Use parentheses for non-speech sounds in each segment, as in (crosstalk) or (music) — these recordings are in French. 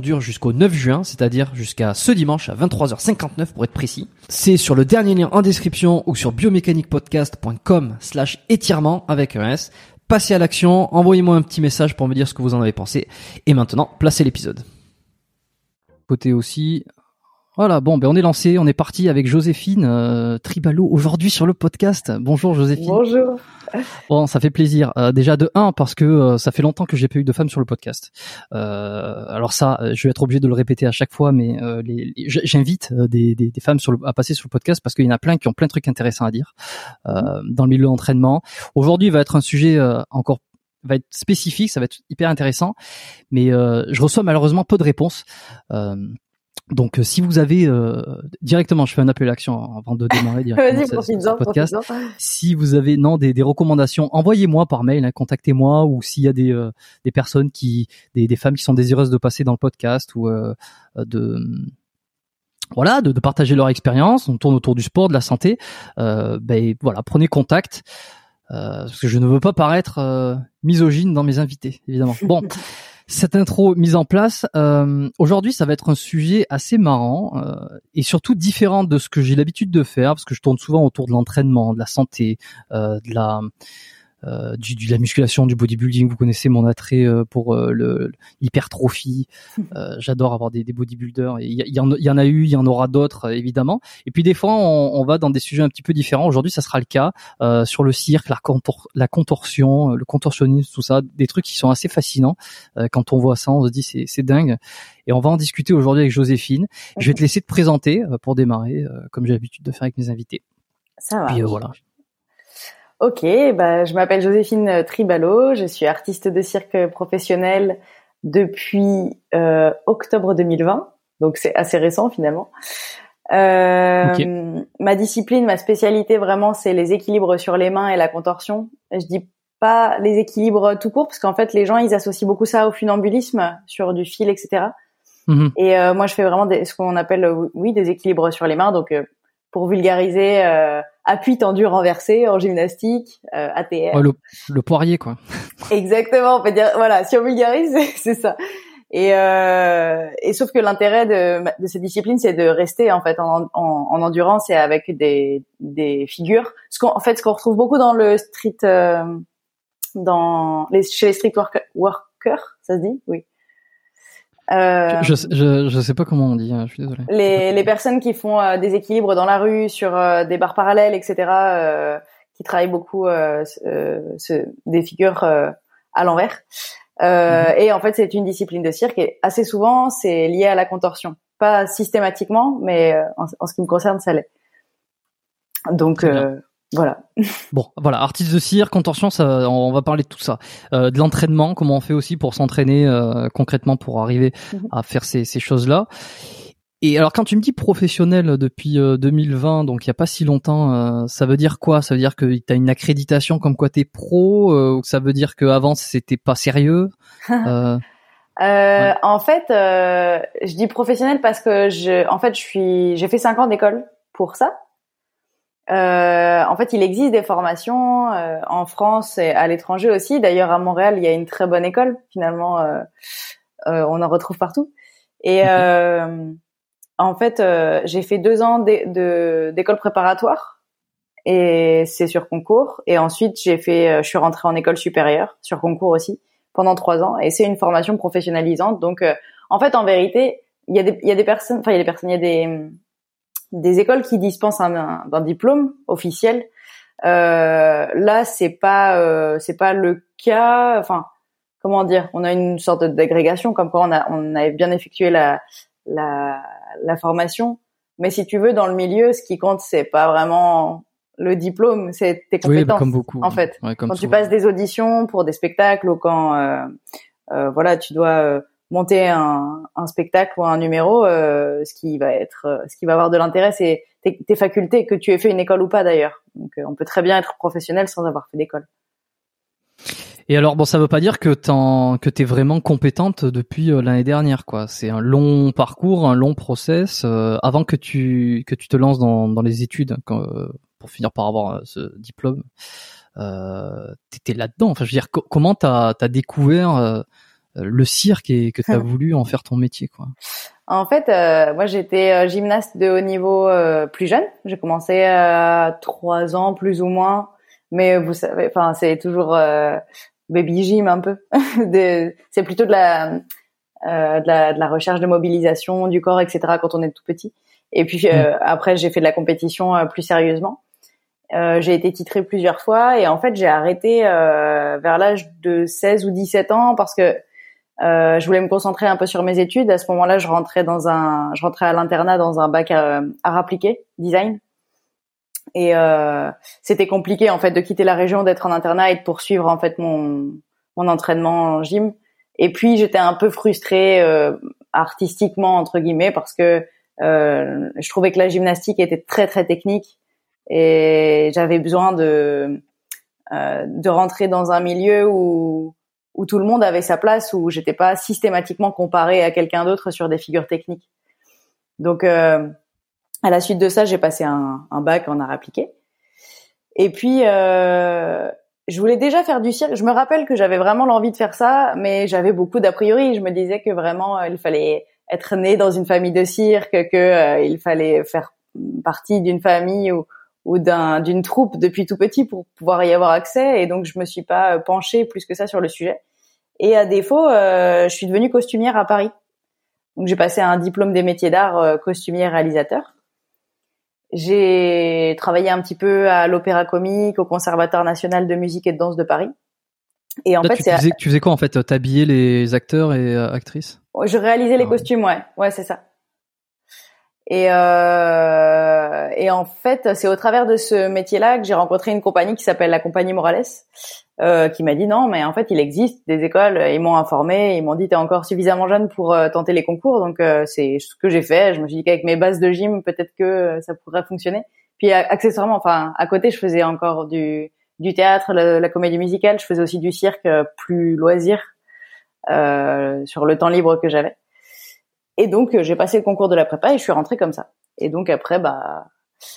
dure jusqu'au 9 juin, c'est-à-dire jusqu'à ce dimanche à 23h59 pour être précis. C'est sur le dernier lien en description ou sur biomécaniquepodcast.com slash étirement avec un S. Passez à l'action, envoyez-moi un petit message pour me dire ce que vous en avez pensé. Et maintenant, placez l'épisode. Côté aussi, voilà, bon, ben on est lancé, on est parti avec Joséphine euh, Tribalo aujourd'hui sur le podcast. Bonjour Joséphine. Bonjour. Bon, ça fait plaisir. Euh, déjà de un parce que euh, ça fait longtemps que j'ai pas eu de femmes sur le podcast. Euh, alors ça, euh, je vais être obligé de le répéter à chaque fois, mais euh, les, j'invite des, des, des femmes sur le, à passer sur le podcast parce qu'il y en a plein qui ont plein de trucs intéressants à dire euh, dans le milieu de l'entraînement. Aujourd'hui, va être un sujet euh, encore va être spécifique, ça va être hyper intéressant, mais euh, je reçois malheureusement peu de réponses. Donc, euh, si vous avez euh, directement, je fais un appel à l'action avant de démarrer (laughs) directement ce- ce- ce profites-en, podcast. Si vous avez non des, des recommandations, envoyez-moi par mail, hein, contactez-moi ou s'il y a des euh, des personnes qui des, des femmes qui sont désireuses de passer dans le podcast ou euh, de voilà de, de partager leur expérience. On tourne autour du sport, de la santé. Euh, ben voilà, prenez contact euh, parce que je ne veux pas paraître euh, misogyne dans mes invités, évidemment. Bon. (laughs) Cette intro mise en place, euh, aujourd'hui ça va être un sujet assez marrant euh, et surtout différent de ce que j'ai l'habitude de faire parce que je tourne souvent autour de l'entraînement, de la santé, euh, de la euh, du, de la musculation, du bodybuilding. Vous connaissez mon attrait euh, pour euh, le l'hypertrophie. (laughs) Euh, J'adore avoir des, des bodybuilders. Il y, y en y en a eu, il y en aura d'autres évidemment. Et puis des fois, on, on va dans des sujets un petit peu différents. Aujourd'hui, ça sera le cas euh, sur le cirque, la, contor- la contorsion, le contorsionnisme, tout ça, des trucs qui sont assez fascinants. Euh, quand on voit ça, on se dit c'est c'est dingue. Et on va en discuter aujourd'hui avec Joséphine. Je vais te laisser te présenter euh, pour démarrer, euh, comme j'ai l'habitude de faire avec mes invités. Ça va. Puis euh, voilà. Ok, bah, je m'appelle Joséphine Tribalo, je suis artiste de cirque professionnelle depuis euh, octobre 2020, donc c'est assez récent finalement. Euh, Ma discipline, ma spécialité vraiment, c'est les équilibres sur les mains et la contorsion. Je dis pas les équilibres tout court parce qu'en fait, les gens ils associent beaucoup ça au funambulisme sur du fil, etc. Mhm. Et euh, moi, je fais vraiment des, ce qu'on appelle, euh, oui, des équilibres sur les mains. Donc, euh, pour vulgariser, appui tendu renversé en gymnastique, ATR. le, le, poirier, quoi. (laughs) Exactement. On peut dire, voilà, si on vulgarise, (laughs) c'est ça. Et, euh, et sauf que l'intérêt de, de cette discipline, c'est de rester en fait en, en, en, endurance et avec des, des figures. Ce qu'on, en fait, ce qu'on retrouve beaucoup dans le street, euh, dans les, chez les street workers, ça se dit, oui. Euh, je, je, je sais pas comment on dit, hein, je suis désolé. Les, les personnes qui font euh, des équilibres dans la rue, sur euh, des barres parallèles, etc., euh, qui travaillent beaucoup ce, des figures à l'envers. Euh, mhm. Et en fait, c'est une discipline de cirque et assez souvent, c'est lié à la contorsion. Pas systématiquement, mais euh, en, ce qui me concerne, ça l'est. Donc euh, voilà. Bon, voilà, artiste de cirque, contorsion, ça, on va parler de tout ça. Euh, de l'entraînement, comment on fait aussi pour s'entraîner concrètement pour arriver mhm. à faire ces, ces choses-là. Et alors quand tu me dis professionnel depuis 2020, euh, donc il y a pas si longtemps, euh, ça veut dire quoi? Ça veut dire que tu as une accréditation comme quoi tu es pro euh, ou ça veut dire qu'avant c'était pas sérieux? (laughs) En fait, je dis professionnel parce que je, en fait, je suis, j'ai fait cinq ans d'école pour ça. En fait, il existe des formations en France et à l'étranger aussi. D'ailleurs, à Montréal, il y a une très bonne école. Finalement, on en retrouve partout. Et en fait, euh, j'ai fait deux ans d'école préparatoire et c'est sur concours. Et ensuite, j'ai fait, euh, je suis rentrée en école supérieure sur concours aussi pendant trois ans. Et c'est une formation professionnalisante. Donc, euh, en fait, en vérité, il y a des, il y a des personnes, enfin, il y a des personnes, il y a des, des écoles qui dispensent un, un, diplôme officiel. Euh, là, c'est pas, c'est pas le cas. Enfin, comment dire On a une sorte d'agrégation, comme quoi on a, on avait bien effectué la, la, la formation. Mais si tu veux, dans le milieu, ce qui compte, c'est pas vraiment le diplôme, c'est tes compétences. comme beaucoup. En fait, quand tu passes des auditions pour des spectacles ou quand, euh, euh, voilà, tu dois euh, monter un, spectacle ou un numéro, euh, ce qui va être, euh, ce qui va avoir de l'intérêt, c'est tes, facultés, que tu aies fait une école ou pas d'ailleurs. Donc, on peut très bien être professionnel sans avoir fait d'école. Et alors bon, ça veut pas dire que t'en que t'es vraiment compétente depuis euh, l'année dernière, quoi. C'est un long parcours, un long process euh, avant que tu tu te lances dans les études euh, pour finir par avoir ce diplôme. Euh, T'étais là-dedans. Enfin, je veux dire, comment t'as as découvert le cirque et que t'as (laughs) voulu en faire ton métier, quoi. En fait, moi j'étais gymnaste de haut niveau plus jeune. J'ai commencé à trois ans plus ou moins mais vous savez, enfin c'est toujours baby gym un peu. (laughs) c'est plutôt de la, euh, de la, de la recherche de mobilisation du corps, etc. Quand on est tout petit. Et puis euh, mm. après, j'ai fait de la compétition euh, plus sérieusement. Euh, j'ai été titrée plusieurs fois et en fait, j'ai arrêté vers l'âge de 16 ou 17 ans parce que je voulais me concentrer un peu sur mes études. À ce moment-là, je rentrais dans un, je rentrais à l'internat dans un bac à, art appliqué, design. Et euh, c'était compliqué en fait de quitter la région, d'être en internat et de poursuivre en fait mon mon entraînement en gym. Et puis j'étais un peu frustrée euh, artistiquement entre guillemets parce que euh, je trouvais que la gymnastique était très très technique et j'avais besoin de euh, de rentrer dans un milieu où où tout le monde avait sa place où j'étais pas systématiquement comparée à quelqu'un d'autre sur des figures techniques. Donc euh, à la suite de ça, j'ai passé un, un, bac en art appliqué. Et puis, euh, je voulais déjà faire du cirque. Je me rappelle que j'avais vraiment l'envie de faire ça, mais j'avais beaucoup d'a priori. Je me disais que vraiment, euh, il fallait être né dans une famille de cirque, que euh, il fallait faire partie d'une famille ou, ou d'une troupe depuis tout petit pour pouvoir y avoir accès. Et donc, je me suis pas penchée plus que ça sur le sujet. Et à défaut, je suis devenue costumière à Paris. Donc, j'ai passé un diplôme des métiers d'art costumier réalisateur. J'ai travaillé un petit peu à l'Opéra Comique, au Conservatoire national de musique et de danse de Paris. Et en fait, tu faisais, tu faisais quoi en fait? T'habillais les acteurs et euh, actrices? Je réalisais les ah costumes, ouais, ouais, c'est ça. Et, euh, et en fait, c'est au travers de ce métier-là que j'ai rencontré une compagnie qui s'appelle la compagnie Morales, euh, qui m'a dit non, mais en fait, il existe des écoles. Ils m'ont informé, ils m'ont dit t'es encore suffisamment jeune pour euh, tenter les concours, donc euh, c'est ce que j'ai fait. Je me suis dit qu'avec mes bases de gym, peut-être que ça pourrait fonctionner. Puis accessoirement, enfin, à côté, je faisais encore du du théâtre, la, la comédie musicale. Je faisais aussi du cirque plus loisir sur le temps libre que j'avais. Et donc, j'ai passé le concours de la prépa et je suis rentrée comme ça. Et donc après, bah,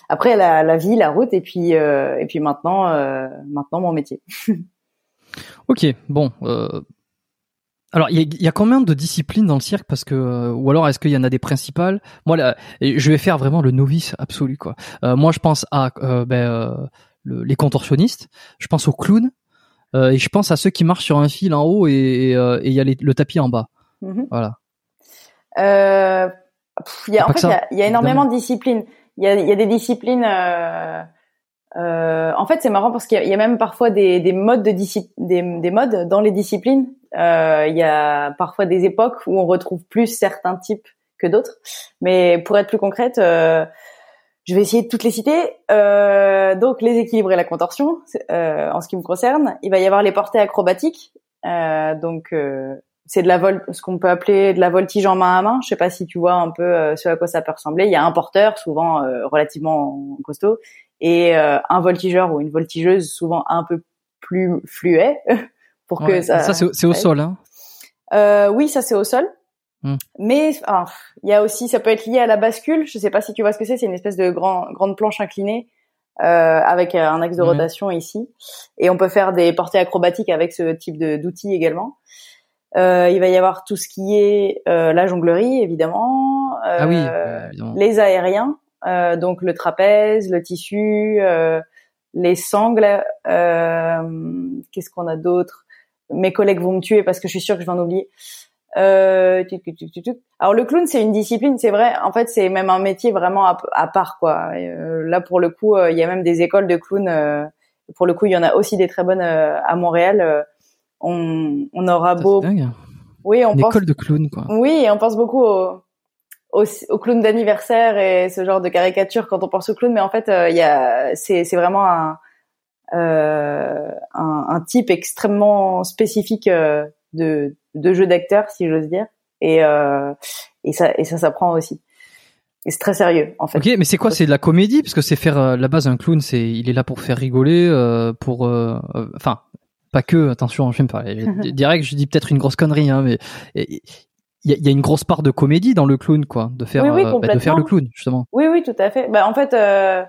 après la, la vie, la route, et puis euh, et puis maintenant, euh, maintenant mon métier. (laughs) ok, bon. Euh... Alors, il y, y a, combien de disciplines dans le cirque? Parce que, euh, ou alors, est-ce qu'il y en a des principales? Moi, là, je vais faire vraiment le novice absolu, quoi. Euh, moi, je pense à ben, le, les contorsionnistes. Je pense aux clowns. et je pense à ceux qui marchent sur un fil en haut et il y a les, le tapis en bas. Mm-hmm. Voilà. Euh, y a, en fait, il y a, y a, énormément de disciplines. Il y a, y a, des disciplines. Euh, euh, en fait, c'est marrant parce qu'il y, a même parfois des, des modes de des, des, modes dans les disciplines. Euh, il y a parfois des époques où on retrouve plus certains types que d'autres. Mais pour être plus concrète, euh, je vais essayer de toutes les citer. Euh, donc, les équilibres et la contorsion, euh, en ce qui me concerne. Il va y avoir les portées acrobatiques. donc, c'est de la vol ce qu'on peut appeler de la voltige en main à main. Je sais pas si tu vois un peu euh, ce à quoi ça peut ressembler. Il y a un porteur, souvent euh, relativement costaud, et euh, un voltigeur ou une voltigeuse, souvent un peu plus fluet, (laughs) pour que ça. Ça c'est au sol, hein. oui, ça c'est au sol. Hmm. Mais il y a aussi, ça peut être lié à la bascule. Je sais pas si tu vois ce que c'est. C'est une espèce de grand, grande planche inclinée avec un axe de rotation ici, et on peut faire des portées acrobatiques avec ce type d'outils également. Euh, il va y avoir tout ce qui est euh, la jonglerie, évidemment. Euh, ah oui, évidemment. Les aériens, euh, donc le trapèze, le tissu, euh, les sangles. Qu'est-ce qu'on a d'autre? Mes collègues vont me tuer parce que je suis sûre que je vais en oublier. Alors le clown, c'est une discipline, c'est vrai. En fait, c'est même un métier vraiment à, à part, quoi. là, pour le coup, il y a même des écoles de clown. pour le coup, il y en a aussi des très bonnes à Montréal on, on aura beau. Oui, on Une pense. école de clown, quoi. Oui, on pense beaucoup au, au, clown d'anniversaire et ce genre de caricature quand on pense au clown, mais en fait, euh, il y a, c'est, c'est vraiment un, euh, un, un, type extrêmement spécifique euh, de, de jeu d'acteur, si j'ose dire, et euh, et ça et ça s'apprend aussi. Et c'est très sérieux, en fait. Ok, mais c'est quoi? C'est de la comédie, parce que c'est faire euh, la base un clown, c'est il est là pour faire rigoler, pour, enfin, pas que, attention, je pas. (laughs) Direct, je dis peut-être une grosse connerie, hein, mais il y a, une grosse part de comédie dans le clown, quoi, de faire, euh, bah, de faire le clown, justement. Oui, oui, tout à fait. Bah, en fait, euh,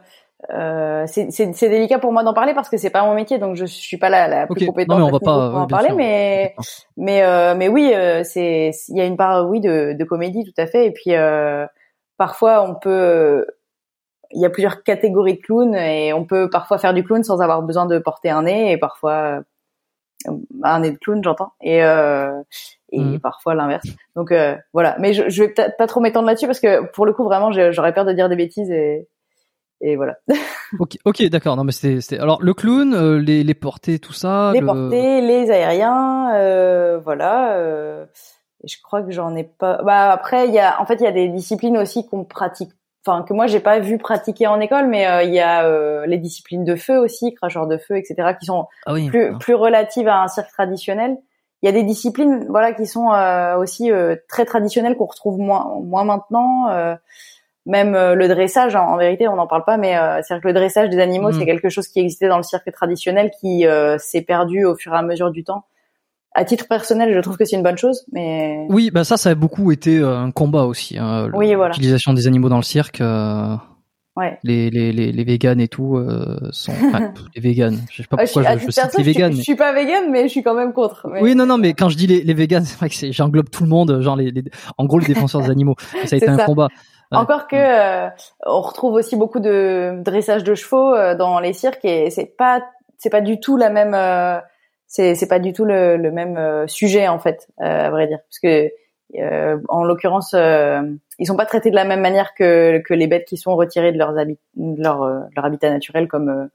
euh, c'est délicat pour moi d'en parler parce que c'est pas mon métier, donc je, suis pas la, la plus compétente on va pas, pour en parler, mais mais mais oui, c'est il y a une part oui de, de comédie tout à fait, et puis parfois on peut il y a plusieurs catégories de clowns et on peut parfois faire du clown sans avoir besoin de porter un nez et parfois un nez de clown, j'entends, et euh, et mhm. parfois l'inverse. Donc euh, voilà, mais je, je vais peut-être pas trop m'étendre là-dessus parce que pour le coup vraiment j'aurais peur de dire des bêtises et et voilà. (laughs) ok, ok, d'accord. Non mais c'était alors le clown, euh, les les portées, tout ça. Les portées, les aériens, euh, voilà. Euh, je crois que j'en ai pas. Bah après il y a en fait il y a des disciplines aussi qu'on pratique enfin que moi j'ai pas vu pratiquer en école, mais euh, il y a euh, les disciplines de feu aussi, cracheur de feu, etc., qui sont ah plus plus relatives à un cirque traditionnel. Il y a des disciplines, voilà, qui sont euh, aussi très traditionnelles qu'on retrouve moins moins maintenant. même le dressage, en, vérité, on n'en parle pas, mais c'est que le dressage des animaux, c'est mm. quelque chose qui existait dans le cirque traditionnel, qui s'est perdu au fur et à mesure du temps à titre personnel, je trouve que c'est une bonne chose, mais oui, bah ça, ça a beaucoup été euh, un combat aussi. Hein, oui, voilà. L'utilisation des animaux dans le cirque. Euh, ouais. Les les les, les véganes et tout euh, sont enfin, (laughs) les véganes. Je sais pas pourquoi je, je, je cite les véganes. Je, suis pas végane, mais je suis quand même contre. Oui, non, non, mais quand je dis les, les véganes, c'est vrai que j'englobe tout le monde, genre les, les, en gros les (laughs) défenseurs des animaux. ça a été un combat. Encore que euh, on retrouve aussi beaucoup de dressage de chevaux dans les cirques et c'est pas c'est pas du tout la même c'est c'est pas du tout le, le même euh, sujet en fait, euh, à vrai dire, parce que euh, en l'occurrence, ils sont pas traités de la même manière que que les bêtes qui sont retirées de leurs habit de leur leur habitat naturel comme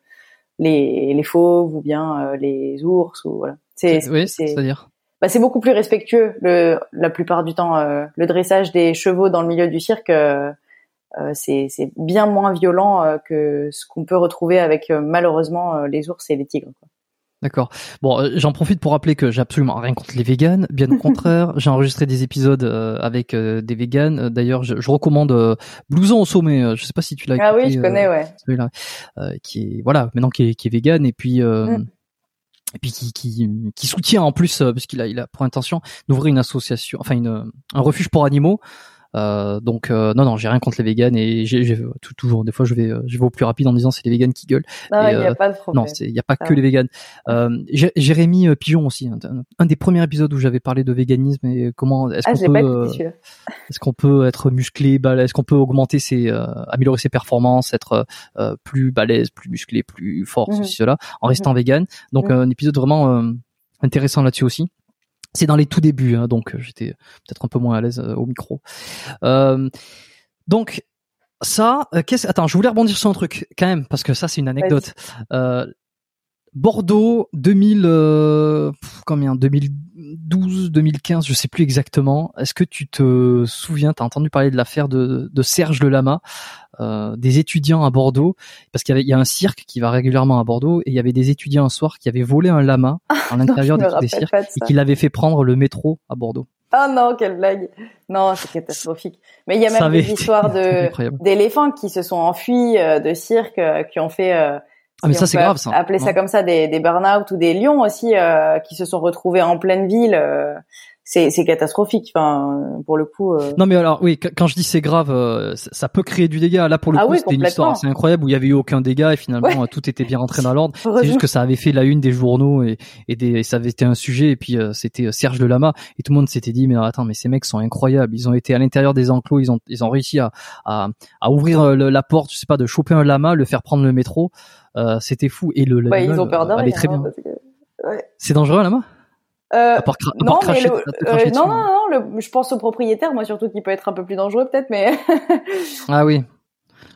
les les fauves ou bien les ours ou voilà. C'est oui, c'est-à-dire bah, c'est beaucoup plus respectueux le la plupart du temps le dressage des chevaux dans le milieu du cirque c'est c'est bien moins violent que ce qu'on peut retrouver avec malheureusement les ours et les tigres. Quoi. D'accord. Bon, euh, j'en profite pour rappeler que j'ai absolument rien contre les véganes. Bien au (laughs) contraire, j'ai enregistré des épisodes euh, avec euh, des véganes. D'ailleurs, je, je, recommande Blouson au sommet. Je sais pas si tu l'as Ah oui, je connais, ouais. Celui-là, qui est voilà, maintenant qui est, qui est vegan et puis. Mm. Et puis qui, qui, qui soutient en plus, parce qu'il a, il a pour intention d'ouvrir une association, enfin une, un refuge pour animaux euh, donc euh, non non j'ai rien contre les véganes et j'ai toujours des fois je vais euh, je vais au plus rapide en disant c'est les véganes qui gueulent. Non il n'y a pas de problème. Non il n'y a pas que les véganes. Jérémy Pigeon aussi un, des premiers épisodes où j'avais parlé de véganisme et comment est-ce ah, qu'on peut est-ce qu'on peut être musclé est-ce qu'on peut augmenter ses améliorer ses performances être plus balèze plus musclé plus fort mmh. ceci cela en restant mmh. vegan. Donc mmh. un épisode vraiment intéressant là-dessus aussi. C'est dans les tout débuts, hein, donc euh, j'étais peut-être un peu moins à l'aise euh, au micro. Euh, donc ça, qu'est-ce Attends, je voulais rebondir sur un truc quand même parce que ça c'est une anecdote. Bordeaux 2000 combien? 2012 2015 je sais plus exactement est-ce que tu te souviens t'as entendu parler de l'affaire de, de Serge Le Lama euh, des étudiants à Bordeaux parce qu'il y, y a un cirque qui va régulièrement à Bordeaux et il y avait des étudiants un soir qui avaient volé un lama à ah, l'intérieur des, cirques et qui l'avaient fait prendre le métro à Bordeaux. Ah non, quelle blague. Non, c'est (laughs) catastrophique. Mais il y a même des histoires (laughs) de d'éléphants qui se sont enfuis euh, de cirque, euh, qui ont fait ah mais ça c'est grave ça. Appeler ça comme ça des, des burn-out ou des lions aussi qui se sont retrouvés en pleine ville c'est c'est catastrophique enfin pour le coup euh... non mais alors oui quand je dis c'est grave euh, ça peut créer du dégât. Là pour le ah coup c'était une histoire assez incroyable où il y avait eu aucun dégât et finalement tout était bien rentré dans l'ordre. C'est juste que ça avait fait la une des journaux et et, des, ça avait été un sujet et puis euh, c'était euh, Serge de Lama et tout le monde s'était dit mais attends mais ces mecs sont incroyables. Ils ont été à l'intérieur des enclos ils ont ils ont réussi à à, à ouvrir la porte je sais pas de choper un lama le faire prendre le métro. C'était fou et le ouais, ils ont peur allait très hein, bien. c'est dangereux un lama? Euh, non, mais euh, non, non, non, je pense au propriétaire, moi surtout, qui peut être un peu plus dangereux peut-être, mais. (laughs) ah oui.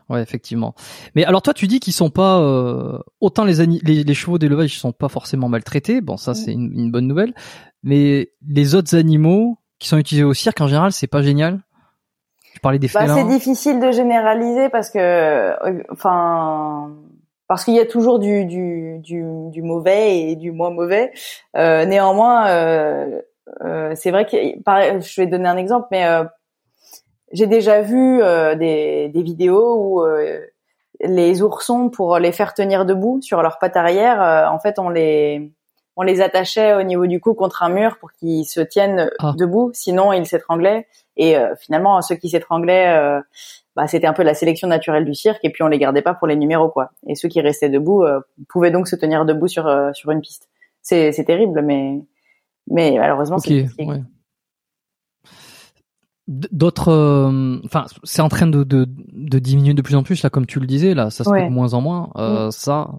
Ouais, effectivement. Mais alors toi, tu dis qu'ils sont pas euh, autant les, les, les chevaux d'élevage, ils sont pas forcément maltraités. Bon, ça c'est une, une, bonne nouvelle. Mais les autres animaux qui sont utilisés au cirque en général, c'est pas génial? Je parlais des bah, C'est difficile de généraliser parce que, euh, enfin, parce qu'il y a toujours du, du, du, du, mauvais et du moins mauvais. Euh, néanmoins, euh, euh, c'est vrai que, je vais donner un exemple, mais euh, j'ai déjà vu euh, des, des, vidéos où euh, les oursons, pour les faire tenir debout sur leurs pattes arrière, en fait, on les on les attachait au niveau du cou contre un mur pour qu'ils se tiennent ah. debout, sinon ils s'étranglaient. Et finalement, ceux qui s'étranglaient bah, c'était un peu la sélection naturelle du cirque et puis on les gardait pas pour les numéros quoi. Et ceux qui restaient debout euh, pouvaient donc se tenir debout sur euh, sur une piste. C'est c'est terrible mais mais malheureusement c'est ouais. D'autres, euh, enfin, c'est en train de, de, de, diminuer de plus en plus là, comme tu le disais là, ça se fait de moins en moins. Mm. Ça,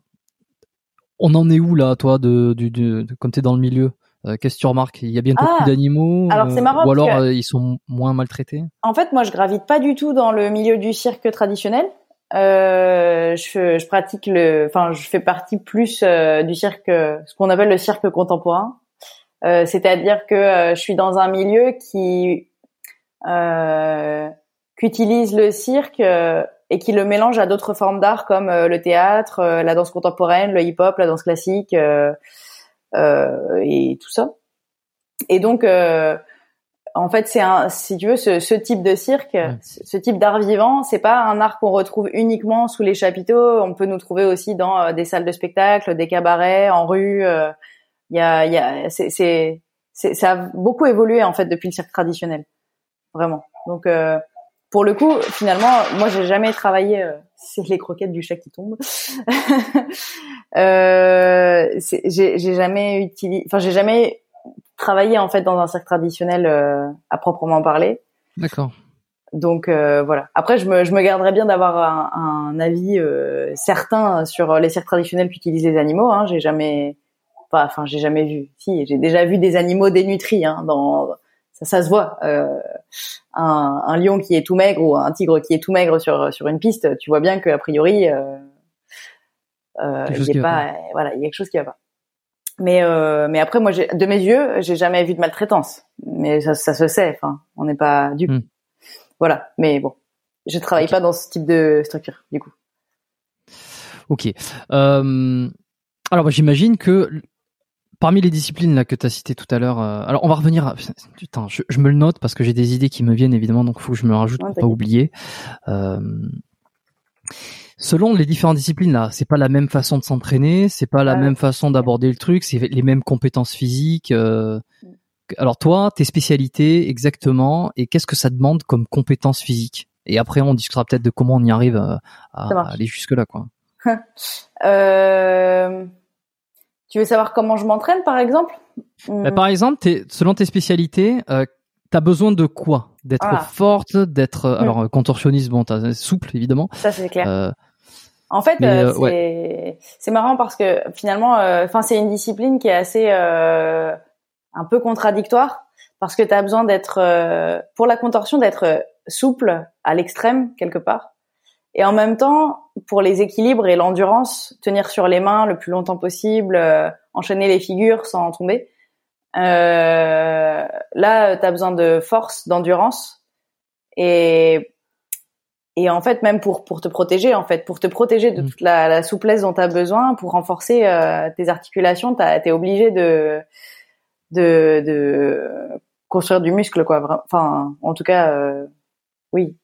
on en est où là, toi, de, de, de, de comme t'es dans le milieu? Qu'est-ce que tu remarques? Il y a bientôt ah, plus d'animaux Alors c'est marrant ou alors euh, ils sont moins maltraités? En fait, moi je gravite pas du tout dans le milieu du cirque traditionnel. Euh, je, je, pratique le, enfin je fais partie plus euh, du cirque, ce qu'on appelle le cirque contemporain. C'est-à-dire que je suis dans un milieu qui qu'utilise le cirque et qui le mélange à d'autres formes d'art comme le théâtre, la danse contemporaine, le hip-hop, la danse classique. Euh, et tout ça. Et donc, euh, en fait, c'est un, si tu veux, ce, ce type de cirque, ce type d'art vivant, c'est pas un art qu'on retrouve uniquement sous les chapiteaux. On peut nous trouver aussi dans euh, des salles de spectacle, des cabarets, en rue. Il y a, y a, c'est, c'est, ça a beaucoup évolué en fait depuis le cirque traditionnel, vraiment. Donc, euh, pour le coup, finalement, moi, j'ai jamais travaillé. C'est les croquettes du chat qui tombent. (laughs) euh, j'ai jamais utilisé. Enfin, j'ai jamais travaillé en fait dans un cercle traditionnel euh, à proprement parler. D'accord. Donc euh, voilà. Après, je me, je me garderais bien d'avoir un, un, avis euh, certain sur les cercles traditionnels qu'utilisent les animaux. Hein. J'ai jamais, enfin, j'ai jamais vu. Si, j'ai déjà vu des animaux dénutris hein, dans ça, ça se voit. Euh, un, un, lion qui est tout maigre ou un tigre qui est tout maigre sur sur une piste, tu vois bien qu'a priori, euh, euh, il pas, voilà, il y a quelque chose qui va pas. Mais euh, mais après, moi, de mes yeux, j'ai jamais vu de maltraitance. Mais ça, ça se sait. Enfin, on n'est pas du. Hmm. Voilà. Mais bon, je travaille pas dans ce type de structure du coup. Ok. Euh, alors bah, j'imagine que parmi les disciplines là que tu as citées tout à l'heure, euh, alors on va revenir. À, putain, je, je, me le note parce que j'ai des idées qui me viennent évidemment, donc faut que je me rajoute pour pas oublier. Euh, selon les différentes disciplines là, c'est pas la même façon de s'entraîner, c'est pas la même façon d'aborder le truc, c'est les mêmes compétences physiques. Euh, alors toi, tes spécialités exactement et qu'est-ce que ça demande comme compétences physiques Et après, on discutera peut-être de comment on y arrive à, à aller jusque là, quoi. (laughs) euh... Tu veux savoir comment je m'entraîne, par exemple bah, Par exemple, selon tes spécialités, euh, t'as besoin de quoi? D'être forte, d'être euh, alors euh, contorsionniste, bon, t'as souple évidemment. Ça c'est clair. Euh, en fait, euh, c'est marrant parce que finalement, enfin, c'est une discipline qui est assez un peu contradictoire parce que t'as besoin d'être pour la contorsion d'être souple à l'extrême quelque part et en même temps, pour les équilibres et l'endurance, tenir sur les mains le plus longtemps possible, euh, enchaîner les figures sans tomber. Euh, là, tu as besoin de force, d'endurance. Et, et en fait, même pour, pour te protéger, en fait, pour te protéger de mm. toute la, la souplesse dont tu as besoin, pour renforcer euh, tes articulations, tu es obligé de, de, de construire du muscle, quoi. Enfin, en tout cas, euh, oui.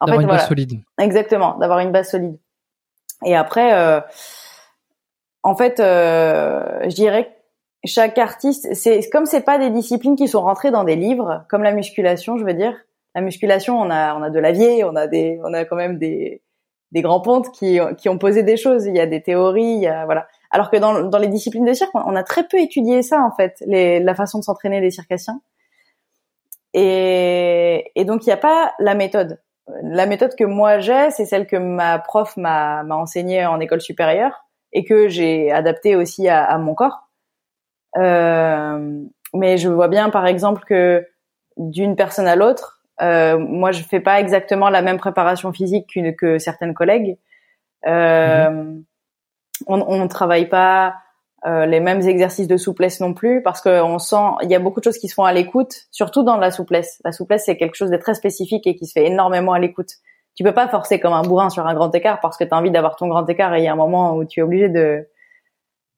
En fait, une base solide. Exactement, d'avoir une base solide. Et après, euh, en fait, euh, je dirais que chaque artiste, c'est comme c'est pas des disciplines qui sont rentrées dans des livres, comme la musculation, je veux dire. La musculation, on a on a de l'avier, on a des on a quand même des des grands pontes qui qui ont posé des choses. Il y a des théories, il y a voilà. Alors que dans dans les disciplines de cirque, on a très peu étudié ça en fait, les, la façon de s'entraîner les circassiens. Et, et donc il n'y a pas la méthode la méthode que moi j'ai, c'est celle que ma prof m'a enseignée en école supérieure et que j'ai adaptée aussi à, mon corps. Euh, mais je vois bien, par exemple, que d'une personne à l'autre, euh, moi, je fais pas exactement la même préparation physique qu'une que certaines collègues. Euh, mm-hmm. On ne travaille pas euh, les mêmes exercices de souplesse non plus parce qu'on sent il y a beaucoup de choses qui se font à l'écoute, surtout dans la souplesse. La souplesse c'est quelque chose de très spécifique et qui se fait énormément à l'écoute. Tu peux pas forcer comme un bourrin sur un grand écart parce que tu as envie d'avoir ton grand écart et il y a un moment où tu es obligé de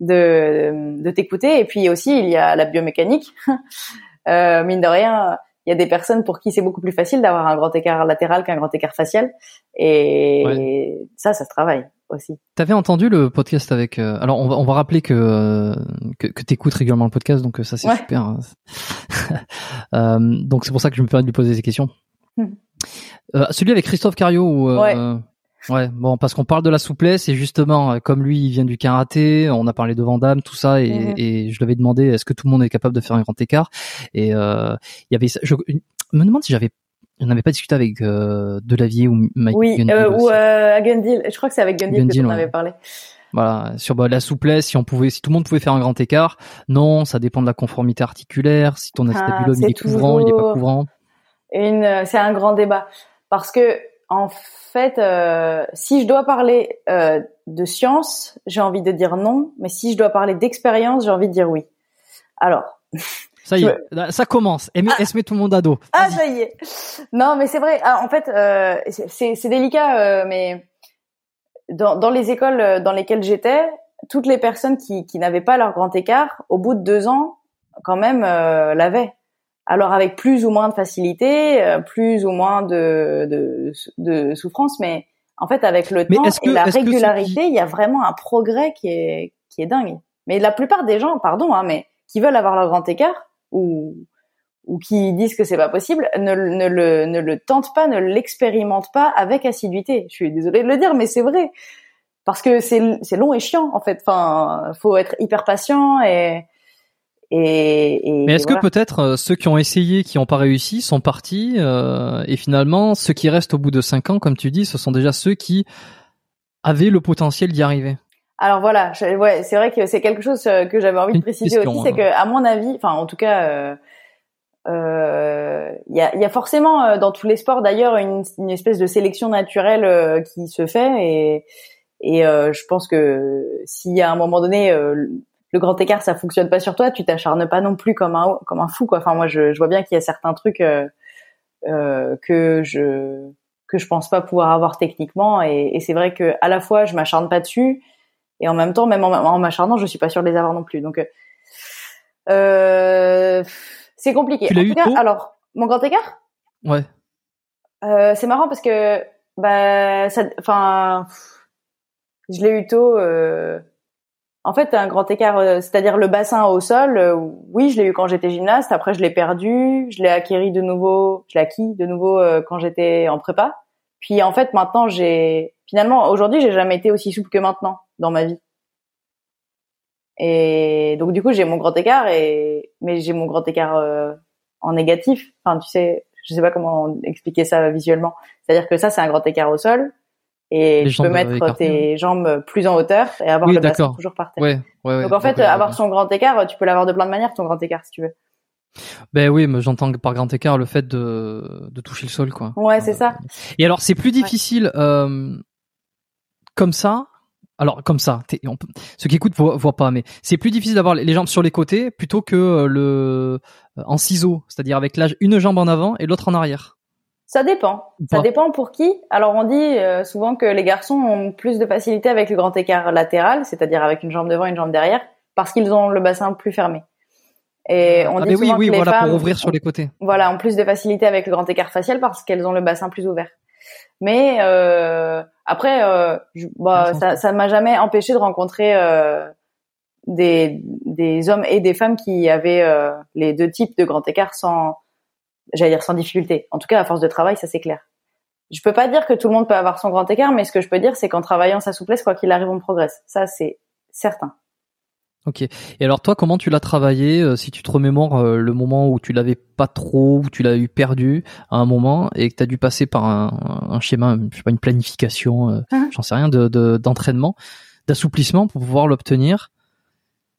de, de t'écouter. Et puis aussi il y a la biomécanique. (laughs) euh, mine de rien, il y a des personnes pour qui c'est beaucoup plus facile d'avoir un grand écart latéral qu'un grand écart facial et ça, ça se travaille aussi. T'avais entendu le podcast avec euh, alors on va on va rappeler que euh, que, que t'écoutes régulièrement le podcast donc euh, ça c'est super. Hein. (laughs) euh, donc c'est pour ça que je me permets de lui poser ces questions. Hmm. celui avec Christophe Cario ouais. ouais. bon parce qu'on parle de la souplesse et justement comme lui il vient du karaté, on a parlé de Vandame tout ça et, hmm. et je lui avais demandé est-ce que tout le monde est capable de faire un grand écart? Et il y avait je, je me demande si j'avais on n'avait pas discuté avec euh, Delavier ou Mike Oui, euh, ou euh, Gundil. Je crois que c'est avec Gundil, que tu en avais parlé. Voilà, sur bah, la souplesse, si on pouvait, si tout le monde pouvait faire un grand écart, non, ça dépend de la conformité articulaire, si ton ah, acétabulum il est couvrant, il est pas couvrant. Une, euh, c'est un grand débat parce que en fait, euh, si je dois parler euh, de science, j'ai envie de dire non, mais si je dois parler d'expérience, j'ai envie de dire oui. Alors, (laughs) ça y est, ça commence. Elle met, ah. met tout le monde à dos. Ah, ça y est. Non, mais c'est vrai. Ah, en fait, euh, c'est délicat, euh, mais dans, dans, les écoles euh, dans lesquelles j'étais, toutes les personnes qui, qui n'avaient pas leur grand écart, au bout de deux ans, quand même, euh, l'avaient. Alors avec plus ou moins de facilité, euh, plus ou moins de, de, de, souffrance, mais en fait, avec le temps et la régularité, il y a vraiment un progrès qui est, qui est dingue. Mais la plupart des gens, pardon, hein, mais qui veulent avoir leur grand écart, ou ou qui disent que c'est pas possible ne, ne, le, ne le tentent pas, ne l'expérimentent pas avec assiduité. Je suis désolée de le dire, mais c'est vrai parce que c'est c'est long et chiant en fait. Enfin, faut être hyper patient et et, et mais est-ce que peut-être euh, ceux qui ont essayé, qui n'ont pas réussi, sont partis euh, et finalement ceux qui restent au bout de cinq ans, comme tu dis, ce sont déjà ceux qui avaient le potentiel d'y arriver? Alors voilà, ouais, c'est vrai que c'est quelque chose euh, que j'avais envie de préciser aussi, c'est hein. que à mon avis, enfin en tout cas, euh, euh, il y, a, y, a, forcément dans tous les sports d'ailleurs une, une, espèce de sélection naturelle qui se fait et, et je pense que si à un moment donné le grand écart ça fonctionne pas sur toi, tu t'acharnes pas non plus comme un comme un fou quoi. Enfin moi je, je vois bien qu'il y a certains trucs que je que je pense pas pouvoir avoir techniquement. Et, et c'est vrai que à la fois je m'acharne pas dessus et en même temps, même en, en m'acharnant, je suis pas sûre de les avoir non plus. Donc euh, c'est compliqué. Tu eu tôt? alors mon grand écart? Ouais. Euh, c'est marrant parce que bah ça, enfin, je l'ai eu tôt. Euh, en fait, un grand écart, euh, c'est-à-dire le bassin au sol. Euh, oui, je l'ai eu quand j'étais gymnaste. Après, je l'ai perdu. Je l'ai acquis de nouveau. Je l'ai acquis de nouveau quand j'étais en prépa. Puis en fait, maintenant, j'ai finalement aujourd'hui, j'ai jamais été aussi souple que maintenant dans ma vie. Et donc du coup, j'ai mon grand écart et mais j'ai mon grand écart en négatif. Enfin, tu sais, je sais pas comment expliquer ça visuellement. C'est-à-dire que ça, c'est un grand écart au sol. Et tu peux mettre tes jambes plus en hauteur et avoir le bassin toujours par terre. Ouais, ouais, Donc en fait, avoir son grand écart, tu peux l'avoir de plein de manières, ton grand écart, si tu veux. Ben oui, mais j'entends par grand écart le fait de, de toucher le sol, quoi. Ouais, c'est ça. Et alors, c'est plus difficile euh, comme ça alors comme ça, on ceux qui écoutent voient, voient pas, mais c'est plus difficile d'avoir les jambes sur les côtés plutôt que euh, le euh, en ciseaux, c'est-à-dire avec l'âge une jambe en avant et l'autre en arrière. Ça dépend. Ça dépend pour qui. Alors on dit euh, souvent que les garçons ont plus de facilité avec le grand écart latéral, c'est-à-dire avec une jambe devant et une jambe derrière, parce qu'ils ont le bassin plus fermé. Et on ah, dit souvent oui, oui, que les voilà, femmes pour ouvrir sur les côtés. Voilà, ont plus de facilité avec le grand écart facial parce qu'elles ont le bassin plus ouvert. Mais euh, après, euh, bah, ça, ça m'a jamais empêché de rencontrer euh, des, des hommes et des femmes qui avaient euh, les deux types de grand écart sans, j'allais dire sans difficulté. En tout cas, à force de travail, ça c'est clair. Je peux pas dire que tout le monde peut avoir son grand écart, mais ce que je peux dire, c'est qu'en travaillant sa souplesse, quoi qu'il arrive, on progresse. Ça, c'est certain. Ok. Et alors toi, comment tu l'as travaillé euh, Si tu te remémores euh, le moment où tu l'avais pas trop, où tu l'as eu perdu à un moment et que tu as dû passer par un, un, schéma, je sais pas, une planification, euh, Hein j'en sais rien, de d'entraînement, d'assouplissement pour pouvoir l'obtenir?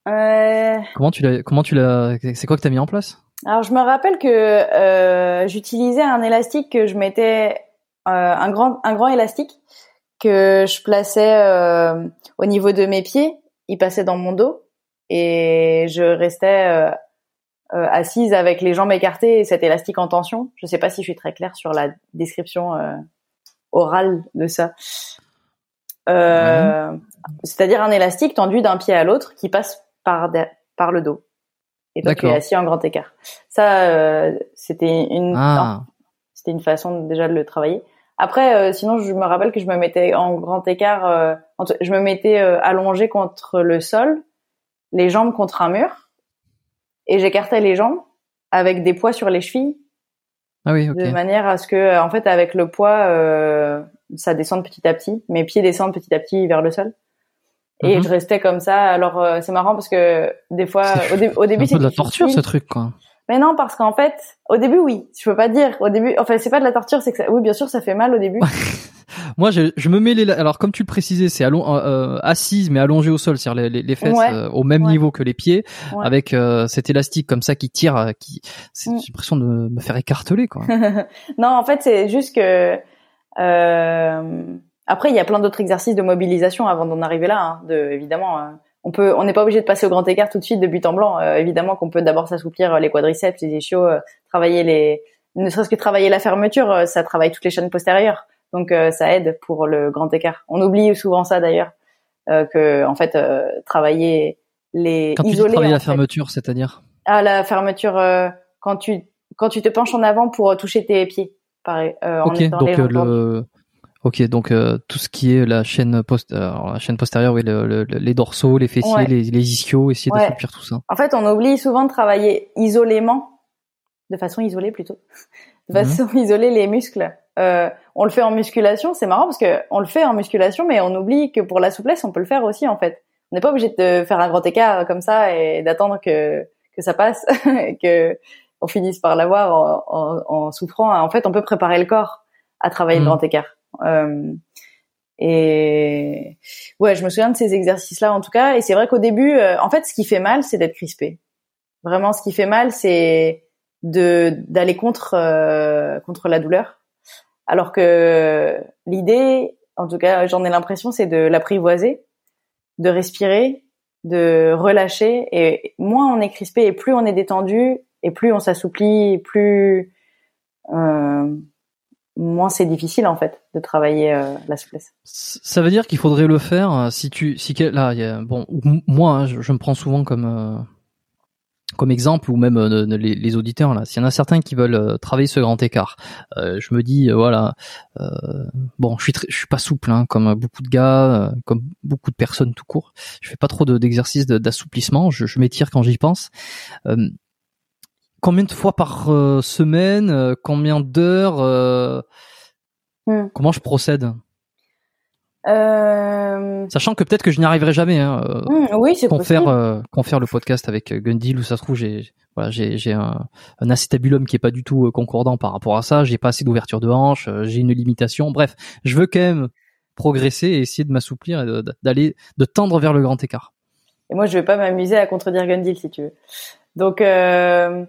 Comment tu l'as Comment tu l'as C'est quoi que t'as mis en place? Alors je me rappelle que j'utilisais un élastique que je mettais un grand un grand élastique que je plaçais au niveau de mes pieds, il passait dans mon dos et je restais euh, euh, assise avec les jambes écartées et cet élastique en tension. Je sais pas si je suis très claire sur la description euh, orale de ça. Euh, C'est-à-dire un élastique tendu d'un pied à l'autre qui passe par de- par le dos. Et donc tu es assis en grand écart. Ça, euh, c'était une Ah, c'était une façon déjà de le travailler. Après, euh, sinon, je me rappelle que je me mettais en grand écart, euh, je me mettais allongée contre le sol, les jambes contre un mur, et j'écartais les jambes avec des poids sur les chevilles, ah oui, de manière à ce que, euh, en fait, avec le poids, euh, ça descende petit à petit, mes pieds descendent petit à petit vers le sol. Et Mhm. je restais comme ça. Alors euh, c'est marrant parce que des fois, au, dé- au (laughs) C'est début, un peu de la torture difficile. ce truc, quoi. Mais non, parce qu'en fait, au début, oui. Je peux pas dire. Au début, enfin, c'est pas de la torture, c'est que ça... oui, bien sûr, ça fait mal au début. (laughs) Moi, je, je me mets les, alors comme tu le précisais, c'est allon, euh, euh, assise mais allongée au sol, c'est-à-dire les, les, les fesses Ouais. euh, au même Ouais. niveau que les pieds, Ouais. avec euh, cet élastique comme ça qui tire, euh, qui, c'est Mm. j'ai l'impression de me, faire écarteler, quoi. (laughs) non, en fait, c'est juste que euh, après, il y a plein d'autres exercices de mobilisation avant d'en arriver là. Hein, de, évidemment, euh, on peut, on n'est pas obligé de passer au grand écart tout de suite de but en blanc. Euh, évidemment, qu'on peut d'abord s'assouplir euh, les quadriceps, les ischios, euh, travailler les, ne serait-ce que travailler la fermeture, euh, ça travaille toutes les chaînes postérieures. Donc, euh, ça aide pour le grand écart. On oublie souvent ça d'ailleurs, euh, que en fait, euh, travailler les Quand tu isoler travailler en la fait. fermeture, c'est-à-dire? Ah, la fermeture euh, quand tu quand tu te penches en avant pour toucher tes pieds, pareil. Euh, en Ok, donc le, ok, donc euh, tout ce qui est la chaîne post, euh, la chaîne postérieure, oui, le, le- les dorsaux, les fessiers, Ouais. les, les ischios, essayer Ouais. d'assouplir tout ça. En fait, on oublie souvent de travailler isolément, de façon isolée plutôt, de Mhm. façon (laughs) isolée les muscles. Euh, on le fait en musculation, c'est marrant parce que on le fait en musculation, mais on oublie que pour la souplesse, on peut le faire aussi en fait. On n'est pas obligé de faire un grand écart comme ça et d'attendre que que ça passe, et (laughs) que on finisse par l'avoir en, en, en souffrant. En fait, on peut préparer le corps à travailler Mhm. le grand écart. Euh, et ouais, je me souviens de ces exercices-là en tout cas. Et c'est vrai qu'au début, euh, en fait, ce qui fait mal, c'est d'être crispé. Vraiment, ce qui fait mal, c'est de d'aller contre euh, contre la douleur. Alors que l'idée, en tout cas, j'en ai l'impression, c'est de l'apprivoiser, de respirer, de relâcher. Et moins on est crispé et plus on est détendu et plus on s'assouplit, plus euh, moins c'est difficile en fait de travailler euh, la souplesse. Ça veut dire qu'il faudrait le faire euh, si tu si là y a, bon moi hein, je, me prends souvent comme euh, comme exemple ou même les, les, auditeurs là. S'il y en a certains qui veulent travailler ce grand écart je me dis voilà bon je suis je suis pas souple hein, comme beaucoup de gars comme beaucoup de personnes tout court. Je fais pas trop d'exercices d'assouplissement. Je, je m'étire quand j'y pense combien de fois par euh, semaine, euh, combien d'heures, euh, hmm. comment je procède? Sachant que peut-être que je n'y arriverai jamais. Hein, hmm, oui, c'est faire le podcast avec Gundil où ça se trouve j'ai voilà j'ai j'ai un, un acétabulum qui est pas du tout concordant par rapport à ça. J'ai pas assez d'ouverture de hanche. J'ai une limitation. Bref, je veux quand même progresser et essayer de m'assouplir et d'aller de, tendre vers le grand écart. Et moi, je vais pas m'amuser à contredire Gundil si tu veux. Donc, euh,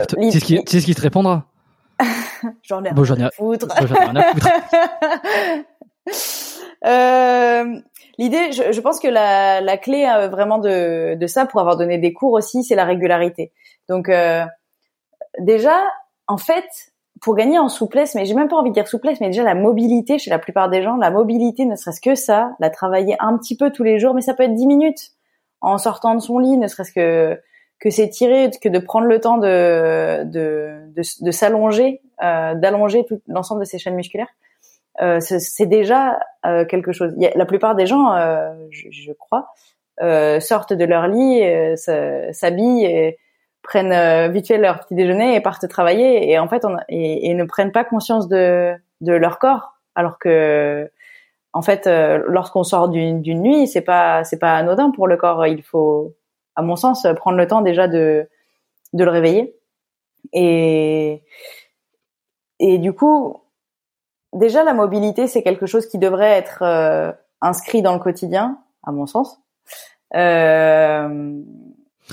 euh, c'est ce qui, ce qui te répondra. (laughs) j'en ai, rien à foutre. (laughs) euh, L'idée, je, je, pense que la, la clé euh, vraiment de, de, ça, pour avoir donné des cours aussi, c'est la régularité. Donc euh, déjà, en fait, pour gagner en souplesse, mais j'ai même pas envie de dire souplesse, mais déjà la mobilité chez la plupart des gens, la mobilité, ne serait-ce que ça, la travailler un petit peu tous les jours, mais ça peut être 10 minutes en sortant de son lit, ne serait-ce que que c'est tiré, que de prendre le temps de de, de, s'allonger, euh, d'allonger tout l'ensemble de ses chaînes musculaires, euh, c'est déjà euh, quelque chose. Y a, la plupart des gens, euh, je, je, crois, euh, sortent de leur lit, s'habillent et prennent vite fait leur petit déjeuner et partent travailler. Et en fait on, et, et ne prennent pas conscience de de leur corps. Alors que en fait lorsqu'on sort d'une nuit c'est pas c'est pas anodin pour le corps. Il faut à mon sens, prendre le temps déjà de, de le réveiller. Et, et du coup, déjà la mobilité, c'est quelque chose qui devrait être euh, inscrit dans le quotidien, à mon sens. Euh,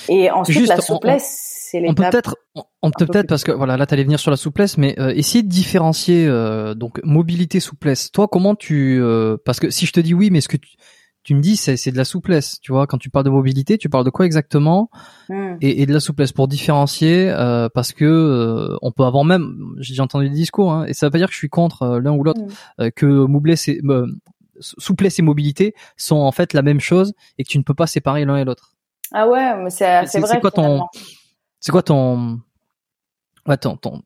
et ensuite, la souplesse, c'est l'étape. On peut peut-être, on peut peut-être parce que voilà, là, t'allais venir sur la souplesse, mais euh, essayer de différencier donc mobilité, souplesse. Toi, comment tu, parce que si je te dis oui, mais est-ce que tu, tu me dis c'est c'est de la souplesse, tu vois. Quand tu parles de mobilité, tu parles de quoi exactement? Hmm. et, et, de la souplesse pour différencier, euh, parce que euh, on peut avoir même, j'ai entendu des discours, hein, et ça veut pas dire que je suis contre euh, l'un ou l'autre, hmm. que et souplesse et mobilité sont en fait la même chose et que tu ne peux pas séparer l'un et l'autre. Ah ouais, mais c'est c'est vrai. C'est quoi ton, c'est quoi ton, ouais, ton, ton,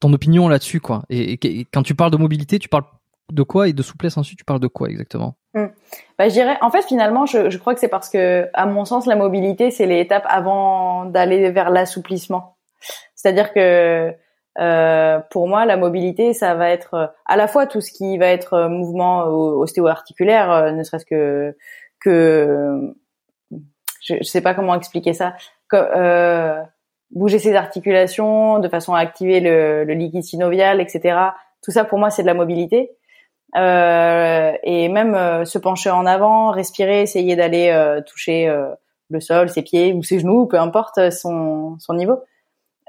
ton opinion là-dessus quoi? Et, et, quand tu parles de mobilité, tu parles de quoi? Et de souplesse ensuite tu parles de quoi exactement? Hmm. bah, je dirais en fait finalement je, je crois que c'est parce que à mon sens la mobilité c'est l'étape avant d'aller vers l'assouplissement. C'est-à-dire que euh, pour moi la mobilité ça va être à la fois tout ce qui va être mouvement ostéo-articulaire euh, ne serait-ce que que je, je sais pas comment expliquer ça que, euh, bouger ses articulations de façon à activer le, le liquide synovial etc tout ça pour moi c'est de la mobilité euh, et même euh, se pencher en avant, respirer, essayer d'aller euh, toucher le sol, ses pieds ou ses genoux, peu importe son, son niveau.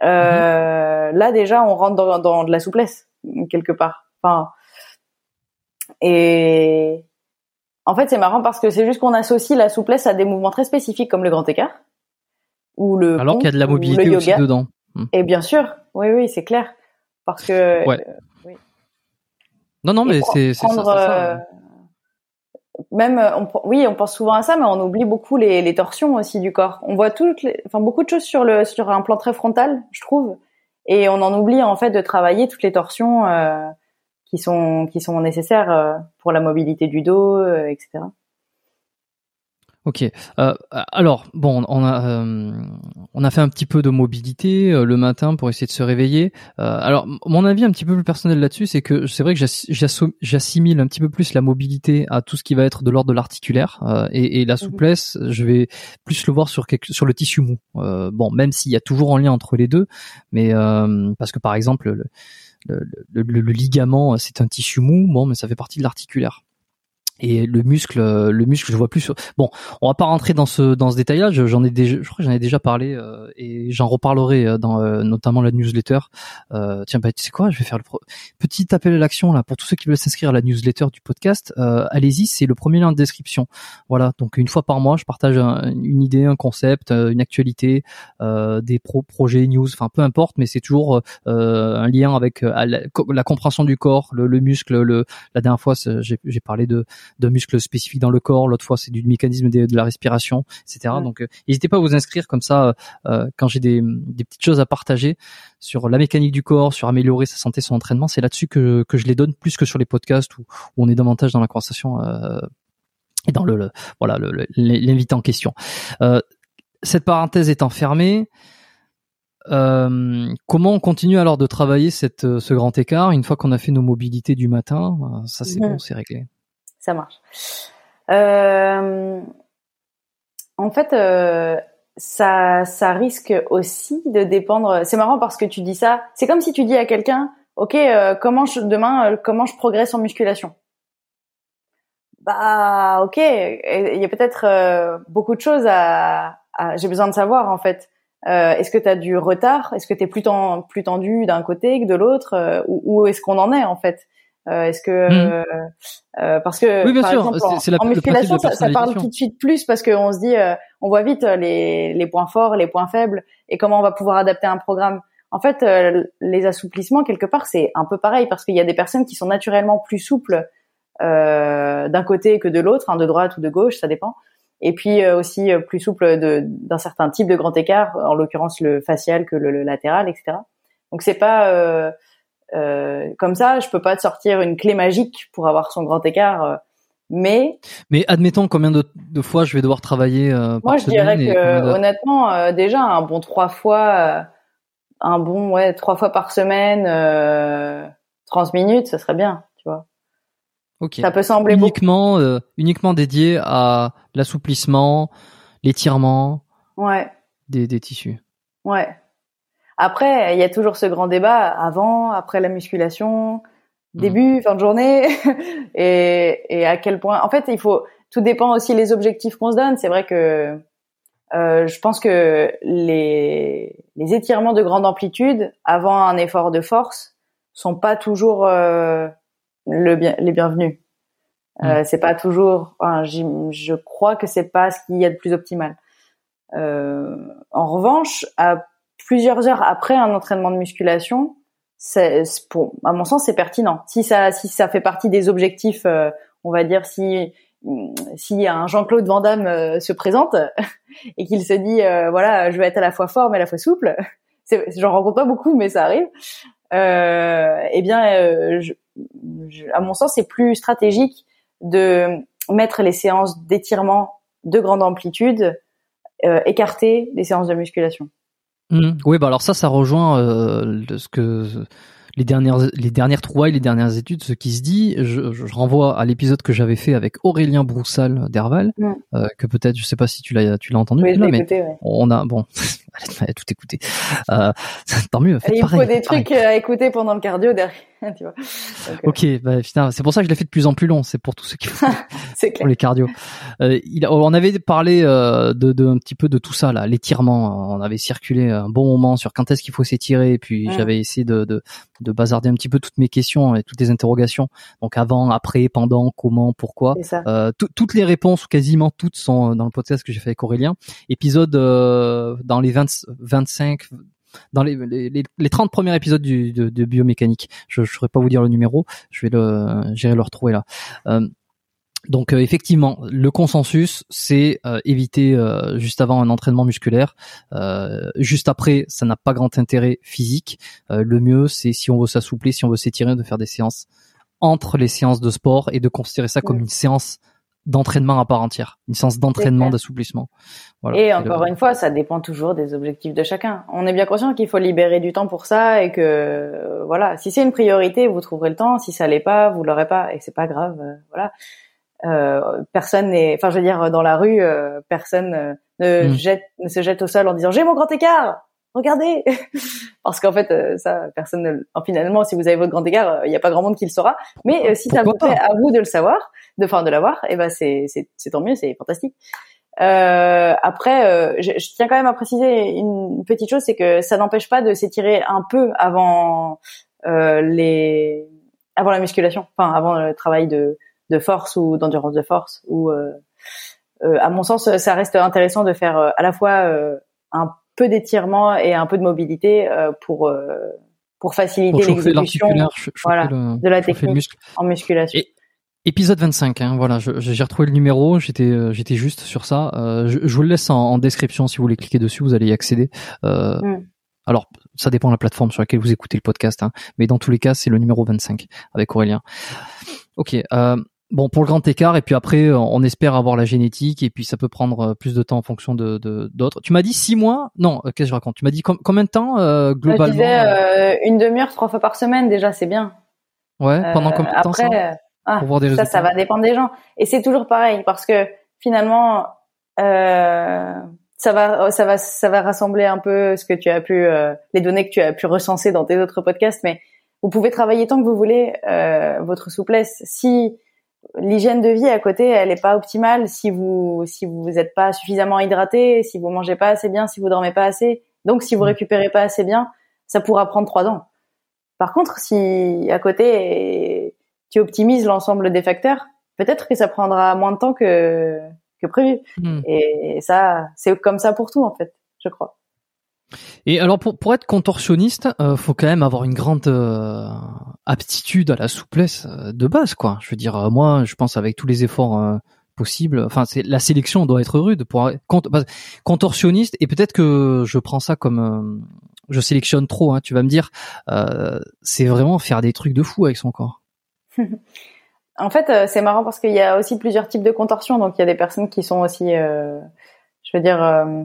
Euh, Là déjà, on rentre dans, dans, de la souplesse quelque part. Enfin, et en fait, c'est marrant parce que c'est juste qu'on associe la souplesse à des mouvements très spécifiques comme le grand écart ou le alors qu'il y a de la mobilité aussi dedans. Et bien sûr, oui, oui, c'est clair, parce que ouais. Non, non, mais c'est ça, euh, Même, euh, on, oui, on pense souvent à ça, mais on oublie beaucoup les, les torsions aussi du corps. On voit toutes, les, enfin beaucoup de choses sur le sur un plan très frontal, je trouve, et on en oublie en fait de travailler toutes les torsions euh, qui sont qui sont nécessaires euh, pour la mobilité du dos, etc. Ok. Euh, alors bon, on a euh, on a fait un petit peu de mobilité euh, le matin pour essayer de se réveiller. alors mon avis un petit peu plus personnel là-dessus, c'est que c'est vrai que j'assimile un petit peu plus la mobilité à tout ce qui va être de l'ordre de l'articulaire et, et, la mhm. souplesse, je vais plus le voir sur quelque, sur le tissu mou. bon, même s'il y a toujours un lien entre les deux, mais parce que par exemple le, le, le, le ligament c'est un tissu mou, bon, mais ça fait partie de l'articulaire. Et le muscle le muscle je vois plus bon on va pas rentrer dans ce dans ce détail là j'en ai déjà je crois j'en ai déjà parlé euh, et j'en reparlerai euh, dans euh, notamment la newsletter. Euh, tiens bah tu sais quoi? Je vais faire le petit appel à l'action là pour tous ceux qui veulent s'inscrire à la newsletter du podcast. Allez-y c'est le premier lien de description. Voilà donc une fois par mois je partage une idée un concept une actualité des pro projets news enfin peu importe mais c'est toujours un lien avec la, compréhension du corps le, le muscle le la dernière fois j'ai parlé de d'un muscle spécifique dans le corps, l'autre fois c'est du mécanisme de, la respiration, etc. Donc euh, n'hésitez pas à vous inscrire comme ça euh, euh, quand j'ai des, petites choses à partager sur la mécanique du corps, sur améliorer sa santé, son entraînement. C'est là-dessus que, je les donne plus que sur les podcasts où, on est davantage dans la conversation et dans le, voilà l'invité en question. cette parenthèse étant fermée. comment on continue alors de travailler cette, ce grand écart une fois qu'on a fait nos mobilités du matin? Ça c'est bon, c'est réglé ça marche. Euh, en fait, euh, ça, ça risque aussi de dépendre. C'est marrant parce que tu dis ça. C'est comme si tu dis à quelqu'un, ok, euh, comment je, demain, comment je progresse en musculation? Bah, ok, il y a peut-être beaucoup de choses à. J'ai besoin de savoir en fait. est-ce que tu as du retard? Est-ce que tu es plus, plus tendu d'un côté que de l'autre? Où est-ce qu'on en est en fait? Euh, est-ce que mmh. euh, euh, parce que oui, bien par sûr. exemple, en, musculation, ça, parle tout de suite plus parce qu'on se dit, on voit vite les, les points forts, les points faibles et comment on va pouvoir adapter un programme. En fait, les assouplissements quelque part, c'est un peu pareil parce qu'il y a des personnes qui sont naturellement plus souples d'un côté que de l'autre, hein, de droite ou de gauche, ça dépend. Et puis aussi plus souple d'un certain type de grand écart, en l'occurrence le facial que le, le latéral, etc. Donc c'est pas euh, comme ça, je peux pas te sortir une clé magique pour avoir son grand écart. Euh, mais mais admettons combien de, de, fois je vais devoir travailler euh, Moi, je dirais que honnêtement, euh, déjà un bon trois fois, un bon ouais trois fois par semaine, 30 minutes, ça serait bien, tu vois. Ok. Ça peut sembler uniquement uniquement dédié à l'assouplissement, l'étirement. Ouais. Des, des tissus. Ouais. Après, il y a toujours ce grand débat avant, après la musculation, mmh. début, fin de journée, (laughs) et, et, à quel point. En fait, il faut. Tout dépend aussi les objectifs qu'on se donne. C'est vrai que euh, je pense que les, les étirements de grande amplitude avant un effort de force sont pas toujours euh, le bien, les bienvenus. Euh, mmh. c'est pas toujours. Enfin, je crois que c'est pas ce qu'il y a de plus optimal. Euh, en revanche, à plusieurs heures après un entraînement de musculation, c'est pour à mon sens c'est pertinent. Si ça si ça fait partie des objectifs, euh, on va dire si si un Jean-Claude Van Damme euh, se présente (laughs) et qu'il se dit euh, voilà je vais être à la fois fort mais à la fois souple, (laughs) j'en rencontre pas beaucoup mais ça arrive. eh bien, je, à mon sens, c'est plus stratégique de mettre les séances d'étirement de grande amplitude écartées des séances de musculation. Mmh. Oui, bah alors ça, ça rejoint euh, ce que les dernières les dernières trouvailles, les dernières études, ce qui se dit. Je, je renvoie à l'épisode que j'avais fait avec Aurélien Broussal d'Herval, mmh. euh, que peut-être je sais pas si tu l'as tu l'as entendu, oui, mais écouté, ouais. on a bon, (laughs) allez, tout écouté. Euh, (laughs) tant mieux. il faut des trucs à écouter pendant le cardio derrière. (laughs) tu vois. ok, bah, c'est pour ça que je l'ai fait de plus en plus long. C'est pour tous ceux qui (laughs) font pour les cardio. Euh, il, on avait parlé euh, de, de, un petit peu de tout ça là, l'étirement. On avait circulé un bon moment sur quand est-ce qu'il faut s'étirer. Puis j'avais essayé de, de, de, bazarder un petit peu toutes mes questions et toutes les interrogations. Donc avant, après, pendant, comment, pourquoi. Euh, toutes les réponses, quasiment toutes, sont dans le podcast que j'ai fait avec Aurélien. Épisode euh, dans les 20, 25 dans les, les, les 30 premiers épisodes du, de, de biomécanique. Je ne saurais pas vous dire le numéro, je vais le, j'irai le retrouver là. Euh, donc euh, effectivement, le consensus, c'est euh, éviter euh, juste avant un entraînement musculaire. juste après, ça n'a pas grand intérêt physique. le mieux, c'est si on veut s'assouplir, si on veut s'étirer, de faire des séances entre les séances de sport et de considérer ça comme une séance d'entraînement à part entière, une séance d'entraînement, d'assouplissement. Voilà, et encore une fois, ça dépend toujours des objectifs de chacun. On est bien conscient qu'il faut libérer du temps pour ça et que euh, voilà, si c'est une priorité, vous trouverez le temps. Si ça l'est pas, vous l'aurez pas et c'est pas grave. Euh, voilà, euh, personne n'est, enfin, je veux dire, dans la rue, personne ne hmm. jette, ne se jette au sol en disant j'ai mon grand écart. Regardez. (laughs) Parce qu'en fait euh, ça personne ne... finalement si vous avez votre grand écart il n'y a pas grand monde qui le saura. Mais si ça vous plaît à vous de le savoir de enfin de l'avoir et eh ben c'est c'est tant mieux c'est fantastique. Euh, après, je, je, tiens quand même à préciser une petite chose, c'est que ça n'empêche pas de s'étirer un peu avant euh, les avant la musculation, enfin avant le travail de, de force ou d'endurance de force. Ou euh, euh, à mon sens, ça reste intéressant de faire à la fois un peu d'étirement et un peu de mobilité pour pour faciliter l'exécution voilà, de la technique en musculation. épisode 25, hein, voilà, j'ai retrouvé le numéro, j'étais j'étais juste sur ça. je, je, vous le laisse en, description si vous voulez cliquer dessus, vous allez y accéder. Mm. Alors, ça dépend de la plateforme sur laquelle vous écoutez le podcast, hein, mais dans tous les cas, c'est le numéro 25 avec Aurélien. Ok. Euh, bon, pour le grand écart, et puis après, euh, on espère avoir la génétique, et puis ça peut prendre euh, plus de temps en fonction de d'autres. tu m'as dit six mois? Non, qu'est-ce que je raconte? Tu m'as dit combien de temps globalement Je disais une demi-heure, trois fois par semaine déjà, c'est bien. Ouais. Pendant combien de temps ça ah, ça, ça va dépendre des gens. Et c'est toujours pareil parce que finalement, euh, ça va, ça va, ça va rassembler un peu ce que tu as pu, euh, les données que tu as pu recenser dans tes autres podcasts. Mais vous pouvez travailler tant que vous voulez euh, votre souplesse. Si l'hygiène de vie à côté, elle est pas optimale, si vous, si vous n'êtes pas suffisamment hydraté, si vous mangez pas assez bien, si vous dormez pas assez, donc si vous mmh. récupérez pas assez bien, ça pourra prendre trois ans. Par contre, si à côté tu optimises l'ensemble des facteurs, peut-être que ça prendra moins de temps que que prévu. Hmm. Et ça, c'est comme ça pour tout en fait, je crois. Et alors pour, pour être contorsionniste, euh, faut quand même avoir une grande euh, aptitude à la souplesse euh, de base, quoi. Je veux dire, euh, moi, je pense avec tous les efforts possibles, enfin, c'est la sélection doit être rude pour contorsionniste. Et peut-être que je prends ça comme je sélectionne trop. Hein, tu vas me dire, c'est vraiment faire des trucs de fou avec son corps. (laughs) En fait, euh, c'est marrant parce qu'il y a aussi plusieurs types de contorsions. Donc, il y a des personnes qui sont aussi, euh, je veux dire, euh,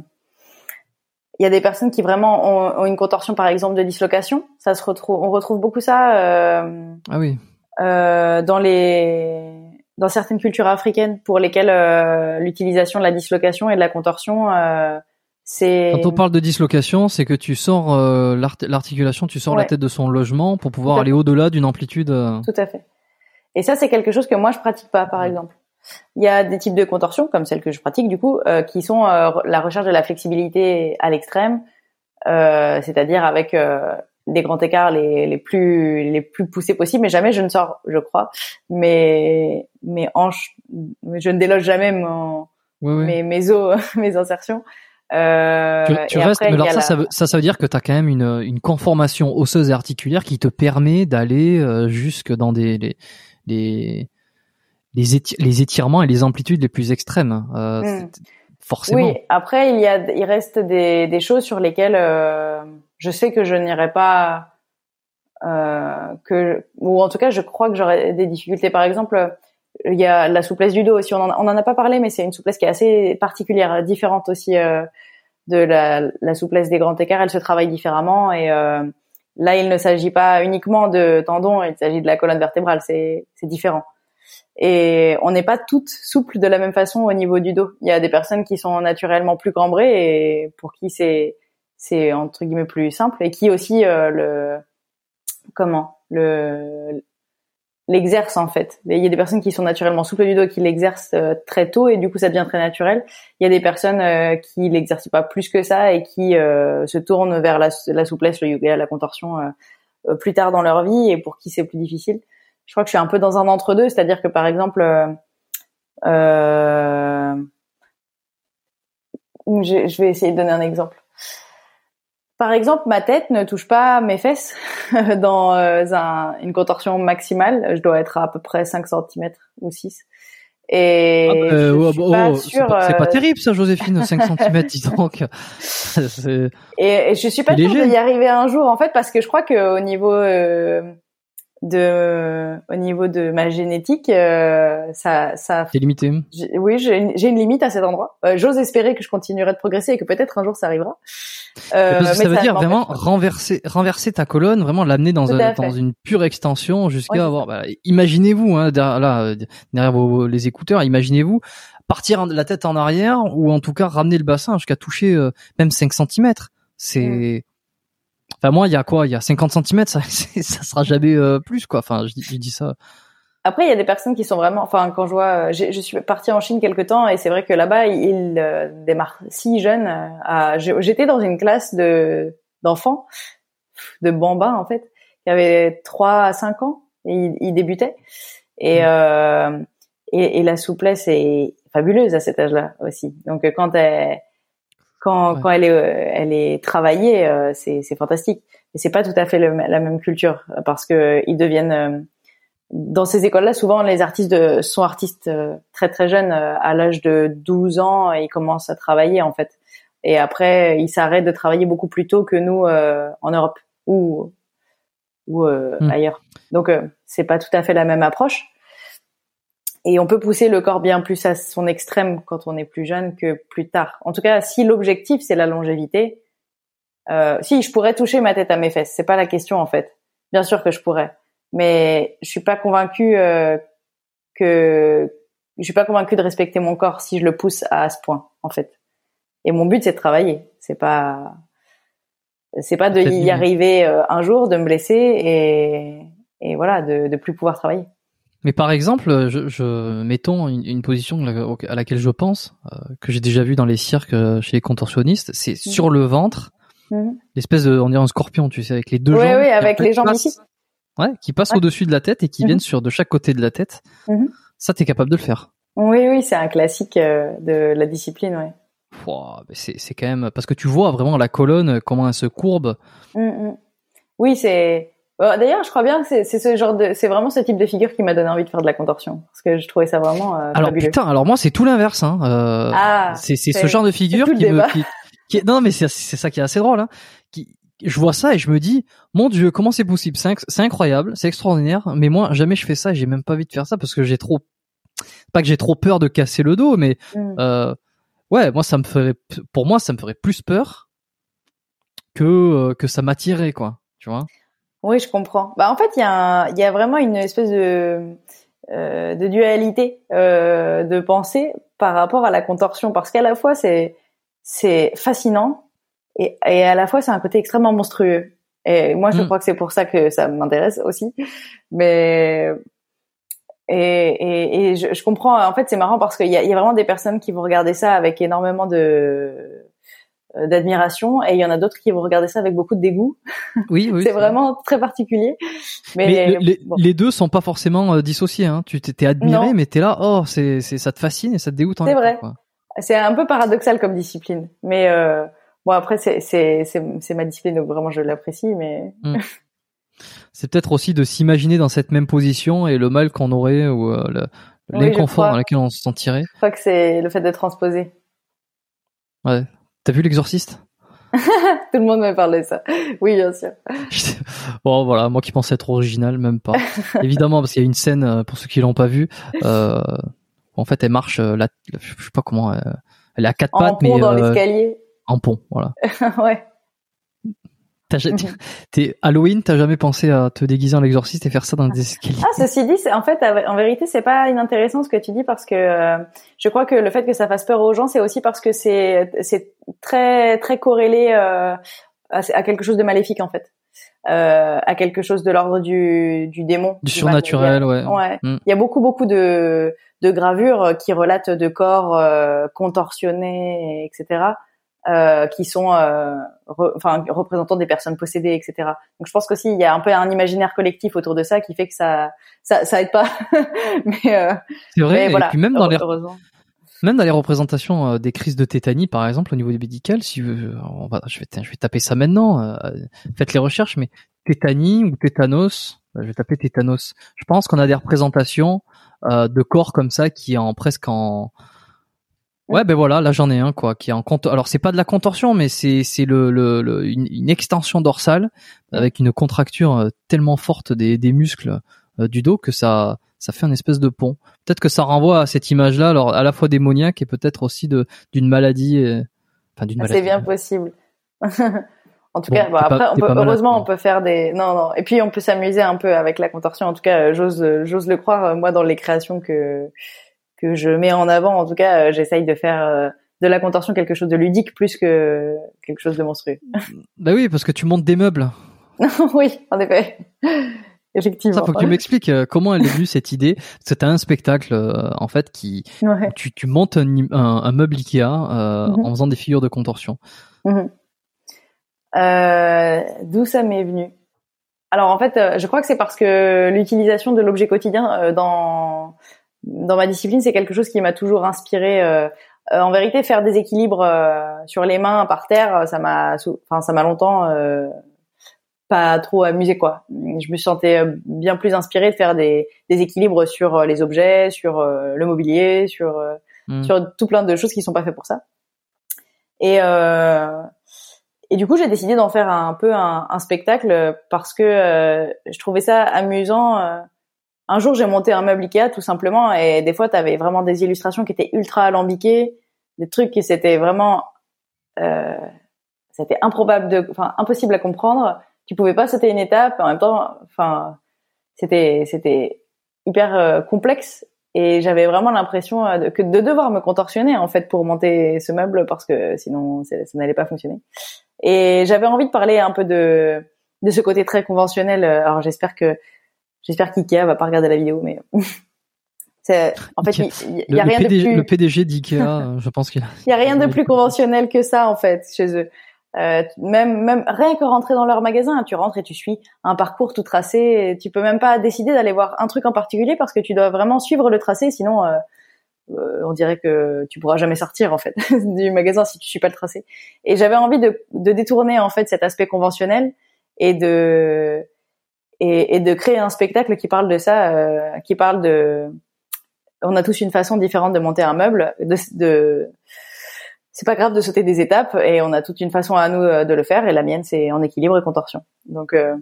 il y a des personnes qui vraiment ont, une contorsion, par exemple, de dislocation. Ça se retrouve, on retrouve beaucoup ça. ah oui. dans les, dans certaines cultures africaines pour lesquelles l'utilisation de la dislocation et de la contorsion c'est quand on parle de dislocation, c'est que tu sors l'articulation, tu sors la tête de son logement pour pouvoir aller au-delà d'une amplitude. Tout à fait. Et ça, c'est quelque chose que moi, je pratique pas, par exemple. Il y a des types de contorsions, comme celles que je pratique, du coup, euh, qui sont euh, la recherche de la flexibilité à l'extrême, euh, c'est-à-dire avec des grands écarts les, les, plus les plus poussés possibles. Mais jamais je ne sors, je crois, mes mes hanches, je ne déloge jamais mon, mes mes os, (laughs) mes insertions. Euh, tu, restes, mais alors ça, ça, veut, ça, ça veut dire que tu as quand même une, une conformation osseuse et articulaire qui te permet d'aller jusque dans des, les, les les, les étirements et les amplitudes les plus extrêmes. Euh, hmm. Forcément. Oui. Après, il y a, il reste des, des choses sur lesquelles euh, je sais que je n'irai pas, euh, que ou en tout cas, je crois que j'aurai des difficultés. Par exemple, il y a la souplesse du dos aussi. On en, on en a pas parlé, mais c'est une souplesse qui est assez particulière, différente aussi euh, de la, la, souplesse des grands écarts. Elle se travaille différemment et euh, Là, il ne s'agit pas uniquement de tendons, il s'agit de la colonne vertébrale, c'est différent. Et on n'est pas toutes souples de la même façon au niveau du dos. Il y a des personnes qui sont naturellement plus cambrées et pour qui c'est c'est entre guillemets plus simple et qui aussi euh, le comment le l'exerce en fait. Il y a des personnes qui sont naturellement souples du dos qui l'exercent euh, très tôt et du coup ça devient très naturel. Il y a des personnes euh, qui l'exercent pas plus que ça et qui euh, se tournent vers la, la, souplesse, le yoga, la contorsion plus tard dans leur vie et pour qui c'est plus difficile. Je crois que je suis un peu dans un entre-deux, c'est-à-dire que par exemple, je vais essayer de donner un exemple. Par exemple, ma tête ne touche pas mes fesses (laughs) dans euh, un, une contorsion maximale. Je dois être à, peu près 5 cm ou 6. Et ah, bah, oh, oh, pas c'est pas, euh, terrible ça, Joséphine, 5 (laughs) cm, dis donc. (laughs) et, et, je suis pas sûre d'y arriver un jour, en fait, parce que je crois que au niveau euh, de au niveau de ma génétique euh, ça ça c'est limité oui j'ai une, une limite à cet endroit. Euh, j'ose espérer que je continuerai de progresser et que peut-être un jour ça arrivera. Euh, mais ça veut dire vraiment renverser renverser ta colonne vraiment l'amener dans un, dans une pure extension jusqu'à avoir bah, imaginez-vous hein, derrière, là derrière vos, les écouteurs imaginez-vous partir la tête en arrière ou en tout cas ramener le bassin jusqu'à toucher euh, même 5 cm C'est, enfin moi, il y a quoi? Il y a 50 cm, ça, (laughs) ça sera jamais euh, plus quoi. Enfin, je, dis- je dis ça. Après, il y a des personnes qui sont vraiment. Enfin, quand je vois, j'ai- je suis partie en Chine quelque temps et c'est vrai que là-bas, ils euh, démarrent si jeunes. euh, à- J'étais dans une classe de d'enfants, de bambins en fait, qui avaient 3 à 5 ans et ils, ils débutaient. Et, euh, et et la souplesse est fabuleuse à cet âge-là aussi. Donc euh, quand elle quand Ouais. quand elle est euh, elle est travaillée, euh, c'est c'est fantastique. Mais c'est pas tout à fait le- la même culture euh, parce que ils deviennent euh, dans ces écoles-là, souvent les artistes de, sont artistes euh, très très jeunes, euh, à l'âge de 12 ans, ils commencent à travailler en fait. Et après, ils s'arrêtent de travailler beaucoup plus tôt que nous euh, en Europe ou ou euh, Hmm. ailleurs. Donc euh, c'est pas tout à fait la même approche. Et on peut pousser le corps bien plus à son extrême quand on est plus jeune que plus tard. En tout cas, si l'objectif c'est la longévité, euh, si je pourrais toucher ma tête à mes fesses, c'est pas la question en fait. Bien sûr que je pourrais, mais je suis pas convaincue euh, que je suis pas convaincue de respecter mon corps si je le pousse à ce point en fait. Et mon but c'est de travailler, c'est pas c'est pas de y arriver euh, un jour, de me blesser et et voilà, de de plus pouvoir travailler. Mais par exemple, je, je mettons une, une position à laquelle je pense, euh, que j'ai déjà vu dans les cirques euh, chez les contorsionnistes, c'est sur le ventre, Mhm. l'espèce de, on dirait un scorpion, tu sais, avec les deux Ouais, jambes. ouais, qui, en avec les jambes ici. Ouais, qui passent Ouais. au-dessus de la tête et qui Mhm. viennent sur de chaque côté de la tête. Mhm. Ça, t'es capable de le faire. Oui, oui, c'est un classique euh, de la discipline, ouais. C'est quand même parce que tu vois vraiment la colonne comment elle se courbe. Oui, c'est. Bon, D'ailleurs, je crois bien que c'est ce genre de, c'est vraiment ce type de figure qui m'a donné envie de faire de la contorsion, parce que je trouvais ça vraiment euh, Alors fabuleux. putain, alors moi c'est tout l'inverse. Hein. Euh, Ah, c'est c'est ce genre de figure qui me, qui, qui- non mais c'est c'est ça qui est assez drôle. Hein. Qui, je vois ça et je me dis, mon Dieu, comment c'est possible? C'est inc- c'est incroyable, c'est extraordinaire. Mais moi, jamais je fais ça et j'ai même pas envie de faire ça parce que j'ai trop, pas que j'ai trop peur de casser le dos, mais Mm. euh, ouais, moi ça me ferait, pour moi ça me ferait plus peur que euh, que ça m'attirait quoi. Tu vois? Oui, je comprends. Bah, en fait, il y, a un- y a vraiment une espèce de, euh, de dualité euh, de pensée par rapport à la contorsion, parce qu'à la fois c'est c'est fascinant et, et à la fois c'est un côté extrêmement monstrueux. Et moi, je Mm. crois que c'est pour ça que ça m'intéresse aussi. Mais et, et, et je, je comprends. En fait, c'est marrant parce qu'il y a, y a vraiment des personnes qui vont regarder ça avec énormément de d'admiration et il y en a d'autres qui vont regarder ça avec beaucoup de dégoût. Oui, (laughs) oui. c'est vraiment très particulier. Mais, Mais le- les, bon. les deux sont pas forcément euh, dissociés. Hein. Tu t'es admiré, Non. mais t'es là, oh, c'est, ça te fascine et ça te dégoûte C'est vrai. c'est un peu paradoxal comme discipline. Mais euh, bon, après, c'est c'est c'est c'est ma discipline, donc vraiment je l'apprécie. Mais (laughs) C'est peut-être aussi de s'imaginer dans cette même position et le mal qu'on aurait ou euh, Oui, l'inconfort dans lequel on se sentirait. je crois que c'est le fait de transposer. Ouais. T'as vu l'exorciste? (laughs) Tout le monde me parle de ça. Oui, bien sûr. (laughs) Bon, voilà, moi qui pensais être original, même pas. (laughs) Évidemment, parce qu'il y a une scène, euh, pour ceux qui l'ont pas vu, euh, en fait, elle marche, euh, la, je sais pas comment, euh, elle est à quatre En pattes, pont mais dans euh, l'escalier. en pont, voilà. ouais. Mhm. (laughs) t'es Halloween, t'as jamais pensé à te déguiser en exorciste et faire ça dans des escaliers Ah, ceci dit, en fait, en vérité, c'est pas inintéressant ce que tu dis parce que euh, je crois que le fait que ça fasse peur aux gens, c'est aussi parce que c'est c'est très très corrélé euh, à, à quelque chose de maléfique en fait, euh, à quelque chose de l'ordre du du démon, Du mal. surnaturel, ouais. Ouais. Mm. Il y a beaucoup beaucoup de de gravures qui relatent de corps euh, contorsionnés, etc. Euh, qui sont euh, re- enfin représentants des personnes possédées, etc. Donc je pense qu'aussi il y a un peu un imaginaire collectif autour de ça qui fait que ça ça, ça aide pas. (laughs) mais, euh, C'est vrai, mais et puis même dans les, même dans les représentations euh, des crises de tétanie, par exemple, au niveau des médicales, si euh, on va, je vais, je vais taper ça maintenant, euh, faites les recherches, mais tétanie ou tétanos, je vais taper tétanos. Je pense qu'on a des représentations de corps comme ça qui est en presque en Ouais, ben voilà, là j'en ai un quoi, qui est en compte. Alors c'est pas de la contorsion, mais c'est c'est le, le, le- une, une extension dorsale avec une contracture euh, tellement forte des, des muscles euh, du dos que ça ça fait un espèce de pont. Peut-être que ça renvoie à cette image-là, alors à la fois démoniaque et peut-être aussi de d'une maladie, euh, enfin d'une Ah, maladie. C'est bien possible. (laughs) en tout Bon, cas, bon, pas- après, on t'es peut, pas malade, heureusement, quoi. on peut faire des. Non, non. Et puis, on peut s'amuser un peu avec la contorsion. En tout cas, j'ose, j'ose le croire. Moi, dans les créations que que je mets en avant, en tout cas, euh, j'essaye de faire euh, de la contorsion quelque chose de ludique plus que quelque chose de monstrueux. (laughs) bah oui, parce que tu montes des meubles. (laughs) oui, en effet. (laughs) Effectivement. Ça, faut que tu m'expliques euh, comment elle est venue cette idée. C'était un spectacle euh, en fait qui Ouais. tu, tu montes un, im- un, un meuble Ikea euh, Mhm. en faisant des figures de contorsion. Mhm. Euh, D'où ça m'est venu? Alors en fait, je crois que c'est parce que l'utilisation de l'objet quotidien dans dans ma discipline, c'est quelque chose qui m'a toujours inspiré. euh, euh, en vérité, faire des équilibres euh, sur les mains par terre, ça m'a, enfin ça m'a longtemps euh, pas trop amusé quoi. Je me sentais bien plus inspirée de faire des, des équilibres sur les objets, sur le mobilier, sur euh, Mhm. sur tout plein de choses qui sont pas faites pour ça. Et euh, et du coup, j'ai décidé d'en faire un, peu un, un spectacle parce que euh, je trouvais ça amusant. Un jour, j'ai monté un meuble Ikea tout simplement, et des fois, tu avais vraiment des illustrations qui étaient ultra alambiquées, des trucs qui c'était vraiment, euh, c'était improbable de, enfin impossible à comprendre. Tu pouvais pas sauter une étape, en même temps, enfin, c'était c'était hyper euh, complexe et j'avais vraiment l'impression euh, que de devoir me contorsionner en fait pour monter ce meuble parce que sinon ça, ça n'allait pas fonctionner. Et j'avais envie de parler un peu de de ce côté très conventionnel. Alors j'espère que j'espère qu'IKEA va pas regarder la vidéo, mais (laughs) en fait il il- il Le, y a le rien de PDG, plus le PDG d'Ikea, (laughs) je pense qu'il a. il y a rien de plus conventionnel que ça en fait chez eux. Euh, même même rien que rentrer dans leur magasin, tu rentres et tu suis un parcours tout tracé. Et tu peux même pas décider d'aller voir un truc en particulier parce que tu dois vraiment suivre le tracé, sinon euh, euh, on dirait que tu pourras jamais sortir en fait (laughs) du magasin si tu suis pas le tracé. Et j'avais envie de, de détourner en fait cet aspect conventionnel et de et, et de créer un spectacle qui parle de ça, euh, qui parle de on a tous une façon différente de monter un meuble, de, de c'est pas grave de sauter des étapes et on a toute une façon à nous euh, de le faire et la mienne c'est en équilibre et contorsion. Donc euh,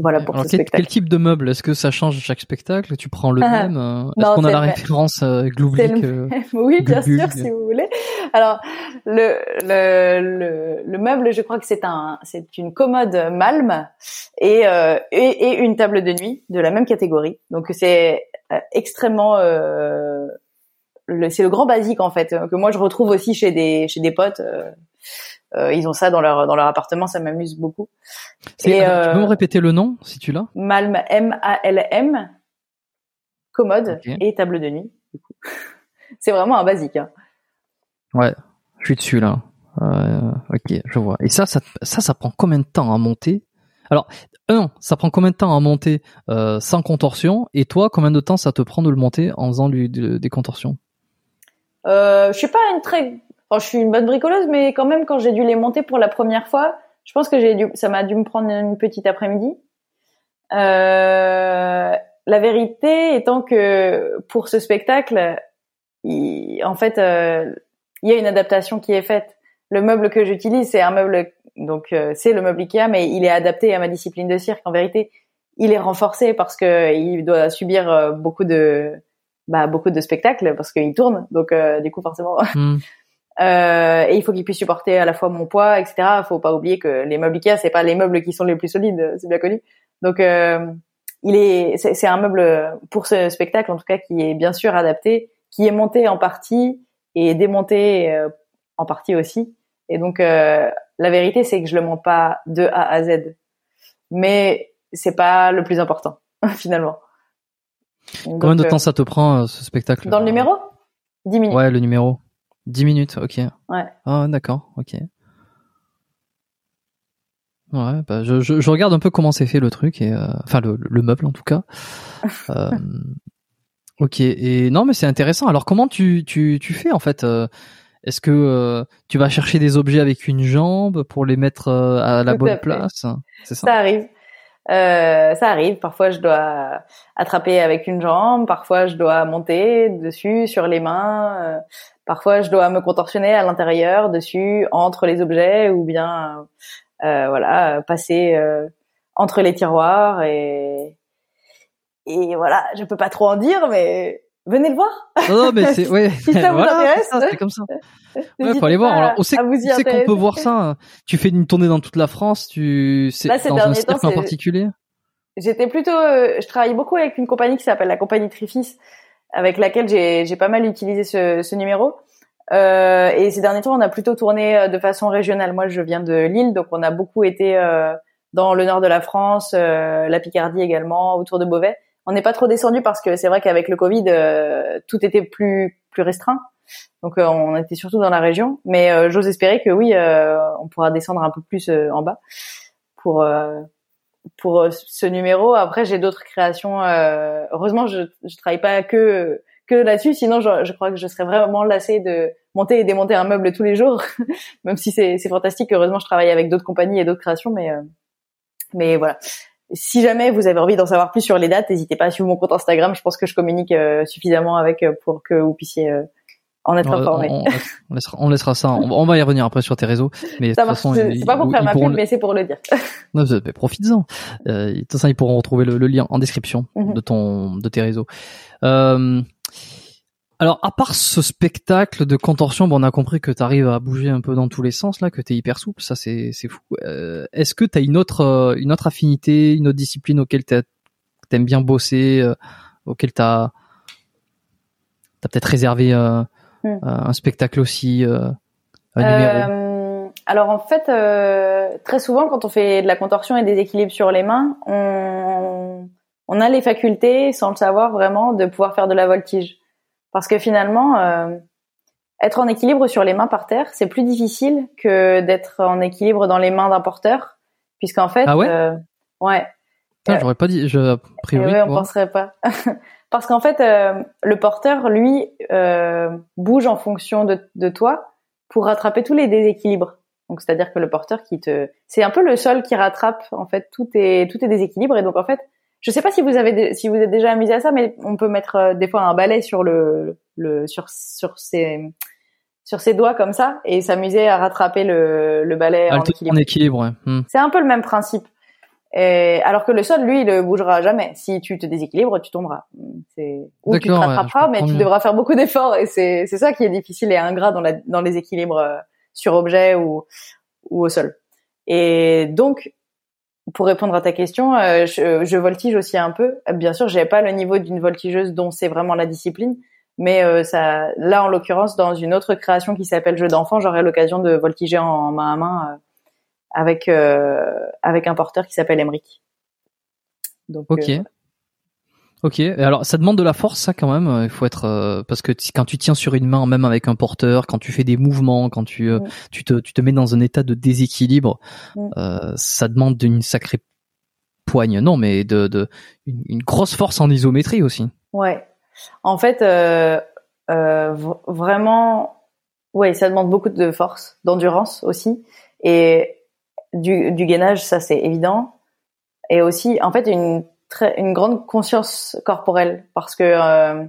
voilà pour Alors, ce quel, spectacle. quel type de meuble Est-ce que ça change à chaque spectacle? Tu prends le Ah, même euh, Est-ce qu'on a la même. référence euh, le euh, (laughs) oui, bien sûr, si vous voulez. Alors, le, le, le, le meuble, je crois que c'est un, c'est une commode Malm et, euh, et, et une table de nuit de la même catégorie. Donc, c'est euh, extrêmement, euh, le, c'est le grand basique en fait que moi je retrouve aussi chez des, chez des potes. Euh, euh, ils ont ça dans leur, dans leur appartement, ça m'amuse beaucoup. Et, attends, Tu peux euh, me répéter le nom si tu l'as? Malm, M-A-L-M, commode Ok. et table de nuit. (laughs) c'est vraiment un basique. Hein. Ouais, je suis dessus là. Euh, ok, je vois. Et ça, ça, ça, ça prend combien de temps à monter? Alors, un, ça prend combien de temps à monter euh, sans contorsion? Et toi, combien de temps ça te prend de le monter en faisant du- du- des contorsions? Euh, je suis pas une très, enfin, je suis une bonne bricoleuse, mais quand même, quand j'ai dû les monter pour la première fois, je pense que j'ai dû, ça m'a dû me prendre une petite après-midi. Euh, la vérité étant que pour ce spectacle, il- en fait, euh, il y a une adaptation qui est faite. Le meuble que j'utilise, c'est un meuble, donc euh, c'est le meuble Ikea, mais il est adapté à ma discipline de cirque. En vérité, il est renforcé parce que il doit subir euh, beaucoup de, bah, beaucoup de spectacles parce qu'il tourne. Donc euh, du coup, forcément, Hmm. (laughs) euh, et il faut qu'il puisse supporter à la fois mon poids, etc. Faut pas oublier que les meubles Ikea, c'est pas les meubles qui sont les plus solides, c'est bien connu. Donc, euh, il est, c'est un meuble pour ce spectacle, en tout cas, qui est bien sûr adapté, qui est monté en partie et démonté euh, en partie aussi. Et donc, euh, la vérité, c'est que je le monte pas de A à Z, mais c'est pas le plus important (laughs) finalement. Combien de euh, temps ça te prend euh, ce spectacle? Dans le numéro? 10 minutes. Ouais, le numéro. 10 minutes, ok. Ouais. Ah, d'accord, ok. Ouais, bah, je, je, je regarde un peu comment c'est fait le truc, et euh, enfin le, le meuble en tout cas. (laughs) Euh, ok, et non mais c'est intéressant. Alors comment tu, tu, tu fais en fait euh, Est-ce que euh, tu vas chercher des objets avec une jambe pour les mettre à la Tout bonne place? C'est ça, Ça arrive. Euh, ça arrive. Parfois, je dois attraper avec une jambe. Parfois, je dois monter dessus, sur les mains. Euh, parfois, je dois me contorsionner à l'intérieur, dessus, entre les objets, ou bien, euh, voilà, passer euh, entre les tiroirs. Et, et voilà, je peux pas trop en dire, mais venez le voir. Non, non, mais c'est (laughs) ouais. Si ça vous voilà, intéresse. c'est comme ça. (laughs) Ouais, faut aller voir. Alors, on sait, qu'on peut voir ça. Tu fais une tournée dans toute la France. Tu, c'est dans un cercle en particulier? J'étais plutôt, euh, je travaille beaucoup avec une compagnie qui s'appelle la compagnie Trifis, avec laquelle j'ai pas mal utilisé ce, ce numéro. Euh, et ces derniers temps, on a plutôt tourné euh, de façon régionale. Moi, je viens de Lille, donc on a beaucoup été euh, dans le nord de la France, la Picardie également, autour de Beauvais. On n'est pas trop descendu parce que c'est vrai qu'avec le Covid, tout était plus plus restreint. Donc on était surtout dans la région, mais j'ose espérer que oui, on pourra descendre un peu plus en bas pour pour ce numéro. Après, j'ai d'autres créations. heureusement, je je travaille pas que que là-dessus. Sinon, je, je, crois que je serais vraiment lassée de monter et démonter un meuble tous les jours, (laughs) même si c'est fantastique. Heureusement, je travaille avec d'autres compagnies et d'autres créations, mais euh, mais voilà. Si jamais vous avez envie d'en savoir plus sur les dates, n'hésitez pas à suivre mon compte Instagram. Je pense que je communique euh, suffisamment avec euh, pour que vous puissiez être informé. On, laissera, on, laissera, ça. On, va y revenir après sur tes réseaux. Mais ça marche. C'est pas pour faire ma pub, mais c'est pour le dire. (laughs) non, profites-en. Euh, de toute façon, ils pourront retrouver le, lien en description mhm. de ton, de tes réseaux. Euh, alors, à part ce spectacle de contorsion, bon, on a compris que tu arrives à bouger un peu dans tous les sens, là, que tu es hyper souple, ça c'est fou. Euh, Est-ce que tu as une autre, euh, une autre affinité, une autre discipline auquel tu aimes bien bosser, euh, auquel tu as, peut-être réservé euh, hmm. un spectacle aussi, un numéro Alors en fait, très souvent quand on fait de la contorsion et des équilibres sur les mains, on, on a les facultés, sans le savoir vraiment, de pouvoir faire de la voltige. Parce que finalement, euh, être en équilibre sur les mains par terre, c'est plus difficile que d'être en équilibre dans les mains d'un porteur, puisqu'en fait, ah ouais, euh, ouais. j'aurais pas dit, je, a priori. on penserait pas. (laughs) Parce qu'en fait, euh, le porteur, lui, euh, bouge en fonction de, de toi pour rattraper tous les déséquilibres. Donc, c'est-à-dire que le porteur qui te, c'est un peu le sol qui rattrape en fait tout est tout est déséquilibre et donc en fait je sais pas si vous avez si vous êtes déjà amusé à ça, mais on peut mettre euh, des fois un balai sur le, le sur sur ses sur ses doigts comme ça et s'amuser à rattraper le, le balai en équilibre. En équilibre hmm. C'est un peu le même principe. Et, alors que le sol, lui, il ne bougera jamais. Si tu te déséquilibres, tu tomberas. C'est ou tu te rattraperas, mais tu devras faire beaucoup d'efforts et c'est c'est ça qui est difficile et ingrat dans la dans les équilibres euh, sur objet ou ou au sol. Et donc pour répondre à ta question, euh, je, je, voltige aussi un peu. Bien sûr, j'ai pas le niveau d'une voltigeuse dont c'est vraiment la discipline, mais euh, ça, là en l'occurrence, dans une autre création qui s'appelle Jeu d'enfant, j'aurai l'occasion de voltiger en, main à main euh, avec avec un porteur qui s'appelle Emric. Donc, ok. Ok, alors ça demande de la force, ça quand même. Il faut être euh, parce que quand tu tiens sur une main, même avec un porteur, quand tu fais des mouvements, quand tu euh, tu te tu te mets dans un état de déséquilibre, euh, ça demande une sacrée poigne, non, mais de, de une, grosse force en isométrie aussi. Ouais, en fait, vraiment, ouais, ça demande beaucoup de force, d'endurance aussi, et du du gainage, ça c'est évident, et aussi en fait une très, une grande conscience corporelle parce que euh,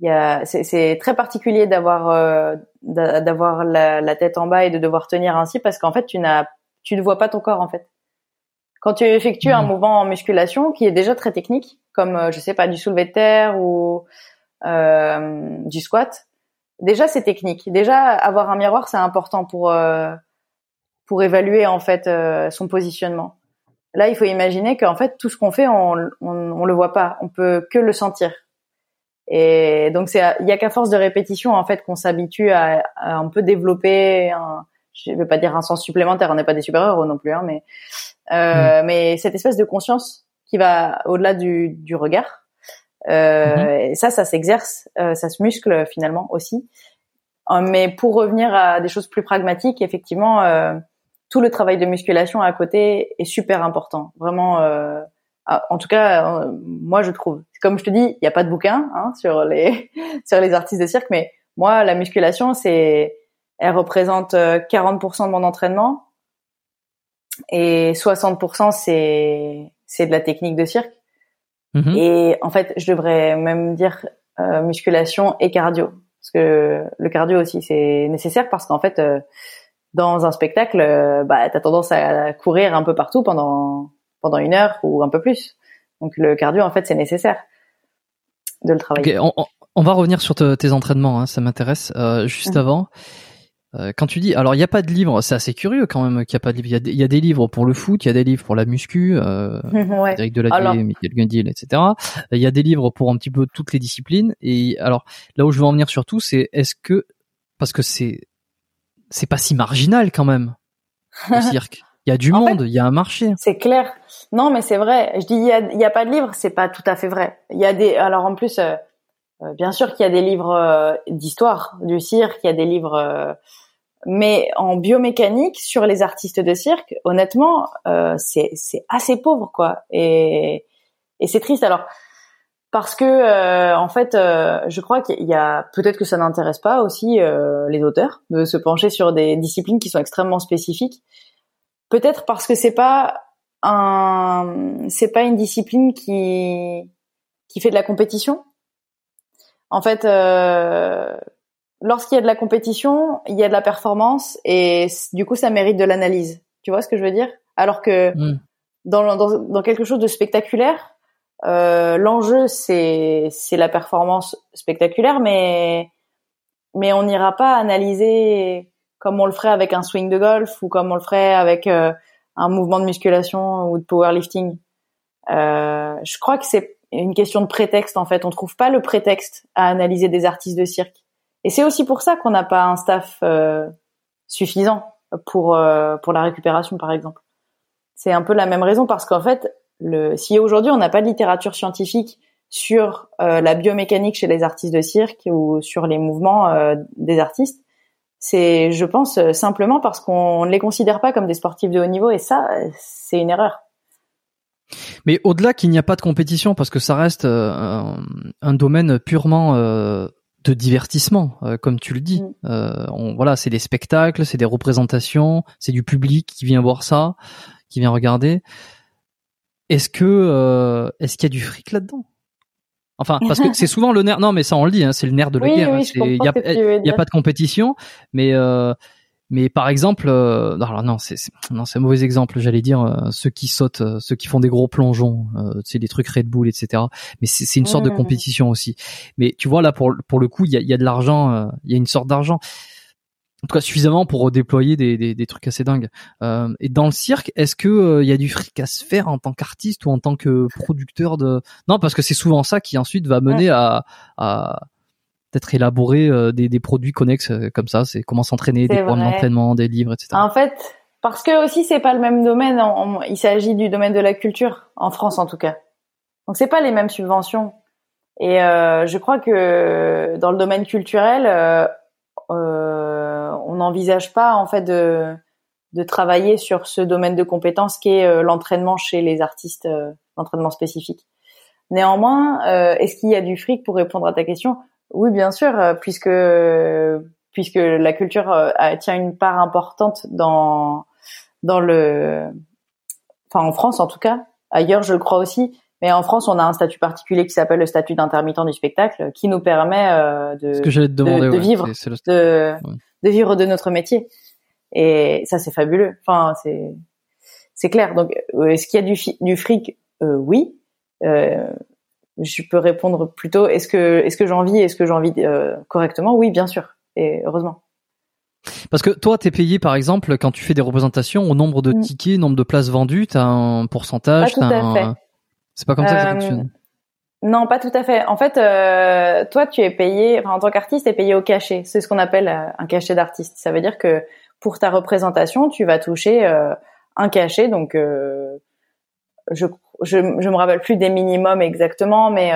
y a, c'est, très particulier d'avoir euh, d'avoir la, la, tête en bas et de devoir tenir ainsi parce qu'en fait tu n'as tu ne vois pas ton corps en fait. Quand tu effectues un mmh. mouvement en musculation qui est déjà très technique, comme euh, je sais pas du soulevé de terre ou euh, du squat, déjà c'est technique. Déjà avoir un miroir c'est important pour euh, pour évaluer en fait son positionnement. Là, il faut imaginer qu'en fait, tout ce qu'on fait, on, on, on, le voit pas, on peut que le sentir. Et donc, c'est, il y a qu'à force de répétition, en fait, qu'on s'habitue à, à, un peu développer, un, je vais pas dire un sens supplémentaire, on n'est pas des super-héros non plus, hein, mais, euh, mm. mais cette espèce de conscience qui va au-delà du, du regard. Euh, mm-hmm. et ça, ça s'exerce, euh, ça se muscle finalement aussi. Euh, mais pour revenir à des choses plus pragmatiques, effectivement, euh, tout le travail de musculation à côté est super important. Vraiment, euh, en tout cas, euh, moi je trouve. Comme je te dis, il n'y a pas de bouquin hein, sur les (laughs) sur les artistes de cirque, mais moi la musculation, c'est, elle représente 40% euh, de mon entraînement et 60% c'est c'est de la technique de cirque. Mm-hmm. Et en fait, je devrais même dire euh, musculation et cardio, parce que le cardio aussi c'est nécessaire parce qu'en fait dans un spectacle, euh, bah, tu as tendance à courir un peu partout pendant, pendant une heure ou un peu plus. Donc le cardio, en fait, c'est nécessaire de le travailler. on, va revenir sur tes entraînements, hein, ça m'intéresse. Euh, juste mmh. avant, euh, quand tu dis, alors il n'y a pas de livre, c'est assez curieux quand même qu'il n'y a pas de livre. Il y, a des livres pour le foot, il y a des livres pour la muscu, euh, (laughs) ouais. Eric Deladier, Michael Gundil, etc. Il y a des livres pour un petit peu toutes les disciplines. Et alors là où je veux en venir surtout, c'est est-ce que parce que c'est c'est pas si marginal quand même (laughs) le cirque. Il y a du monde, il y a un marché. C'est clair. Non, mais c'est vrai. Je dis il y a, y a pas de livres, c'est pas tout à fait vrai. Il y a des alors en plus euh, euh, bien sûr qu'il y a des livres euh, d'histoire du cirque, il y a des livres mais en biomécanique sur les artistes de cirque, honnêtement, c'est c'est assez pauvre quoi. Et et c'est triste alors parce que en fait, je crois qu'il y a peut-être que ça n'intéresse pas aussi les auteurs de se pencher sur des disciplines qui sont extrêmement spécifiques. Peut-être parce que c'est pas un, c'est pas une discipline qui qui fait de la compétition. En fait, euh, lorsqu'il y a de la compétition, il y a de la performance et du coup, ça mérite de l'analyse. Tu vois ce que je veux dire? Alors que mm. dans, dans, dans, quelque chose de spectaculaire, euh, l'enjeu c'est c'est la performance spectaculaire, mais mais on n'ira pas analyser comme on le ferait avec un swing de golf ou comme on le ferait avec euh, un mouvement de musculation ou de powerlifting. Euh, je crois que c'est une question de prétexte en fait. On trouve pas le prétexte à analyser des artistes de cirque. Et c'est aussi pour ça qu'on n'a pas un staff euh, suffisant pour euh, pour la récupération par exemple. C'est un peu la même raison parce qu'en fait, le, si aujourd'hui on n'a pas de littérature scientifique sur euh, la biomécanique chez les artistes de cirque ou sur les mouvements euh, des artistes, c'est, je pense, simplement parce qu'on ne les considère pas comme des sportifs de haut niveau et ça, c'est une erreur. Mais au-delà qu'il n'y a pas de compétition, parce que ça reste euh, un, domaine purement euh, de divertissement, euh, comme tu le dis. Mm. voilà, c'est des spectacles, c'est des représentations, c'est du public qui vient voir ça, qui vient regarder. Est-ce que est-ce qu'il y a du fric là-dedans? Enfin, (laughs) parce que c'est souvent le nerf. Non, mais ça on le dit, hein, c'est le nerf de la guerre. Hein, il n'y a, pas de compétition, mais euh, mais par exemple, euh, alors non, c'est non, c'est un mauvais exemple. J'allais dire euh, ceux qui sautent, euh, ceux qui font des gros plongeons, euh, c'est des trucs Red Bull, etc. Mais c'est une sorte de compétition aussi. Mais tu vois là, pour pour le coup, il y a, y a de l'argent, il y a une sorte d'argent en tout cas suffisamment pour déployer des, des, des trucs assez dingues. Euh, et dans le cirque, est-ce que il euh, y a du fric à se faire en tant qu'artiste ou en tant que producteur de Non, parce que c'est souvent ça qui ensuite va mener à, à peut-être élaborer euh, des, des, produits connexes comme ça. C'est comment s'entraîner, des programmes d'entraînement, des livres, etc. En fait, parce que aussi c'est pas le même domaine. il s'agit du domaine de la culture en France en tout cas. Donc c'est pas les mêmes subventions. Et je crois que dans le domaine culturel. Euh, on n'envisage pas en fait de, travailler sur ce domaine de compétences qui est euh, l'entraînement chez les artistes, euh, l'entraînement spécifique. Néanmoins, euh, est-ce qu'il y a du fric pour répondre à ta question? Oui, bien sûr, puisque puisque la culture tient une part importante dans dans le, enfin en France en tout cas. Ailleurs, je le crois aussi. Mais en France, on a un statut particulier qui s'appelle le statut d'intermittent du spectacle, qui nous permet de, de, vivre, de, de vivre de notre métier. Et ça, c'est fabuleux. Enfin, c'est c'est clair. Donc, euh, est-ce qu'il y a du, du fric? Euh, Oui. Euh, je peux répondre plutôt est-ce que est-ce que j'en vis? Est-ce que j'en vis euh, correctement? Oui, bien sûr. Et heureusement. Parce que toi, t'es payé par exemple quand tu fais des représentations au nombre de mm. tickets, nombre de places vendues, t'as un pourcentage. Pas tout à fait. C'est pas comme ça que ça fonctionne. Non, pas tout à fait. En fait, euh, toi, tu es payé, enfin, en tant qu'artiste, tu es payé au cachet. C'est ce qu'on appelle euh, un cachet d'artiste. Ça veut dire que pour ta représentation, tu vas toucher euh, un cachet. Donc, je, je, je me rappelle plus des minimums exactement, mais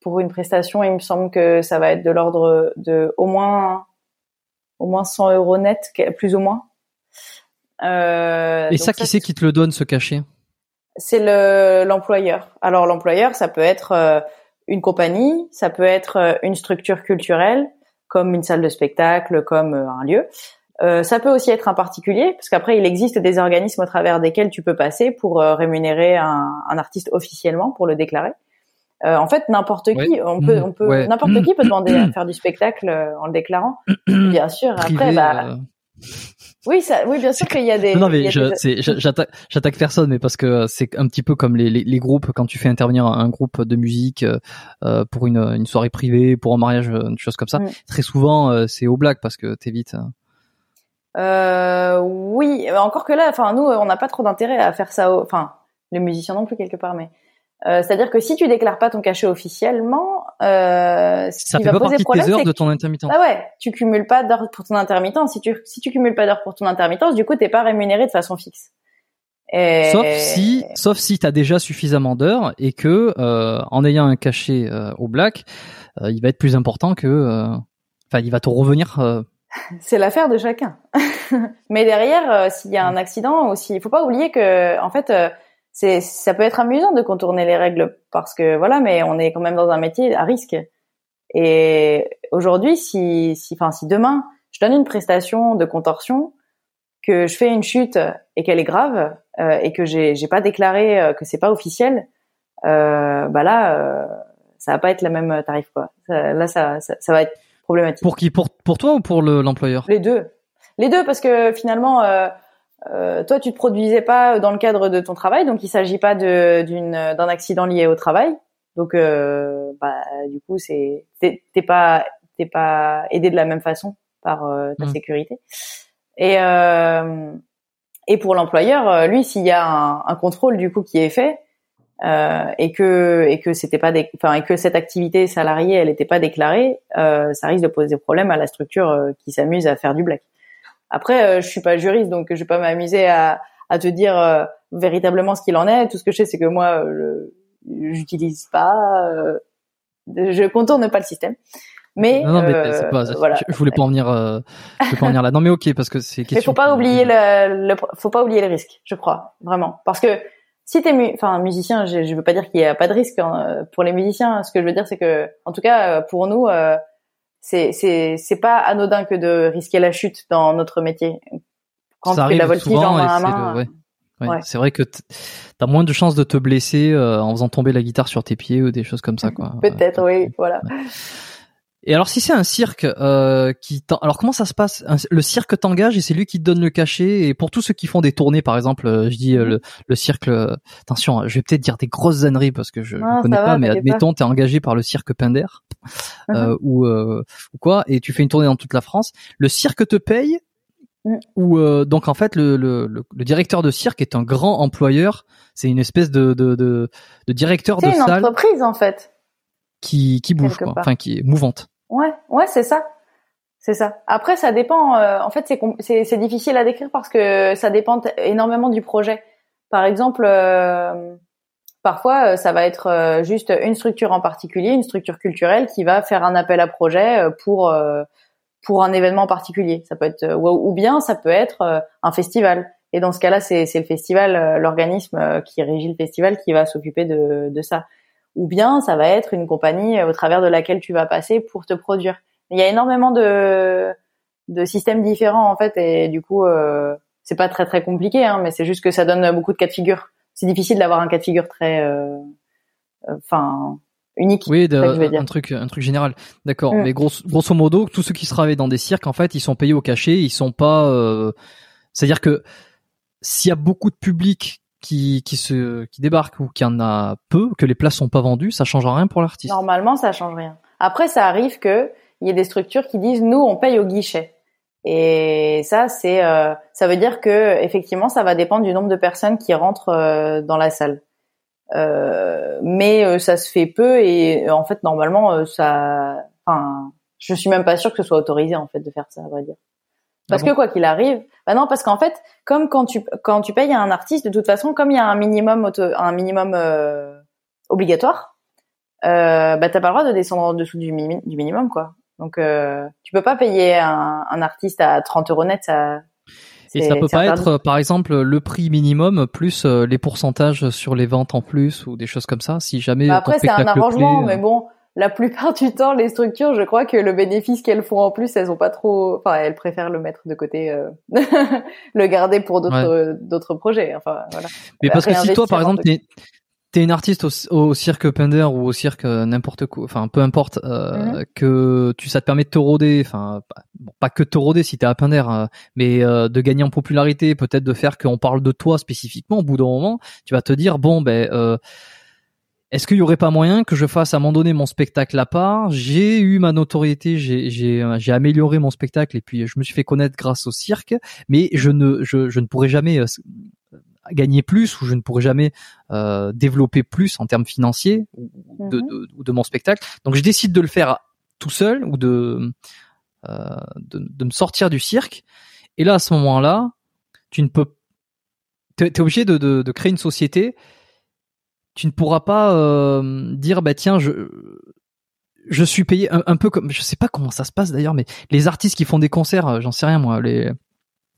pour une prestation, il me semble que ça va être de l'ordre de au moins au moins 100 euros net, plus ou moins. Et ça, qui c'est qui te le donne ce cachet? C'est le l'employeur. Alors l'employeur, ça peut être euh, une compagnie, ça peut être euh, une structure culturelle, comme une salle de spectacle, comme euh, un lieu. ça peut aussi être un particulier, parce qu'après il existe des organismes au travers desquels tu peux passer pour rémunérer un, un, artiste officiellement, pour le déclarer. en fait, n'importe qui, on peut, on peut, n'importe qui peut demander (clears throat) à faire du spectacle en le déclarant. Bien sûr, après, bah, oui, ça, oui, bien sûr qu'il y a des. Non, mais j'attaque personne, mais parce que c'est un petit peu comme les, les, groupes quand tu fais intervenir un groupe de musique euh, euh, pour une, une soirée privée, pour un mariage, une chose comme ça. Très souvent, euh, c'est au black parce que t'évites. Euh, oui, encore que là, enfin nous, on n'a pas trop d'intérêt à faire ça. Enfin, les musiciens non plus quelque part, mais Euh, C'est-à-dire que si tu déclares pas ton cachet officiellement, euh, ce Ça qui fait va pas poser problème, heures de ton intermittence. ah ouais, tu cumules pas d'heures pour ton intermittence. Si tu si tu cumules pas d'heures pour ton intermittence, du coup t'es pas rémunéré de façon fixe. Et... Sauf si, sauf si t'as déjà suffisamment d'heures et que euh, en ayant un cachet euh, au black, euh, il va être plus important que, euh, enfin, il va te revenir. euh, (laughs) c'est l'affaire de chacun. (laughs) Mais derrière, s'il y a un accident aussi, il faut pas oublier que en fait euh, c'est ça peut être amusant de contourner les règles parce que voilà, mais on est quand même dans un métier à risque. Et aujourd'hui, si si enfin si demain je donne une prestation de contorsion que je fais une chute et qu'elle est grave euh, et que j'ai j'ai pas déclaré euh, que c'est pas officiel, euh, bah là euh, ça va pas être le même tarif quoi. Ça- là ça, ça ça va être problématique. pour qui, pour pour toi ou pour le- l'employeur? Les deux. Les deux, parce que finalement, euh, toi, tu te produisais pas dans le cadre de ton travail, donc il s'agit pas d'un accident lié au travail. Donc, euh, bah, du coup, c'est t'es pas t'es pas aidé de la même façon par euh, ta Mm. sécurité. Et euh, et pour l'employeur, euh, lui, s'il y a un, un contrôle du coup qui est fait euh, et que et que c'était pas enfin et que cette activité salariée elle n'était pas déclarée, euh, ça risque de poser problème à la structure qui s'amuse à faire du black. Après, euh, je suis pas juriste, donc je vais pas m'amuser à, à te dire euh, véritablement ce qu'il en est. Tout ce que je sais, c'est que moi, euh, j'utilise pas, euh, je contourne pas le système. Mais, Non, non, mais euh, c'est pas. (laughs) voilà. Je, je voulais pas en venir. Euh, je voulais pas en venir là. Non, mais ok, parce que c'est Mais question. faut pas oublier le, le, faut pas oublier les risques, je crois, vraiment, parce que si t'es mu enfin musicien, je, je veux pas dire qu'il y a pas de risque hein, pour les musiciens. Ce que je veux dire, c'est que, en tout cas, pour nous, euh, c'est c'est c'est pas anodin que de risquer la chute dans notre métier. Quand ça tu fais la voltige souvent en main à et c'est main, le- ouais. Ouais, ouais. C'est vrai que t'as moins de chances de te blesser euh, en faisant tomber la guitare sur tes pieds ou des choses comme ça, (laughs) quoi. peut-être, oui, voilà. Et alors si c'est un cirque euh, qui t'en- alors comment ça se passe? Le cirque t'engage et c'est lui qui te donne le cachet? Et pour tous ceux qui font des tournées par exemple, euh, je dis euh, le, le cirque euh, attention, je vais peut-être dire des grosses âneries parce que je, Non, connais pas mais admettons t'es engagé par le cirque Pinder euh, ou euh, ou quoi et tu fais une tournée dans toute la France, le cirque te paye? Mm. ou euh, donc en fait le, le, le, le directeur de cirque est un grand employeur, c'est une espèce de de, de, de directeur de C'est une salle entreprise en fait. qui qui bouge quoi, enfin qui est mouvante. Ouais, ouais, c'est ça. C'est ça. Après, ça dépend. euh, en fait, c'est difficile à décrire parce que ça dépend énormément du projet. Par exemple, euh, parfois, euh, ça va être juste une structure en particulier, une structure culturelle qui va faire un appel à projet pour pour un événement particulier. Ça peut être ou bien ça peut être un festival. Et dans ce cas-là, c'est le festival, l'organisme qui régit le festival qui va s'occuper de de ça. Ou bien ça va être une compagnie euh, au travers de laquelle tu vas passer pour te produire. Il y a énormément de de systèmes différents en fait et du coup euh, c'est pas très très compliqué hein, mais c'est juste que ça donne beaucoup de cas de figure. C'est difficile d'avoir un cas de figure très euh, euh, enfin unique. Oui, de- c'est ça que je veux dire. un truc, un truc général. D'accord. Mm. Mais grosso, grosso modo, tous ceux qui se travaillent dans des cirques, en fait, ils sont payés au cachet. Ils sont pas. euh, C'est-à-dire que s'il y a beaucoup de public qui qui se qui débarque ou qu'il y en a peu, que les places sont pas vendues, ça change rien pour l'artiste. Normalement, ça change rien. Après, ça arrive que il y ait des structures qui disent nous on paye au guichet. Et ça, c'est euh, ça veut dire que effectivement, ça va dépendre du nombre de personnes qui rentrent euh, dans la salle. Euh, mais euh, ça se fait peu et euh, en fait normalement euh, ça enfin je suis même pas sûre que ce soit autorisé en fait de faire ça à vrai dire parce Ah bon que quoi qu'il arrive bah non parce qu'en fait comme quand tu quand tu payes à un artiste de toute façon comme il y a un minimum auto, un minimum euh, obligatoire euh, bah t'as pas le droit de descendre en dessous du, du minimum quoi donc euh, tu peux pas payer un, un artiste à 30 euros net ça Et ça peut pas être, euh, par exemple, le prix minimum plus euh, les pourcentages sur les ventes en plus ou des choses comme ça. Si jamais Bah après, c'est un arrangement, plaît, mais bon, la plupart du temps, les structures, je crois que le bénéfice qu'elles font en plus, elles ont pas trop, enfin, elles préfèrent le mettre de côté, euh, (laughs) le garder pour d'autres, d'autres projets. Enfin, voilà. Mais parce que si toi, par exemple, tout t'es t'es une artiste au, au cirque Pender ou au cirque euh, n'importe quoi, enfin peu importe, euh, Mhm. que tu ça te permet de te rôder, enfin pas, bon, pas que de te rôder si t'es à Pender, euh, mais euh, de gagner en popularité, peut-être de faire qu'on parle de toi spécifiquement. Au bout d'un moment, tu vas te dire bon ben euh, est-ce qu'il y aurait pas moyen que je fasse à un moment donné mon spectacle à part? J'ai eu ma notoriété, j'ai j'ai euh, j'ai amélioré mon spectacle et puis je me suis fait connaître grâce au cirque, mais je ne je, je ne pourrais jamais euh, gagner plus ou je ne pourrai jamais euh, développer plus en termes financiers ou de, Mhm. de, ou de mon spectacle. Donc je décide de le faire tout seul ou de, euh, de, de me sortir du cirque. Et là, à ce moment-là, tu ne peux, t'es es obligé de, de, de créer une société. Tu ne pourras pas euh, dire bah tiens je je suis payé un, un peu comme je sais pas comment ça se passe d'ailleurs mais les artistes qui font des concerts euh, j'en sais rien moi les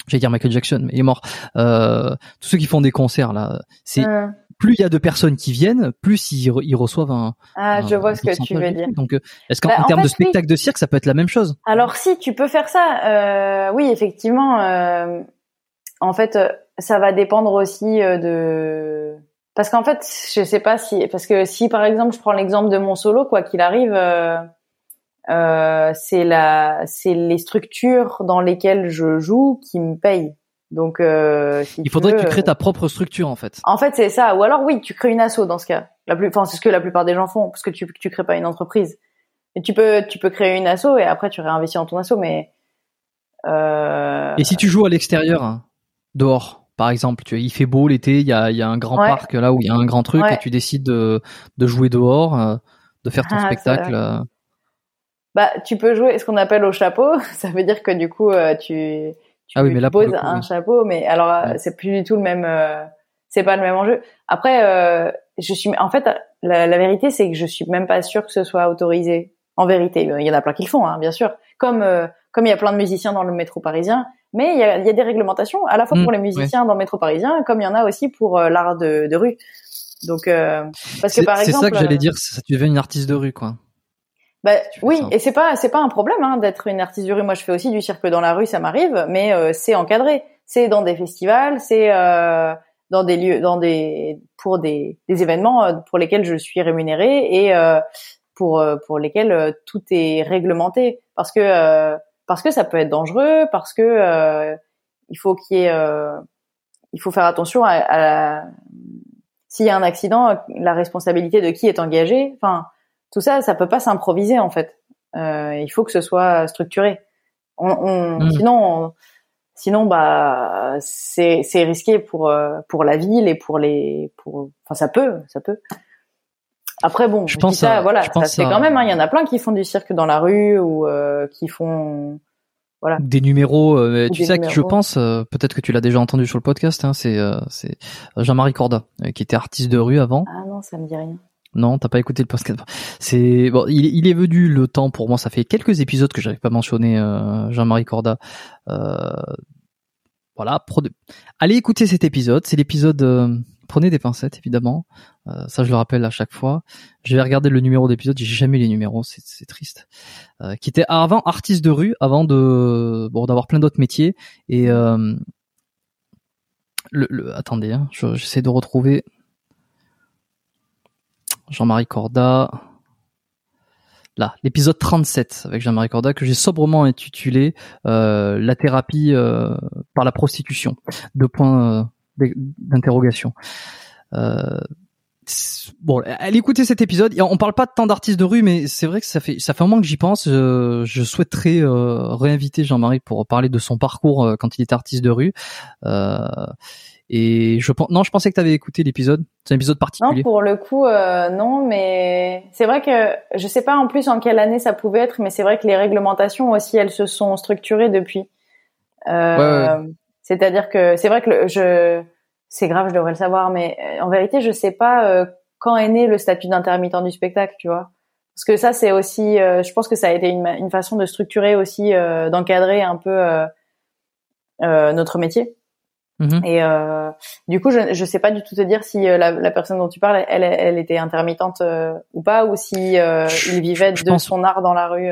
j'allais dire Michael Jackson mais il est mort euh, tous ceux qui font des concerts là c'est Euh, plus il y a de personnes qui viennent plus ils, re- ils reçoivent un ah, je vois ce que tu veux dire. donc euh, est-ce qu'en Bah, termes de oui. spectacle de cirque ça peut être la même chose? Alors si tu peux faire ça, euh, oui effectivement. euh, en fait, ça va dépendre aussi de parce qu'en fait, je sais pas si parce que si par exemple je prends l'exemple de mon solo, quoi qu'il arrive, euh, euh, c'est la c'est les structures dans lesquelles je joue qui me payent. Donc euh, si il faudrait veux, que tu crées euh, ta propre structure en fait En fait, c'est ça. Ou alors, oui, tu crées une asso dans ce cas. La plus, enfin, c'est ce que la plupart des gens font, parce que tu, tu crées pas une entreprise. Et tu peux, tu peux créer une asso et après tu réinvestis dans ton asso, mais. Euh... et si tu joues à l'extérieur hein, dehors par exemple tu il fait beau l'été il y a y a un grand Ouais. parc là où il y a un grand truc Ouais. et tu décides de de jouer dehors euh, de faire ton Ah, spectacle euh, Bah, tu peux jouer ce qu'on appelle au chapeau. (laughs) Ça veut dire que du coup, euh, tu, tu Ah oui, mais là, poses coup, un oui. chapeau, mais alors Ouais. c'est plus du tout le même. euh, c'est pas le même enjeu. Après, euh, je suis. En fait, la, la vérité, c'est que je suis même pas sûre que ce soit autorisé. En vérité, il y en a plein qui le font, hein, bien sûr. Comme euh, comme il y a plein de musiciens dans le métro parisien, mais il y a, y a des réglementations à la fois Mm, pour les musiciens dans le métro parisien, comme il y en a aussi pour euh, l'art de, de rue. Donc, euh, parce que c'est par c'est exemple, ça que j'allais euh, dire ça tu deviens une artiste de rue quoi bah, oui, et c'est pas c'est pas un problème hein, d'être une artiste de rue. Moi, je fais aussi du cirque dans la rue, ça m'arrive, mais euh, c'est encadré. C'est dans des festivals, c'est euh, dans des lieux, dans des pour des, des événements pour lesquels je suis rémunérée et euh, pour pour lesquels tout est réglementé parce que euh, parce que ça peut être dangereux, parce que euh, il faut qu'il y ait euh, il faut faire attention à, à la s'il y a un accident, la responsabilité de qui est engagée. Enfin, tout ça, ça peut pas s'improviser en fait. Euh, il faut que ce soit structuré. On, on- Mm. Sinon, on- sinon, bah, c'est c'est risqué pour euh, pour la ville et pour les pour. Enfin, ça peut, ça peut. Après, bon, Je pense ça, à- voilà, je ça pense se fait à- quand même. hein. Il y en a plein qui font du cirque dans la rue ou euh, qui font. Voilà. des numéros euh, tu des sais je pense euh, peut-être que tu l'as déjà entendu sur le podcast hein, c'est euh, c'est Jean-Marie Corda euh, qui était artiste de rue avant Ah non, ça me dit rien. Non, t'as pas écouté le podcast. C'est bon, il, il est venu le temps pour moi. Ça fait quelques épisodes que j'avais pas mentionné euh, Jean-Marie Corda. Euh, voilà, allez écouter cet épisode. C'est l'épisode. Prenez des pincettes, évidemment. Euh, ça, je le rappelle à chaque fois. Je vais regarder le numéro d'épisode. J'ai jamais les numéros. C'est triste. Euh, qui était avant artiste de rue, avant d'avoir plein d'autres métiers. Et euh, attendez, hein, je- j'essaie de retrouver. Jean-Marie Corda. Là, l'épisode 37 avec Jean-Marie Corda que j'ai sobrement intitulé La thérapie par la prostitution. Deux points d'interrogation. Euh, bon, allez écouter cet épisode. On parle pas tant d'artistes de rue, mais c'est vrai que ça fait ça fait un moment que j'y pense. Je, je souhaiterais euh, réinviter Jean-Marie pour parler de son parcours euh, quand il était artiste de rue. Euh, et je pense non, je pensais que tu avais écouté l'épisode. C'est un épisode Non, particulier. pour le coup, euh, non, mais c'est vrai que je sais pas en plus en quelle année ça pouvait être, mais c'est vrai que les réglementations aussi, elles se sont structurées depuis. Euh, C'est-à-dire que c'est vrai que le, je, c'est grave, je devrais le savoir, mais euh, en vérité, je sais pas euh, quand est né le statut d'intermittent du spectacle, tu vois. Parce que ça, c'est aussi, euh, je pense que ça a été une, une façon de structurer aussi, euh, d'encadrer un peu euh, euh, notre métier. Mhm. Et euh, du coup, je je sais pas du tout te dire si euh, la, la personne dont tu parles, elle, elle était intermittente euh, ou pas, ou si euh, il vivait je de pense- son art dans la rue.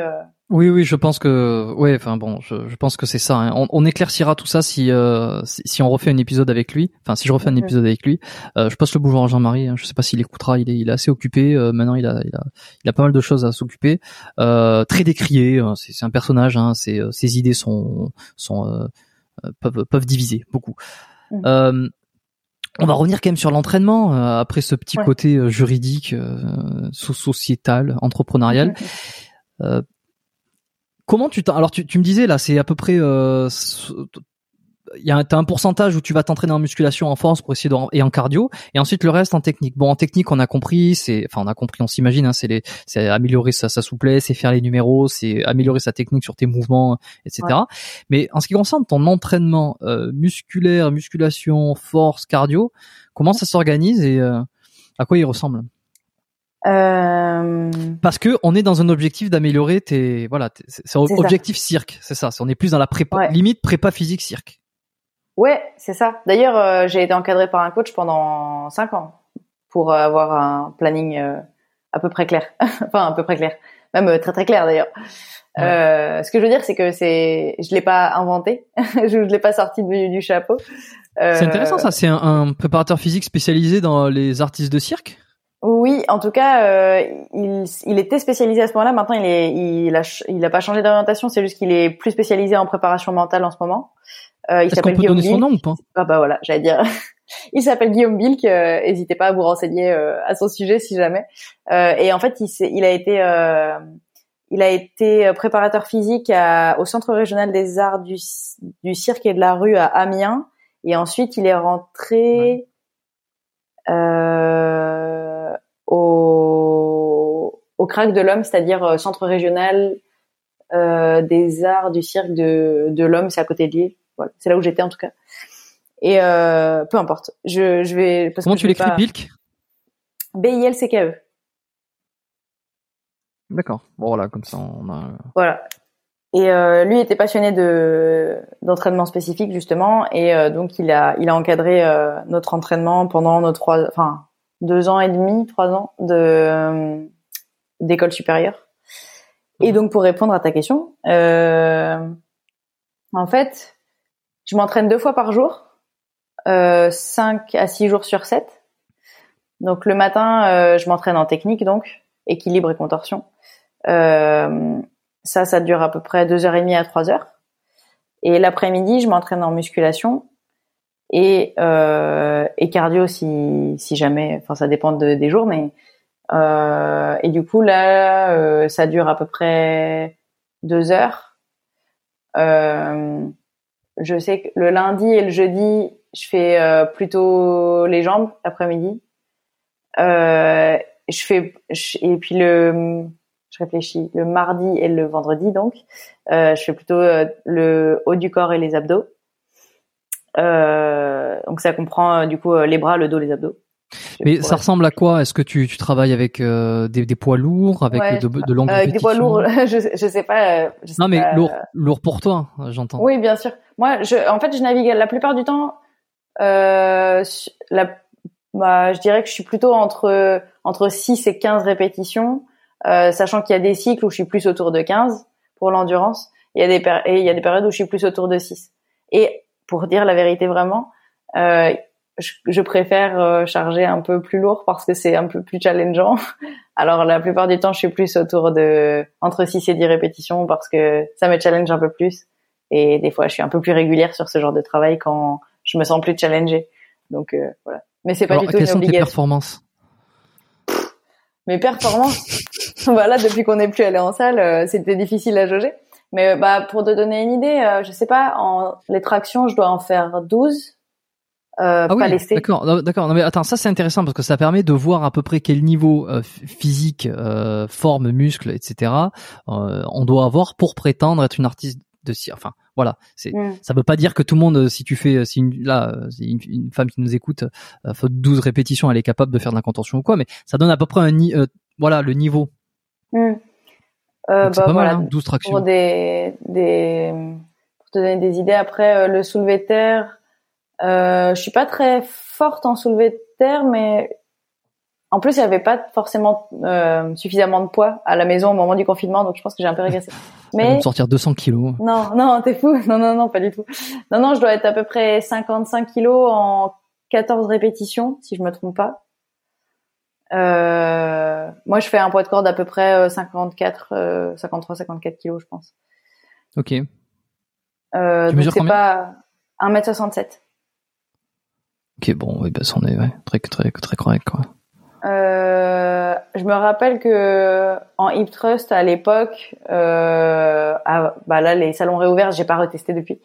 Oui, oui, je pense que, ouais, enfin bon, je, je pense que c'est ça. hein. On, on éclaircira tout ça si, euh, si si on refait un épisode avec lui. Enfin, si je refais un épisode avec lui, euh, je passe le bonjour à Jean-Marie. hein. Je sais pas s'il écoutera. Il est, il est assez occupé. euh, maintenant, il a, il a, il a pas mal de choses à s'occuper. Euh, très décrié. hein. C'est c'est un personnage. Hein. Ses, euh, ses idées sont, sont euh, peuvent, peuvent diviser beaucoup. On va revenir quand même sur l'entraînement euh, après ce petit Ouais. côté euh, juridique, euh, so- sociétal, entrepreneurial. Comment tu t'en- alors tu, tu me disais là c'est à peu près euh, il y a un, t'as un pourcentage où tu vas t'entraîner en musculation, en force pour essayer de, et en cardio, et ensuite le reste en technique. Bon, en technique, on a compris, c'est, enfin, on a compris, on s'imagine, hein, c'est les, c'est améliorer sa, sa souplesse, c'est faire les numéros, c'est améliorer sa technique sur tes mouvements, etc. Mais en ce qui concerne ton entraînement euh, musculaire, musculation, force, cardio, comment ça s'organise et euh, à quoi il ressemble? Euh, Parce que on est dans un objectif d'améliorer tes, voilà, tes- c'est ça. objectif cirque, c'est ça. On est plus dans la prépa, Ouais. limite prépa physique cirque. Ouais, c'est ça. D'ailleurs, euh, j'ai été encadrée par un coach pendant cinq ans pour euh, avoir un planning euh, à peu près clair. (laughs) enfin, à peu près clair. Même très très clair d'ailleurs. Euh, ce que je veux dire, c'est que c'est, je l'ai pas inventé, (laughs) je, je l'ai pas sorti du, du chapeau. C'est intéressant ça. C'est un, un préparateur physique spécialisé dans les artistes de cirque? Oui, en tout cas, euh, il, il était spécialisé à ce moment-là. Maintenant, il est, il a, ch- il a pas changé d'orientation. C'est juste qu'il est plus spécialisé en préparation mentale en ce moment. Euh, il s'appelle Guillaume donner son nom ou pas? Ah bah voilà, j'allais dire. (laughs) il s'appelle Guillaume Bilk. euh, N'hésitez pas à vous renseigner euh, à son sujet si jamais. Euh, et en fait, il, a été, euh, il a été préparateur physique à- au Centre régional des arts du, du cirque et de la rue à Amiens. Et ensuite, il est rentré euh, au, au crack de l'homme, c'est-à-dire euh, Centre régional euh, des arts du cirque de, de l'homme, c'est à côté de Lille. Voilà, c'est là où j'étais en tout cas. Et euh, peu importe. Je, je vais parce Comment que tu l'écris, pas- Bilk? B I L C K E. D'accord. Bon voilà, comme ça on a. Voilà. Et euh, lui était passionné de d'entraînement spécifique justement, et euh, donc il a il a encadré euh, notre entraînement pendant nos trois, enfin deux ans et demi, trois ans de euh, d'école supérieure. Et donc pour répondre à ta question, euh, en fait, je m'entraîne deux fois par jour, euh, cinq à six jours sur sept. Donc le matin, euh, je m'entraîne en technique donc équilibre et contorsion. Euh, ça, ça dure à peu près deux heures et demie à trois heures. Et l'après-midi, je m'entraîne en musculation et euh, et cardio si si jamais. Enfin, ça dépend de- des jours, mais euh, et du coup là, euh, ça dure à peu près deux heures. Euh, je sais que le lundi et le jeudi, je fais euh, plutôt les jambes l'après-midi. Euh, je fais je- et puis le je réfléchis le mardi et le vendredi donc je fais plutôt le haut du corps et les abdos donc ça comprend euh, du coup euh, les bras le dos les abdos Mais ça ressemble à quoi? Est-ce que tu, tu travailles avec euh, des, des poids lourds, avec Ouais. de, de longues euh, avec des poids lourds (laughs) je, je sais pas euh, je sais Non mais pas, lourd, euh, lourd pour toi, j'entends. Oui, bien sûr. Moi, je, en fait, je navigue la plupart du temps. Euh, la, bah, je dirais que je suis plutôt entre entre 6 et 15 répétitions, euh, sachant qu'il y a des cycles où je suis plus autour de 15 pour l'endurance. Il y a des et il y a des périodes où je suis plus autour de 6. Et pour dire la vérité vraiment, euh, je, je préfère euh, charger un peu plus lourd parce que c'est un peu plus challengeant. (laughs) Alors la plupart du temps, je suis plus autour de entre 6 et 10 répétitions parce que ça me challenge un peu plus. Et des fois, je suis un peu plus régulière sur ce genre de travail quand je me sens plus challengée. Donc euh, voilà. Mais c'est pas Alors, du tout quelles une sont tes obligation. performances? Mes performances, (laughs) voilà, depuis qu'on n'est plus allé en salle, euh, c'était difficile à jauger. Mais euh, bah pour te donner une idée, euh, je sais pas, en les tractions, je dois en faire 12. Euh, Ah pas oui, d'accord, d'accord. Non mais attends, ça c'est intéressant parce que ça permet de voir à peu près quel niveau euh, physique, euh, forme, muscle, etc. euh, on doit avoir pour prétendre être une artiste de cirque. Enfin, voilà. C'est Mm. ça veut pas dire que tout le monde, euh, si tu fais, si une, là, une, une femme qui nous écoute, euh, faute 12 répétitions, elle est capable de faire de la contention ou quoi, mais ça donne à peu près un, euh, voilà, le niveau. Mm. Euh, bah, pas voilà. mal, hein, 12 tractions. pour des, des pour te donner des idées après euh, le soulevé de terre euh, je suis pas très forte en soulevé de terre mais en plus il y avait pas forcément euh, suffisamment de poids à la maison au moment du confinement donc je pense que j'ai un peu régressé (laughs) mais sortir 200 kilos. non non t'es fou non non non pas du tout non non je dois être à peu près 55 kilos en 14 répétitions si je me trompe pas euh, moi je fais un poids de corde à peu près euh, 54 euh, 53 54 kilos je pense Ok. euh, Tu donc mesures c'est combien pas 1m67. Ok, bon, oui, bah, ça en est ouais, très, très, très correct, quoi. Euh, je me rappelle que en hip thrust à l'époque, euh, ah, bah là les salons réouverts, j'ai pas retesté depuis.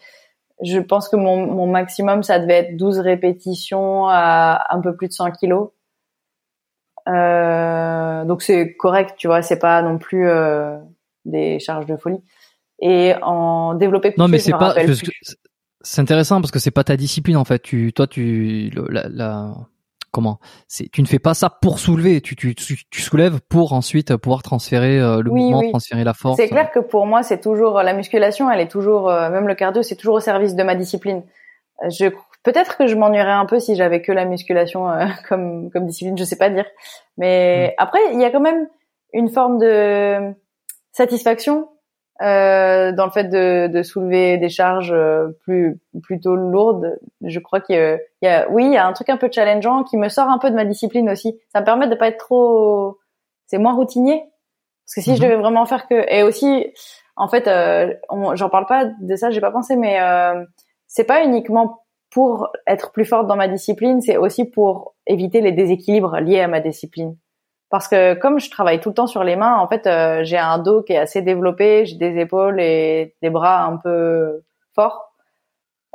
je pense que mon, mon maximum, ça devait être 12 répétitions à un peu plus de 100 kilos. Euh, donc c'est correct, tu vois, c'est pas non plus euh, des charges de folie. Et en développé non, mais c'est pas. C'est intéressant parce que c'est pas ta discipline en fait. Tu, toi, tu, la, la comment C'est, tu ne fais pas ça pour soulever. Tu, tu, tu, soulèves pour ensuite pouvoir transférer euh, le mouvement, transférer la force. C'est clair que pour moi, c'est toujours la musculation. Elle est toujours, euh, même le cardio, c'est toujours au service de ma discipline. Je Peut-être que je m'ennuierais un peu si j'avais que la musculation euh, (laughs) comme comme discipline, je sais pas dire. Mais mm. après, il y a quand même une forme de satisfaction euh, dans le fait de, de, soulever des charges euh, plus plutôt lourdes. Je crois qu'il y, a, oui, il y a un truc un peu challengeant qui me sort un peu de ma discipline aussi. Ça me permet de pas être trop, c'est moins routinier. Parce que si je mm-hmm. devais vraiment faire que, et aussi, en fait, euh, j'en parle pas de ça, j'ai pas pensé, mais euh, c'est pas uniquement pour être plus forte dans ma discipline, c'est aussi pour éviter les déséquilibres liés à ma discipline. Parce que comme je travaille tout le temps sur les mains, en fait, euh, j'ai un dos qui est assez développé, j'ai des épaules et des bras un peu forts,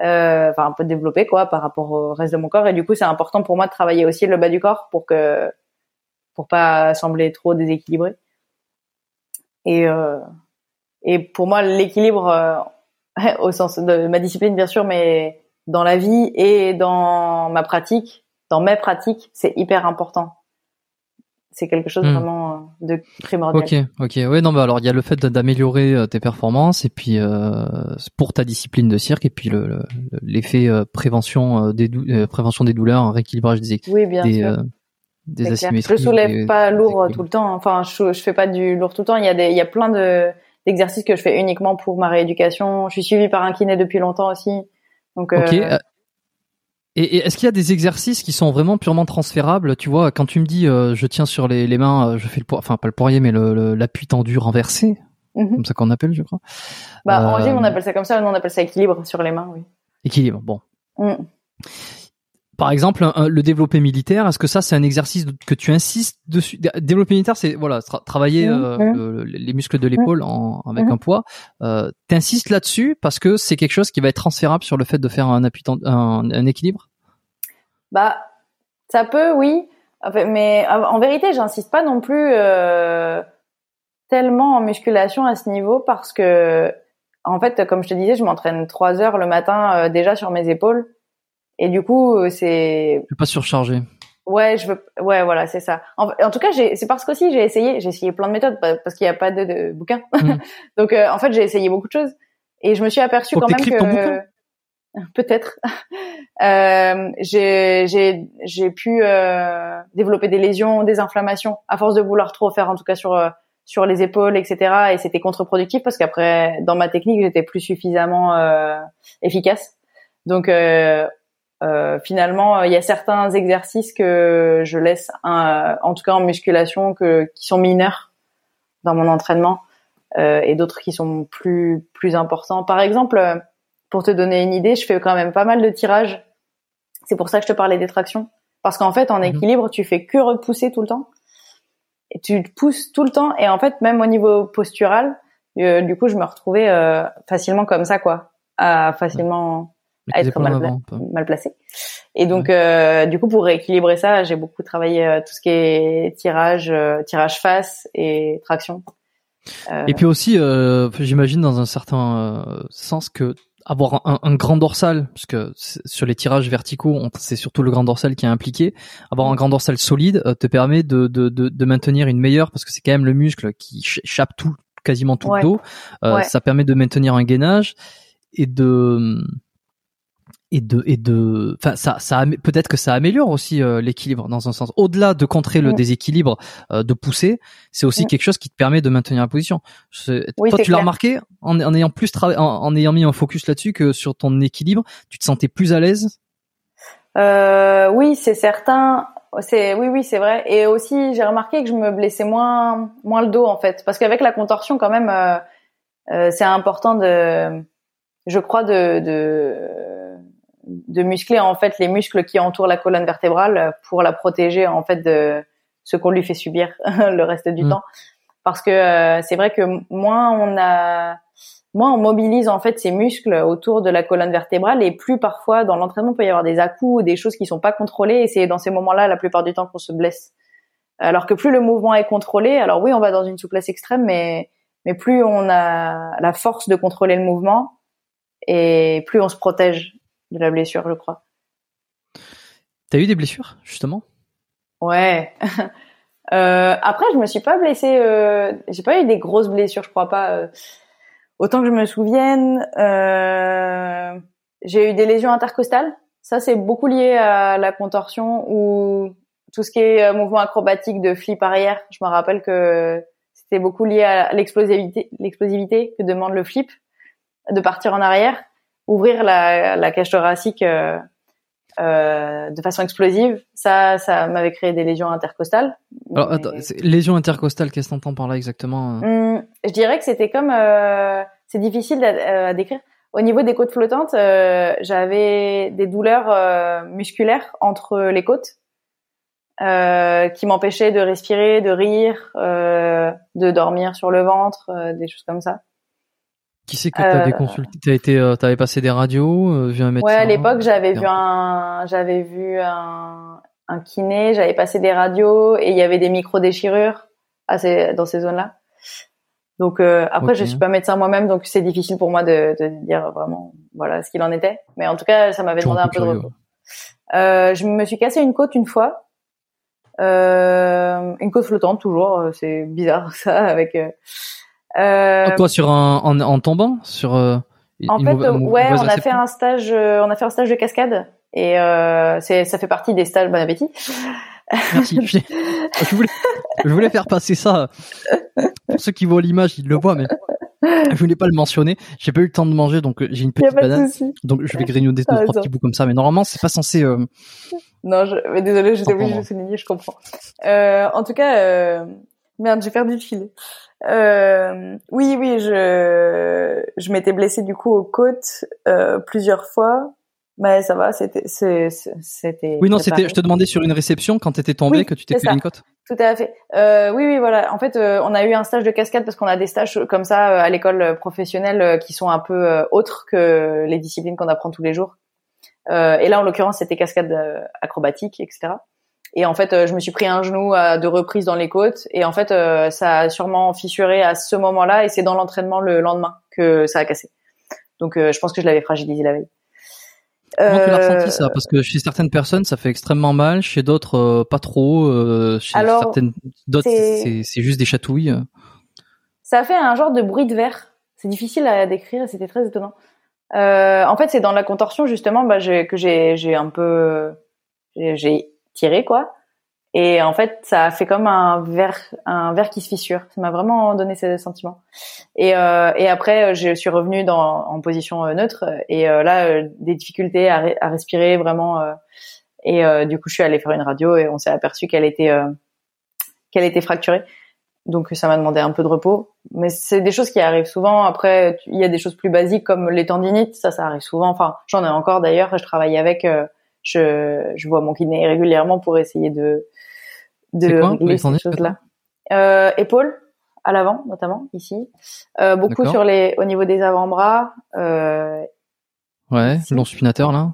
euh, enfin un peu développés quoi par rapport au reste de mon corps. Et du coup, c'est important pour moi de travailler aussi le bas du corps pour que pour pas sembler trop déséquilibré. Et euh, et pour moi, l'équilibre euh, (laughs) au sens de ma discipline bien sûr, mais dans la vie et dans ma pratique, dans mes pratiques, c'est hyper important. C'est quelque chose hmm. vraiment euh, de primordial. Ok, ok, ouais, non, bah alors il y a le fait d'améliorer euh, tes performances et puis euh, pour ta discipline de cirque et puis le l'effet prévention des prévention des douleurs, rééquilibrage des oui, bien des, sûr. des asymétries. Je soulève pas lourd tout le temps. Enfin, je, je fais pas du lourd tout le temps. Il y a des, il y a plein de d'exercices que je fais uniquement pour ma rééducation. Je suis suivie par un kiné depuis longtemps aussi. Donc, ok. Euh, euh, et, est-ce qu'il y a des exercices qui sont vraiment purement transférables Tu vois, quand tu me dis euh, je tiens sur les, les mains, je fais le enfin pas le poirier, mais l'appui tendu renversé, mhm. comme ça qu'on appelle, je crois. Bah en gym on appelle ça comme ça, nous on appelle ça équilibre sur les mains, oui. Équilibre, bon. Mm. Par exemple, le développé militaire, est-ce que ça c'est un exercice que tu insistes dessus? Développé militaire, c'est voilà travailler euh, les muscles de l'épaule avec un poids. Euh, T'insistes là-dessus parce que c'est quelque chose qui va être transférable sur le fait de faire un appui, un, un équilibre? Bah, ça peut, oui, mais en vérité, j'insiste pas non plus euh, tellement en musculation à ce niveau parce que, en fait, comme je te disais, je m'entraîne trois heures le matin euh, déjà sur mes épaules. Et du coup, euh, c'est. Je veux pas surcharger. Ouais, je veux. Ouais, voilà, c'est ça. En, tout cas, c'est parce qu'aussi j'ai essayé, j'ai essayé plein de méthodes parce qu'il n'y a pas de, de bouquin. Mm. (laughs) Donc, euh, en fait, j'ai essayé beaucoup de choses et je me suis aperçue quand même que. (laughs) Peut-être. euh, j'ai j'ai j'ai pu euh, développer des lésions, des inflammations à force de vouloir trop faire, en tout cas sur euh, sur les épaules, etc. Et c'était contre-productif parce qu'après, dans ma technique, j'étais plus suffisamment euh, efficace. Donc, euh, euh, finalement, il y a certains exercices que je laisse, en tout cas en musculation, que, qui sont mineurs dans mon entraînement, euh, et d'autres qui sont plus plus importants. Par exemple, pour te donner une idée, je fais quand même pas mal de tirages. C'est pour ça que je te parlais des tractions, parce qu'en fait, en mhm. équilibre, tu fais que repousser tout le temps, et tu pousses tout le temps, et en fait, même au niveau postural, euh, du coup, je me retrouvais euh, facilement comme ça, quoi, à facilement à être mal, mal, placé. Et donc, euh, du coup, pour rééquilibrer ça, j'ai beaucoup travaillé euh, tout ce qui est tirage, euh, tirage face et traction. Euh, et puis aussi, j'imagine dans un certain sens que avoir un, un, grand dorsal, parce que sur les tirages verticaux, c'est surtout le grand dorsal qui est impliqué. Avoir un grand dorsal solide te permet de, de, de, de maintenir une meilleure, parce que c'est quand même le muscle qui échappe tout, quasiment tout le dos. Ça permet de maintenir un gainage et de et de et de enfin ça ça peut-être que ça améliore aussi euh, l'équilibre dans un sens. Au-delà de contrer le déséquilibre euh, de pousser c'est aussi quelque chose qui te permet de maintenir la position. Toi tu l'as remarqué en, en, ayant plus travaillé en, ayant mis un focus là-dessus que sur ton équilibre tu te sentais plus à l'aise? Euh, oui c'est certain. C'est oui oui c'est vrai. Et aussi j'ai remarqué que je me blessais moins moins le dos en fait. Parce qu'avec la contorsion quand même euh, c'est important de je crois de, de de muscler en fait les muscles qui entourent la colonne vertébrale pour la protéger en fait de ce qu'on lui fait subir (laughs) le reste du mm. temps. parce que c'est vrai que moins on a moins on mobilise en fait ses muscles autour de la colonne vertébrale et plus parfois dans l'entraînement peut y avoir des à-coups ou des choses qui sont pas contrôlées et c'est dans ces moments-là la plupart du temps qu'on se blesse. Alors que plus le mouvement est contrôlé, alors oui on va dans une souplesse extrême mais mais plus on a la force de contrôler le mouvement et plus on se protège de la blessure, je crois. T'as eu des blessures justement? Ouais. (laughs) euh, après je me suis pas blessée, euh, j'ai pas eu des grosses blessures, je crois pas. Euh, Autant que je me souvienne, euh, j'ai eu des lésions intercostales. Ça, c'est beaucoup lié à la contorsion ou tout ce qui est mouvement acrobatique de flip arrière. Je me rappelle que c'était beaucoup lié à l'explosivité, l'explosivité que demande le flip, de partir en arrière, ouvrir la, la cage thoracique euh, euh, de façon explosive. Ça, ça m'avait créé des lésions intercostales. Alors, attends, lésions intercostales, qu'est-ce que t'entends par là exactement hum, Je dirais que c'était comme, euh, c'est difficile à, à, décrire. Au niveau des côtes flottantes, euh, j'avais des douleurs euh, musculaires entre les côtes euh, qui m'empêchaient de respirer, de rire, de dormir sur le ventre, des choses comme ça. Qui c'est que t'avais euh, consulté T'as été, euh, t'avais passé des radios, euh, vu un médecin? Ouais, à l'époque j'avais vu un, j'avais vu un, un kiné, j'avais passé des radios et il y avait des micro déchirures à ces, dans ces zones-là. Donc euh, après, je suis pas médecin moi-même, donc c'est difficile pour moi de, de, dire vraiment voilà ce qu'il en était. Mais en tout cas, ça m'avait demandé un peu de repos. Euh, je me suis cassé une côte une fois, euh, une côte flottante toujours. C'est bizarre (laughs) ça avec. Euh, Toi sur un en, en tombant sur. Euh, en fait, ouais, on a fait un stage, euh, on a fait un stage de cascade et euh, c'est ça fait partie des stages bon appétit. Merci. (laughs) je, voulais, je voulais faire passer ça. Pour ceux qui voient l'image, ils le voient, mais je voulais pas le mentionner. J'ai pas eu le temps de manger, donc j'ai une petite banane. Donc je vais grignoter deux trois petits bouts comme ça, mais normalement c'est pas censé. Euh... Non, je... mais désolé, j'étais obligée de souligner, je comprends. Euh, en tout cas, euh... merde, j'ai perdu le fil. Euh, oui, oui, je je m'étais blessée du coup aux côtes euh, plusieurs fois, mais ça va, c'était c'était. Oui, non, c'était. Je te demandais sur une réception quand t'étais tombée que tu t'es fait une côte. Tout à fait. Euh, oui, oui, voilà. En fait, euh, on a eu un stage de cascade parce qu'on a des stages comme ça euh, à l'école professionnelle euh, qui sont un peu autres que les disciplines qu'on apprend tous les jours. et là, en l'occurrence, c'était cascade acrobatique, etc. Et en fait, euh, je me suis pris un genou à deux reprises dans les côtes. Et en fait, euh, ça a sûrement fissuré à ce moment-là. Et c'est dans l'entraînement le lendemain que ça a cassé. Donc, euh, je pense que je l'avais fragilisé la veille. Comment tu l'as ressenti ça Parce que chez certaines personnes, ça fait extrêmement mal. Chez d'autres, pas trop. chez certaines d'autres, c'est juste des chatouilles. Ça fait un genre de bruit de verre. C'est difficile à décrire. C'était très étonnant. en fait, c'est dans la contorsion justement bah, que j'ai un peu j'ai tiré quoi. Et en fait, ça a fait comme un verre, un verre qui se fissure. Ça m'a vraiment donné ce sentiment. Et, euh, et après, je suis revenue dans, en position euh, neutre. Et euh, là, euh, des difficultés à, à respirer vraiment. et du coup, je suis allée faire une radio et on s'est aperçu qu'elle était, qu'elle était fracturée. Donc, ça m'a demandé un peu de repos. Mais c'est des choses qui arrivent souvent. Après, il y a des choses plus basiques comme les tendinites. Ça, ça arrive souvent. Enfin, j'en ai encore d'ailleurs. Je travaille avec je, je vois mon kiné régulièrement pour essayer de de régler ces choses-là. Euh, épaules à l'avant notamment ici, euh, beaucoup sur les au niveau des avant-bras. Euh, ouais, long supinateur là.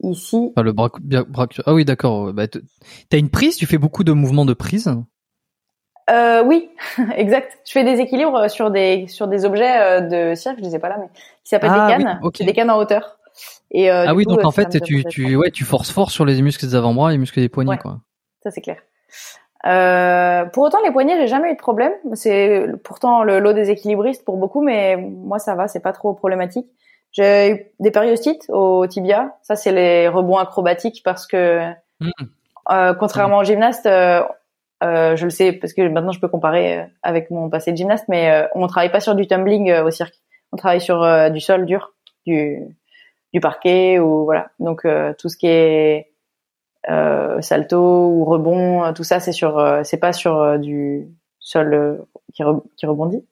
Ici. le bras, bras ah oui d'accord. Bah, T'as une prise, tu fais beaucoup de mouvements de prise? Euh, oui, (laughs) exact. Je fais des équilibres sur des sur des objets euh, de cirque, je les ai pas là, mais qui s'appellent des ah cannes, des cannes en hauteur. Et, euh, ah oui, donc en fait, tu, tu, ouais, tu forces fort sur les muscles des avant-bras et les muscles des poignets, quoi. Ça c'est clair. Euh, pour autant, les poignets, j'ai jamais eu de problème. C'est pourtant le lot des équilibristes pour beaucoup, mais moi ça va, c'est pas trop problématique. J'ai eu des périostites au tibia. Ça, c'est les rebonds acrobatiques parce que, mmh. euh, contrairement aux gymnastes, euh, euh, je le sais parce que maintenant je peux comparer avec mon passé de gymnaste, mais on travaille pas sur du tumbling au cirque. On travaille sur du sol dur, du du parquet ou voilà. Donc euh, tout ce qui est euh, salto ou rebond, euh, tout ça c'est sur, c'est pas sur du sol qui, rebondit.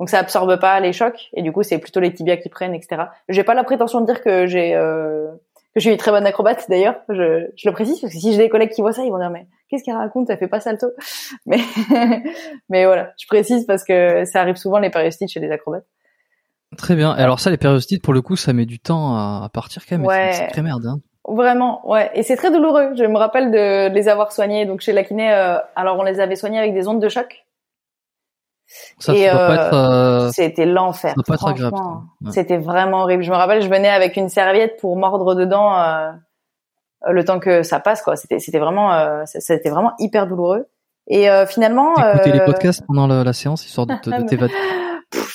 Donc ça absorbe pas les chocs et du coup c'est plutôt les tibias qui prennent, etc. J'ai pas la prétention de dire que j'ai que je suis une très bonne acrobate d'ailleurs. Je, je le précise parce que si j'ai des collègues qui voient ça, ils vont dire mais qu'est-ce qu'elle raconte? Elle fait pas salto. (laughs) Mais (laughs) mais voilà, je précise parce que ça arrive souvent les périostites chez les acrobates. Très bien. Et alors ça, les périostites, pour le coup, ça met du temps à, partir quand même. Ouais. C'est très merde. Hein. Vraiment, ouais. Et c'est très douloureux. Je me rappelle de, les avoir soignés. Donc chez la kiné, euh, alors on les avait soignés avec des ondes de choc. Ça, ça doit pas être. Euh, c'était l'enfer. Ça doit pas être agréable. C'était vraiment horrible. Je me rappelle, je venais avec une serviette pour mordre dedans euh, le temps que ça passe. Quoi. C'était, c'était vraiment, euh, c'était vraiment hyper douloureux. Et finalement. Écouter les podcasts pendant la, la séance histoire de, de (laughs) t'évader.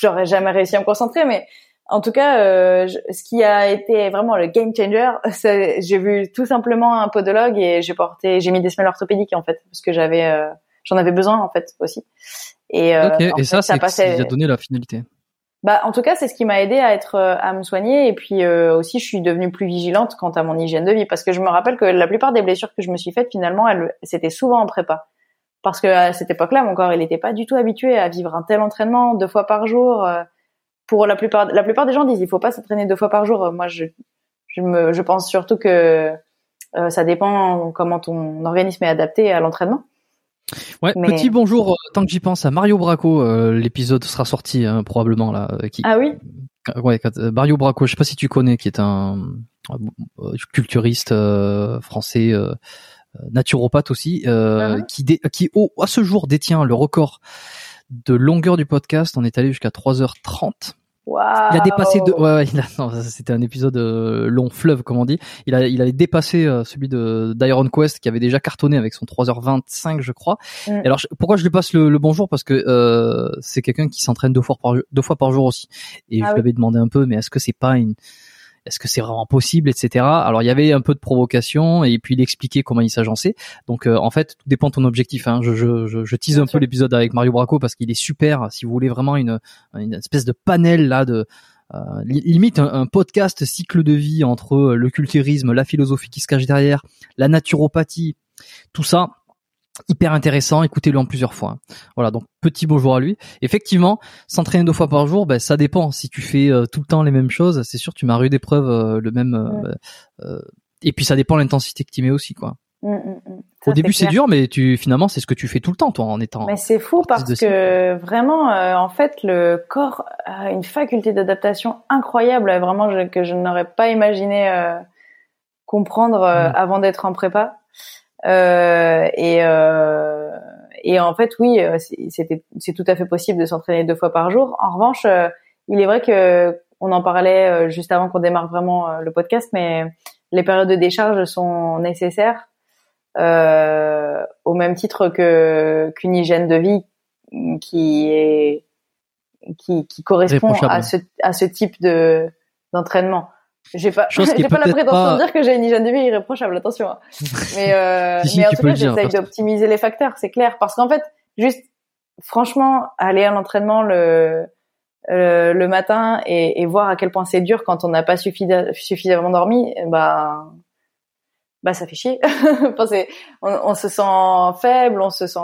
J'aurais jamais réussi à me concentrer, mais en tout cas, euh, ce qui a été vraiment le game changer, (laughs) j'ai vu tout simplement un podologue et j'ai porté, j'ai mis des semelles orthopédiques en fait parce que j'avais, euh, j'en avais besoin en fait aussi. Et, euh, et ça, c'est qui a donné la finalité. Bah, en tout cas, c'est ce qui m'a aidé à être, à me soigner et puis aussi, je suis devenue plus vigilante quant à mon hygiène de vie parce que je me rappelle que la plupart des blessures que je me suis faites finalement, elles, c'était souvent en prépa parce que à cette époque-là, mon corps, il n'était pas du tout habitué à vivre un tel entraînement deux fois par jour pour la plupart, la plupart des gens disent il faut pas s'entraîner deux fois par jour. Moi, je, je me, je pense surtout que euh, ça dépend comment ton organisme est adapté à l'entraînement. Ouais, petit bonjour, euh, tant que j'y pense, à Mario Braco. Euh, l'épisode sera sorti hein, probablement là. Qui... Ah oui? Ouais, Mario Braco, je sais pas si tu connais, qui est un, culturiste français, naturopathe aussi, uh-huh. qui, qui au, à ce jour détient le record de longueur du podcast. On est allé jusqu'à 3h30. Wow. Il a dépassé de, ouais, ouais c'était un épisode euh, long fleuve comme on dit. Il a, il avait dépassé euh, celui de d'Iron Quest qui avait déjà cartonné avec son 3h25 je crois. Mm. Et alors pourquoi je lui passe le, bonjour? Parce que euh, c'est quelqu'un qui s'entraîne deux fois par deux fois par jour aussi. Et ah je lui avais demandé un peu mais est-ce que c'est pas une est-ce que c'est vraiment possible, etc. Alors il y avait un peu de provocation et puis il expliquait comment il s'agençait. Donc euh, en fait, tout dépend de ton objectif. Hein. Je, je, je, tease un peu l'épisode avec Mario Braco parce qu'il est super. Si vous voulez vraiment une, une espèce de panel là de euh, limite un, podcast cycle de vie entre euh, le culturisme, la philosophie qui se cache derrière, la naturopathie, tout ça hyper intéressant, écoutez-le en plusieurs fois. Voilà, donc petit bonjour à lui. Effectivement, s'entraîner deux fois par jour, ben, ça dépend. Si tu fais euh, tout le temps les mêmes choses, c'est sûr tu m'as eu d'épreuve euh, le même. Euh, et puis ça dépend l'intensité que tu mets aussi, quoi. Mmh, mmh, mmh. Au début c'est dur, mais tu finalement c'est ce que tu fais tout le temps, toi, en étant. Mais c'est fou parce que vraiment, en fait, le corps a une faculté d'adaptation incroyable, vraiment que je n'aurais pas imaginé comprendre avant d'être en prépa. Euh, et, euh, et en fait, oui, euh, c'était, c'est tout à fait possible de s'entraîner deux fois par jour. En revanche, il est vrai que on en parlait juste avant qu'on démarre vraiment le podcast, mais les périodes de décharge sont nécessaires euh, au même titre que qu'une hygiène de vie qui est qui, qui correspond à ce à ce type de d'entraînement. J'ai pas, (laughs) j'ai pas la prétention de dire que j'ai une hygiène de vie irréprochable, attention. Hein. (laughs) Mais, euh, mais en tout cas, j'essaye d'optimiser les facteurs, c'est clair. Parce qu'en fait, juste, franchement, aller à l'entraînement le, euh, le matin et, et, voir à quel point c'est dur quand on n'a pas suffisamment dormi, bah, bah, ça fait chier. (laughs) enfin, on, on, se sent faible, on se sent,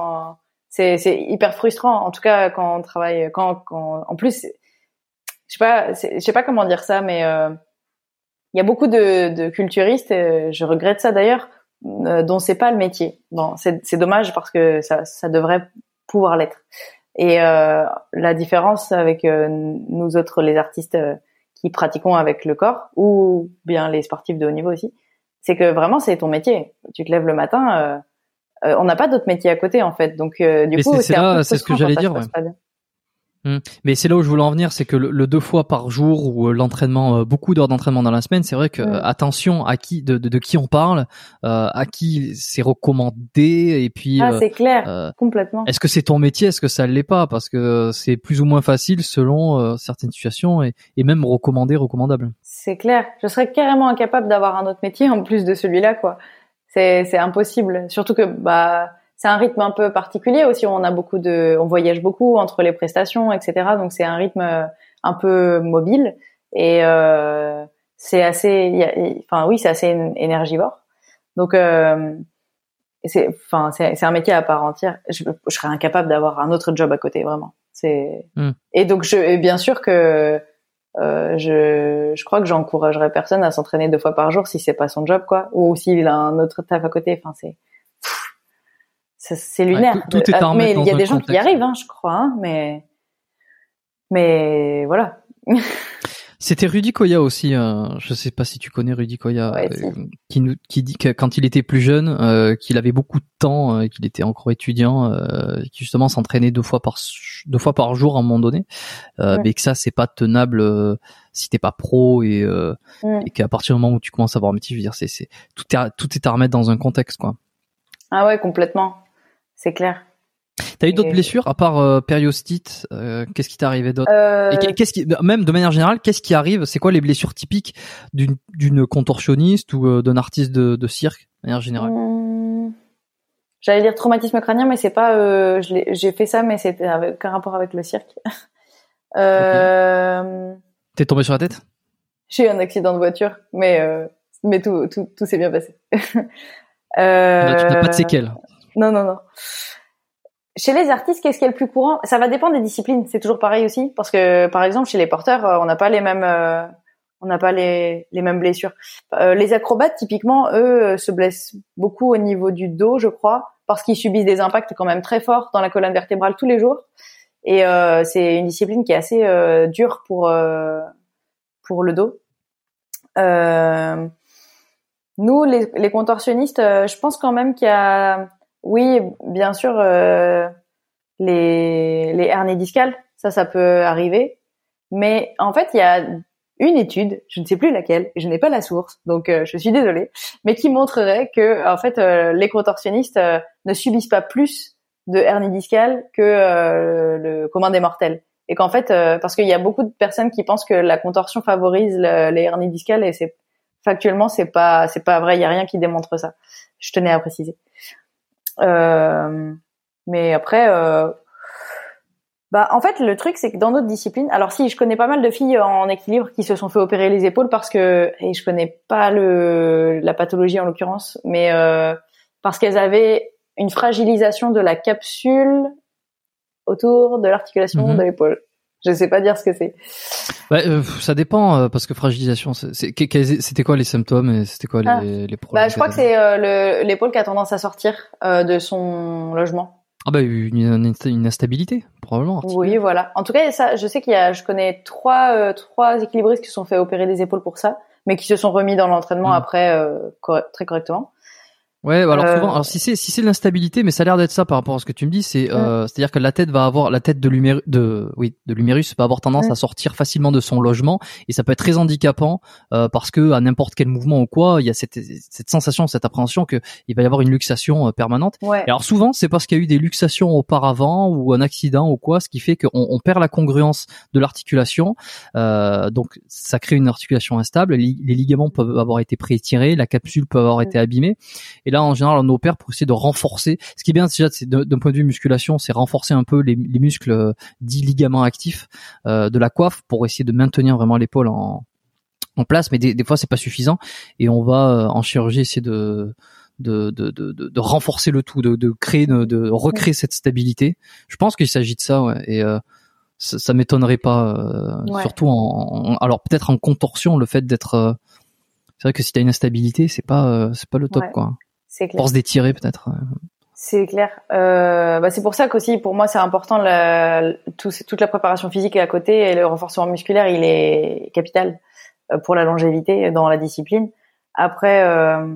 c'est, c'est hyper frustrant. En tout cas, quand on travaille, quand, quand, en plus, je sais pas, je sais pas comment dire ça, mais, euh, il y a beaucoup de, de culturistes, et je regrette ça d'ailleurs, euh, dont c'est pas le métier. Bon, c'est dommage parce que ça, ça devrait pouvoir l'être. Et euh, la différence avec euh, nous autres, les artistes euh, qui pratiquons avec le corps, ou bien les sportifs de haut niveau aussi, c'est que vraiment c'est ton métier. Tu te lèves le matin, on n'a pas d'autre métier à côté en fait. Donc du coup, c'est c'est ce que j'allais dire. Ouais. Hum. Mais c'est là où je voulais en venir, c'est que le, deux fois par jour ou euh, l'entraînement, euh, beaucoup d'heures d'entraînement dans la semaine, c'est vrai que attention à qui, de, de, qui on parle, euh, à qui c'est recommandé, et puis. Ah, c'est clair, complètement. Est-ce que c'est ton métier, est-ce que ça l'est pas, parce que c'est plus ou moins facile selon certaines situations et, et même recommandé, recommandable. C'est clair. Je serais carrément incapable d'avoir un autre métier en plus de celui-là, quoi. C'est c'est impossible. Surtout que bah c'est un rythme un peu particulier aussi. On a beaucoup de, on voyage beaucoup entre les prestations, etc. Donc c'est un rythme euh, un peu mobile et euh, c'est assez, enfin oui, c'est assez énergivore. Donc euh, c'est, enfin c'est, c'est un métier à part entière. Je, je serais incapable d'avoir un autre job à côté, vraiment. C'est hmm. et donc je, et bien sûr que Euh, je, je crois que j'encouragerais personne à s'entraîner deux fois par jour si c'est pas son job, quoi, ou s'il a un autre taf à côté. Enfin, c'est c'est lunaire. tout, tout est à Euh, mais il y a des gens qui y arrivent, hein, je crois, hein, mais mais voilà. (laughs) C'était Rudy Koya aussi. euh, je sais pas si tu connais Rudy Koya, Ouais, euh, qui nous qui dit que quand il était plus jeune, euh, qu'il avait beaucoup de temps, qu'il était encore étudiant, euh, qui justement s'entraînait deux fois par deux fois par jour à un moment donné, euh, Ouais. mais que ça c'est pas tenable si t'es pas pro et, euh, Mm. et qu'à partir du moment où tu commences à avoir un métier, je veux dire, c'est c'est tout est à, tout est à remettre dans un contexte quoi. Ah ouais, complètement. C'est clair. T'as eu d'autres Et- blessures à part euh, périostite euh, Qu'est-ce qui t'est arrivé d'autre Euh, Et qu'est- qu'est-ce qui, même de manière générale, qu'est-ce qui arrive? C'est quoi les blessures typiques d'une d'une contorsionniste ou d'un artiste de, de cirque, de manière générale? Hum, J'allais dire traumatisme crânien, mais c'est pas. J'ai fait ça, mais c'était avec aucun rapport avec le cirque. (laughs) T'es tombé sur la tête? J'ai eu un accident de voiture, mais mais tout tout, tout s'est bien passé. (laughs) euh, Tu n'as pas de séquelles. Non non non. Chez les artistes, qu'est-ce qui est le plus courant? Ça va dépendre des disciplines. C'est toujours pareil aussi, parce que par exemple chez les porteurs, euh, on n'a pas les mêmes euh, on n'a pas les, les mêmes blessures. Euh, les acrobates, typiquement, eux, se blessent beaucoup au niveau du dos, je crois, parce qu'ils subissent des impacts quand même très forts dans la colonne vertébrale tous les jours. Et euh, c'est une discipline qui est assez dure pour pour le dos. Euh, nous, les, contorsionnistes, je pense quand même qu'il y a, oui, bien sûr, euh, les, les hernies discales, ça, ça peut arriver. Mais en fait, il y a une étude, je ne sais plus laquelle, je n'ai pas la source, donc euh, je suis désolée, mais qui montrerait que en fait euh, les contorsionnistes euh, ne subissent pas plus de hernie discale que euh, le commun des mortels. Et qu'en fait, euh, parce qu'il y a beaucoup de personnes qui pensent que la contorsion favorise le- les hernies discales et c'est factuellement c'est pas c'est pas vrai, il y a rien qui démontre ça. Je tenais à préciser. Euh, mais après, euh, bah en fait le truc c'est que dans d'autres disciplines, alors si je connais pas mal de filles en équilibre qui se sont fait opérer les épaules parce que et je connais pas le la pathologie en l'occurrence, mais euh, parce qu'elles avaient une fragilisation de la capsule autour de l'articulation Mhm. de l'épaule. Je sais pas dire ce que c'est. Ouais, euh, ça dépend euh, parce que fragilisation, c'était quoi les symptômes et c'était quoi les, Ah. les problèmes Bah, je crois que c'est euh, le- l'épaule qui a tendance à sortir euh, de son logement. Ah bah une, une, une instabilité probablement. Oui, voilà. En tout cas, ça, je sais qu'il y a, je connais trois, euh, trois équilibristes qui se sont fait opérer des épaules pour ça, mais qui se sont remis dans l'entraînement Mm. après euh, corre- très correctement. Ouais, alors Euh, souvent, alors si c'est si c'est l'instabilité, mais ça a l'air d'être ça par rapport à ce que tu me dis, c'est Mm. euh, c'est-à-dire que la tête va avoir la tête de l'humérus de oui de l'humérus va avoir tendance Mm. à sortir facilement de son logement et ça peut être très handicapant euh, parce que à n'importe quel mouvement ou quoi, il y a cette cette sensation, cette appréhension que il va y avoir une luxation euh, permanente. Ouais. Et alors souvent, c'est parce qu'il y a eu des luxations auparavant ou un accident ou quoi, ce qui fait qu'on on perd la congruence de l'articulation. Euh, donc ça crée une articulation instable. Les, les ligaments peuvent avoir été préétirés, la capsule peut avoir Mm. été abîmée. Et là, en général, on opère pour essayer de renforcer. Ce qui est bien déjà, c'est d'un point de vue musculation, c'est renforcer un peu les, les muscles euh, dits ligaments actifs euh, de la coiffe pour essayer de maintenir vraiment l'épaule en en place, mais des, des fois c'est pas suffisant et on va euh, en chirurgie essayer de de, de, de, de, de renforcer le tout, de, de créer, de, de recréer cette stabilité. Je pense qu'il s'agit de ça, ouais. Et euh, ça, ça m'étonnerait pas, euh, Ouais. surtout en, en- alors peut-être en contorsion, le fait d'être. euh, c'est vrai que si t'as une instabilité, c'est pas, c'est pas le top, quoi. C'est clair. Pour se détirer, peut-être. ouais. C'est clair. Euh, bah, c'est pour ça qu'aussi, pour moi, c'est important la, tout- toute la préparation physique est à côté et le renforcement musculaire, il est capital euh, pour la longévité dans la discipline. Après, euh,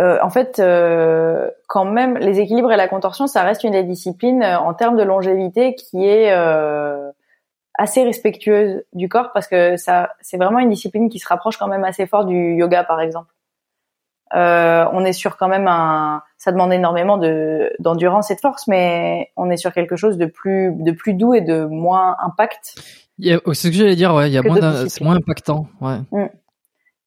euh, en fait, euh, quand même, les équilibres et la contorsion, ça reste une des disciplines euh, en termes de longévité qui est euh, assez respectueuse du corps parce que ça, c'est vraiment une discipline qui se rapproche quand même assez fort du yoga, par exemple. Euh, on est sur quand même un, ça demande énormément de d'endurance et de force, mais on est sur quelque chose de plus de plus doux et de moins impact. A- C'est ce que j'allais dire, ouais. Il y a moins, c'est moins impactant, ouais.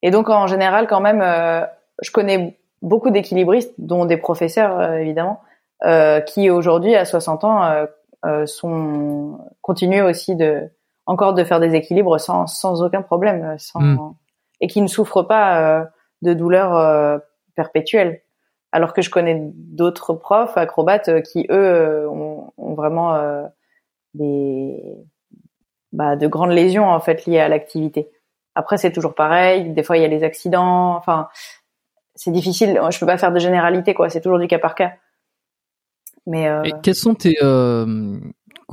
Et donc en général, quand même, euh, je connais beaucoup d'équilibristes, dont des professeurs euh, évidemment, euh, qui aujourd'hui à 60 ans euh, euh, sont continuent aussi de encore de faire des équilibres sans sans aucun problème, sans Mm. et qui ne souffrent pas euh, de douleurs euh, perpétuelles. Alors que je connais d'autres profs acrobates euh, qui eux euh, ont, vraiment des bah, de grandes lésions en fait liées à l'activité. Après, c'est toujours pareil. Des fois, il y a les accidents. Enfin, c'est difficile. Je peux pas faire de généralité, quoi. C'est toujours du cas par cas. Mais quels sont tes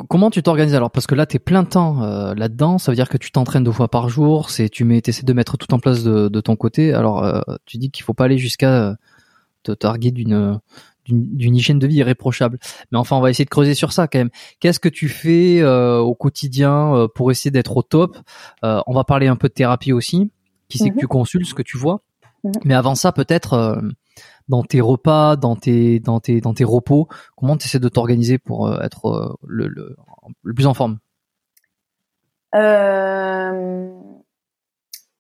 comment tu t'organises alors? Parce que là, tu es plein temps euh, là-dedans. Ça veut dire que tu t'entraînes deux fois par jour. C'est tu mets, essaies de mettre tout en place de, de ton côté. Alors, euh, tu dis qu'il faut pas aller jusqu'à te targuer d'une d'une hygiène de vie irréprochable. Mais enfin, on va essayer de creuser sur ça quand même. Qu'est-ce que tu fais euh, au quotidien euh, pour essayer d'être au top? Euh, On va parler un peu de thérapie aussi. Qui c'est que tu mhm. consultes, ce que tu vois? Mhm. Mais avant ça, peut-être dans tes repas, dans tes dans dans tes repos, comment tu essaies de t'organiser pour être le, le, plus en forme?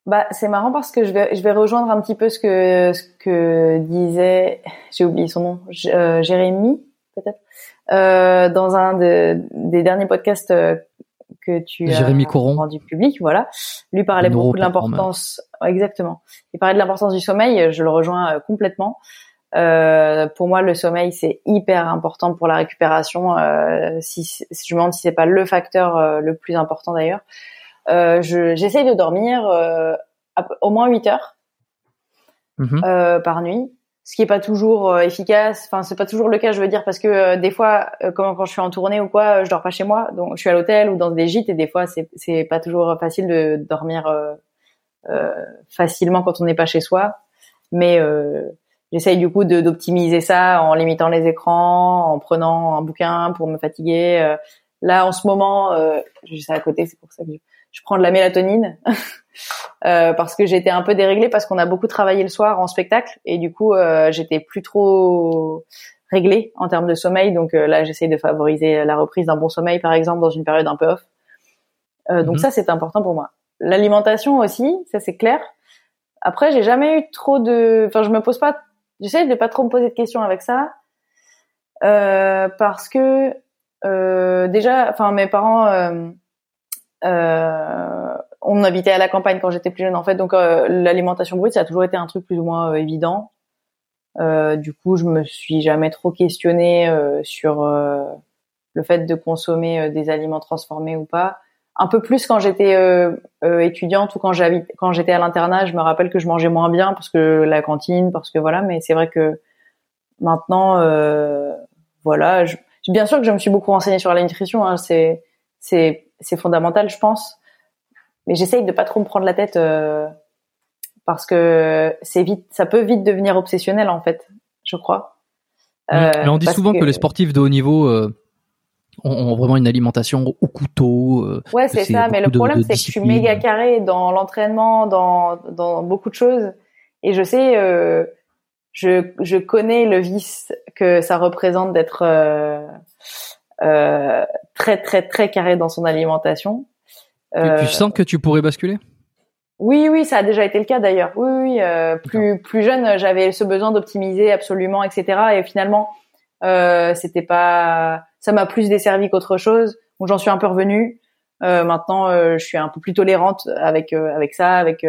Bah, c'est marrant parce que je vais, rejoindre un petit peu ce que, disait, j'ai oublié son nom, euh, Jérémy, peut-être, euh, dans un de, des derniers podcasts euh, que tu Jérémy as rendu public, voilà. Lui parlait beaucoup de l'importance, exactement. Il parlait de l'importance du sommeil, je le rejoins euh, complètement. Euh, pour moi, le sommeil c'est hyper important pour la récupération. Euh, si, si, je me demande si c'est pas le facteur le plus important d'ailleurs. Euh, j'essaye de dormir euh, au moins 8 heures mhm. euh, par nuit ce qui est pas toujours efficace. Enfin, c'est pas toujours le cas, je veux dire, parce que des fois, comme quand je suis en tournée ou quoi, je dors pas chez moi, donc je suis à l'hôtel ou dans des gîtes, et des fois, c'est c'est pas toujours facile de dormir facilement quand on n'est pas chez soi. Mais j'essaye du coup d'optimiser ça en limitant les écrans, en prenant un bouquin pour me fatiguer. là, en ce moment, euh, j'ai ça à côté, c'est pour ça que je, je prends de la mélatonine (laughs) euh, parce que j'étais un peu déréglée parce qu'on a beaucoup travaillé le soir en spectacle et du coup euh, j'étais plus trop réglée en termes de sommeil. Donc euh, là j'essaye de favoriser la reprise d'un bon sommeil par exemple dans une période un peu off. Euh, donc mhm. ça c'est important pour moi. L'alimentation aussi, ça c'est clair. Après j'ai jamais eu trop de, enfin je me pose pas, j'essaie de pas trop me poser de questions avec ça parce que déjà, enfin mes parents euh, on habitait à la campagne quand j'étais plus jeune en fait, donc euh, l'alimentation brute ça a toujours été un truc plus ou moins euh, évident. du coup, je me suis jamais trop questionnée sur le fait de consommer des aliments transformés ou pas. Un peu plus quand j'étais étudiante ou quand j'habite, quand j'étais à l'internat, je me rappelle que je mangeais moins bien parce que la cantine, parce que voilà. Mais c'est vrai que maintenant, voilà, je, bien sûr que je me suis beaucoup renseignée sur la nutrition. Hein, c'est c'est c'est fondamental, je pense. Mais j'essaye de pas trop me prendre la tête euh, parce que c'est vite, ça peut vite devenir obsessionnel en fait, je crois. Euh, mais on dit souvent que... les sportifs de haut niveau euh, ont, vraiment une alimentation au couteau. Ouais, c'est ça. Mais le problème, c'est que je suis méga carré dans l'entraînement, dans dans beaucoup de choses, et je sais, euh, je je connais le vice que ça représente d'être euh, très très très carré dans son alimentation. Euh, tu sens que tu pourrais basculer? Oui, oui, ça a déjà été le cas d'ailleurs. Oui, oui, euh, plus plus jeune, j'avais ce besoin d'optimiser absolument, etc. Et finalement, euh, c'était pas, ça m'a plus desservi qu'autre chose. Donc j'en suis un peu revenue. Euh, maintenant, euh, je suis un peu plus tolérante avec avec ça, avec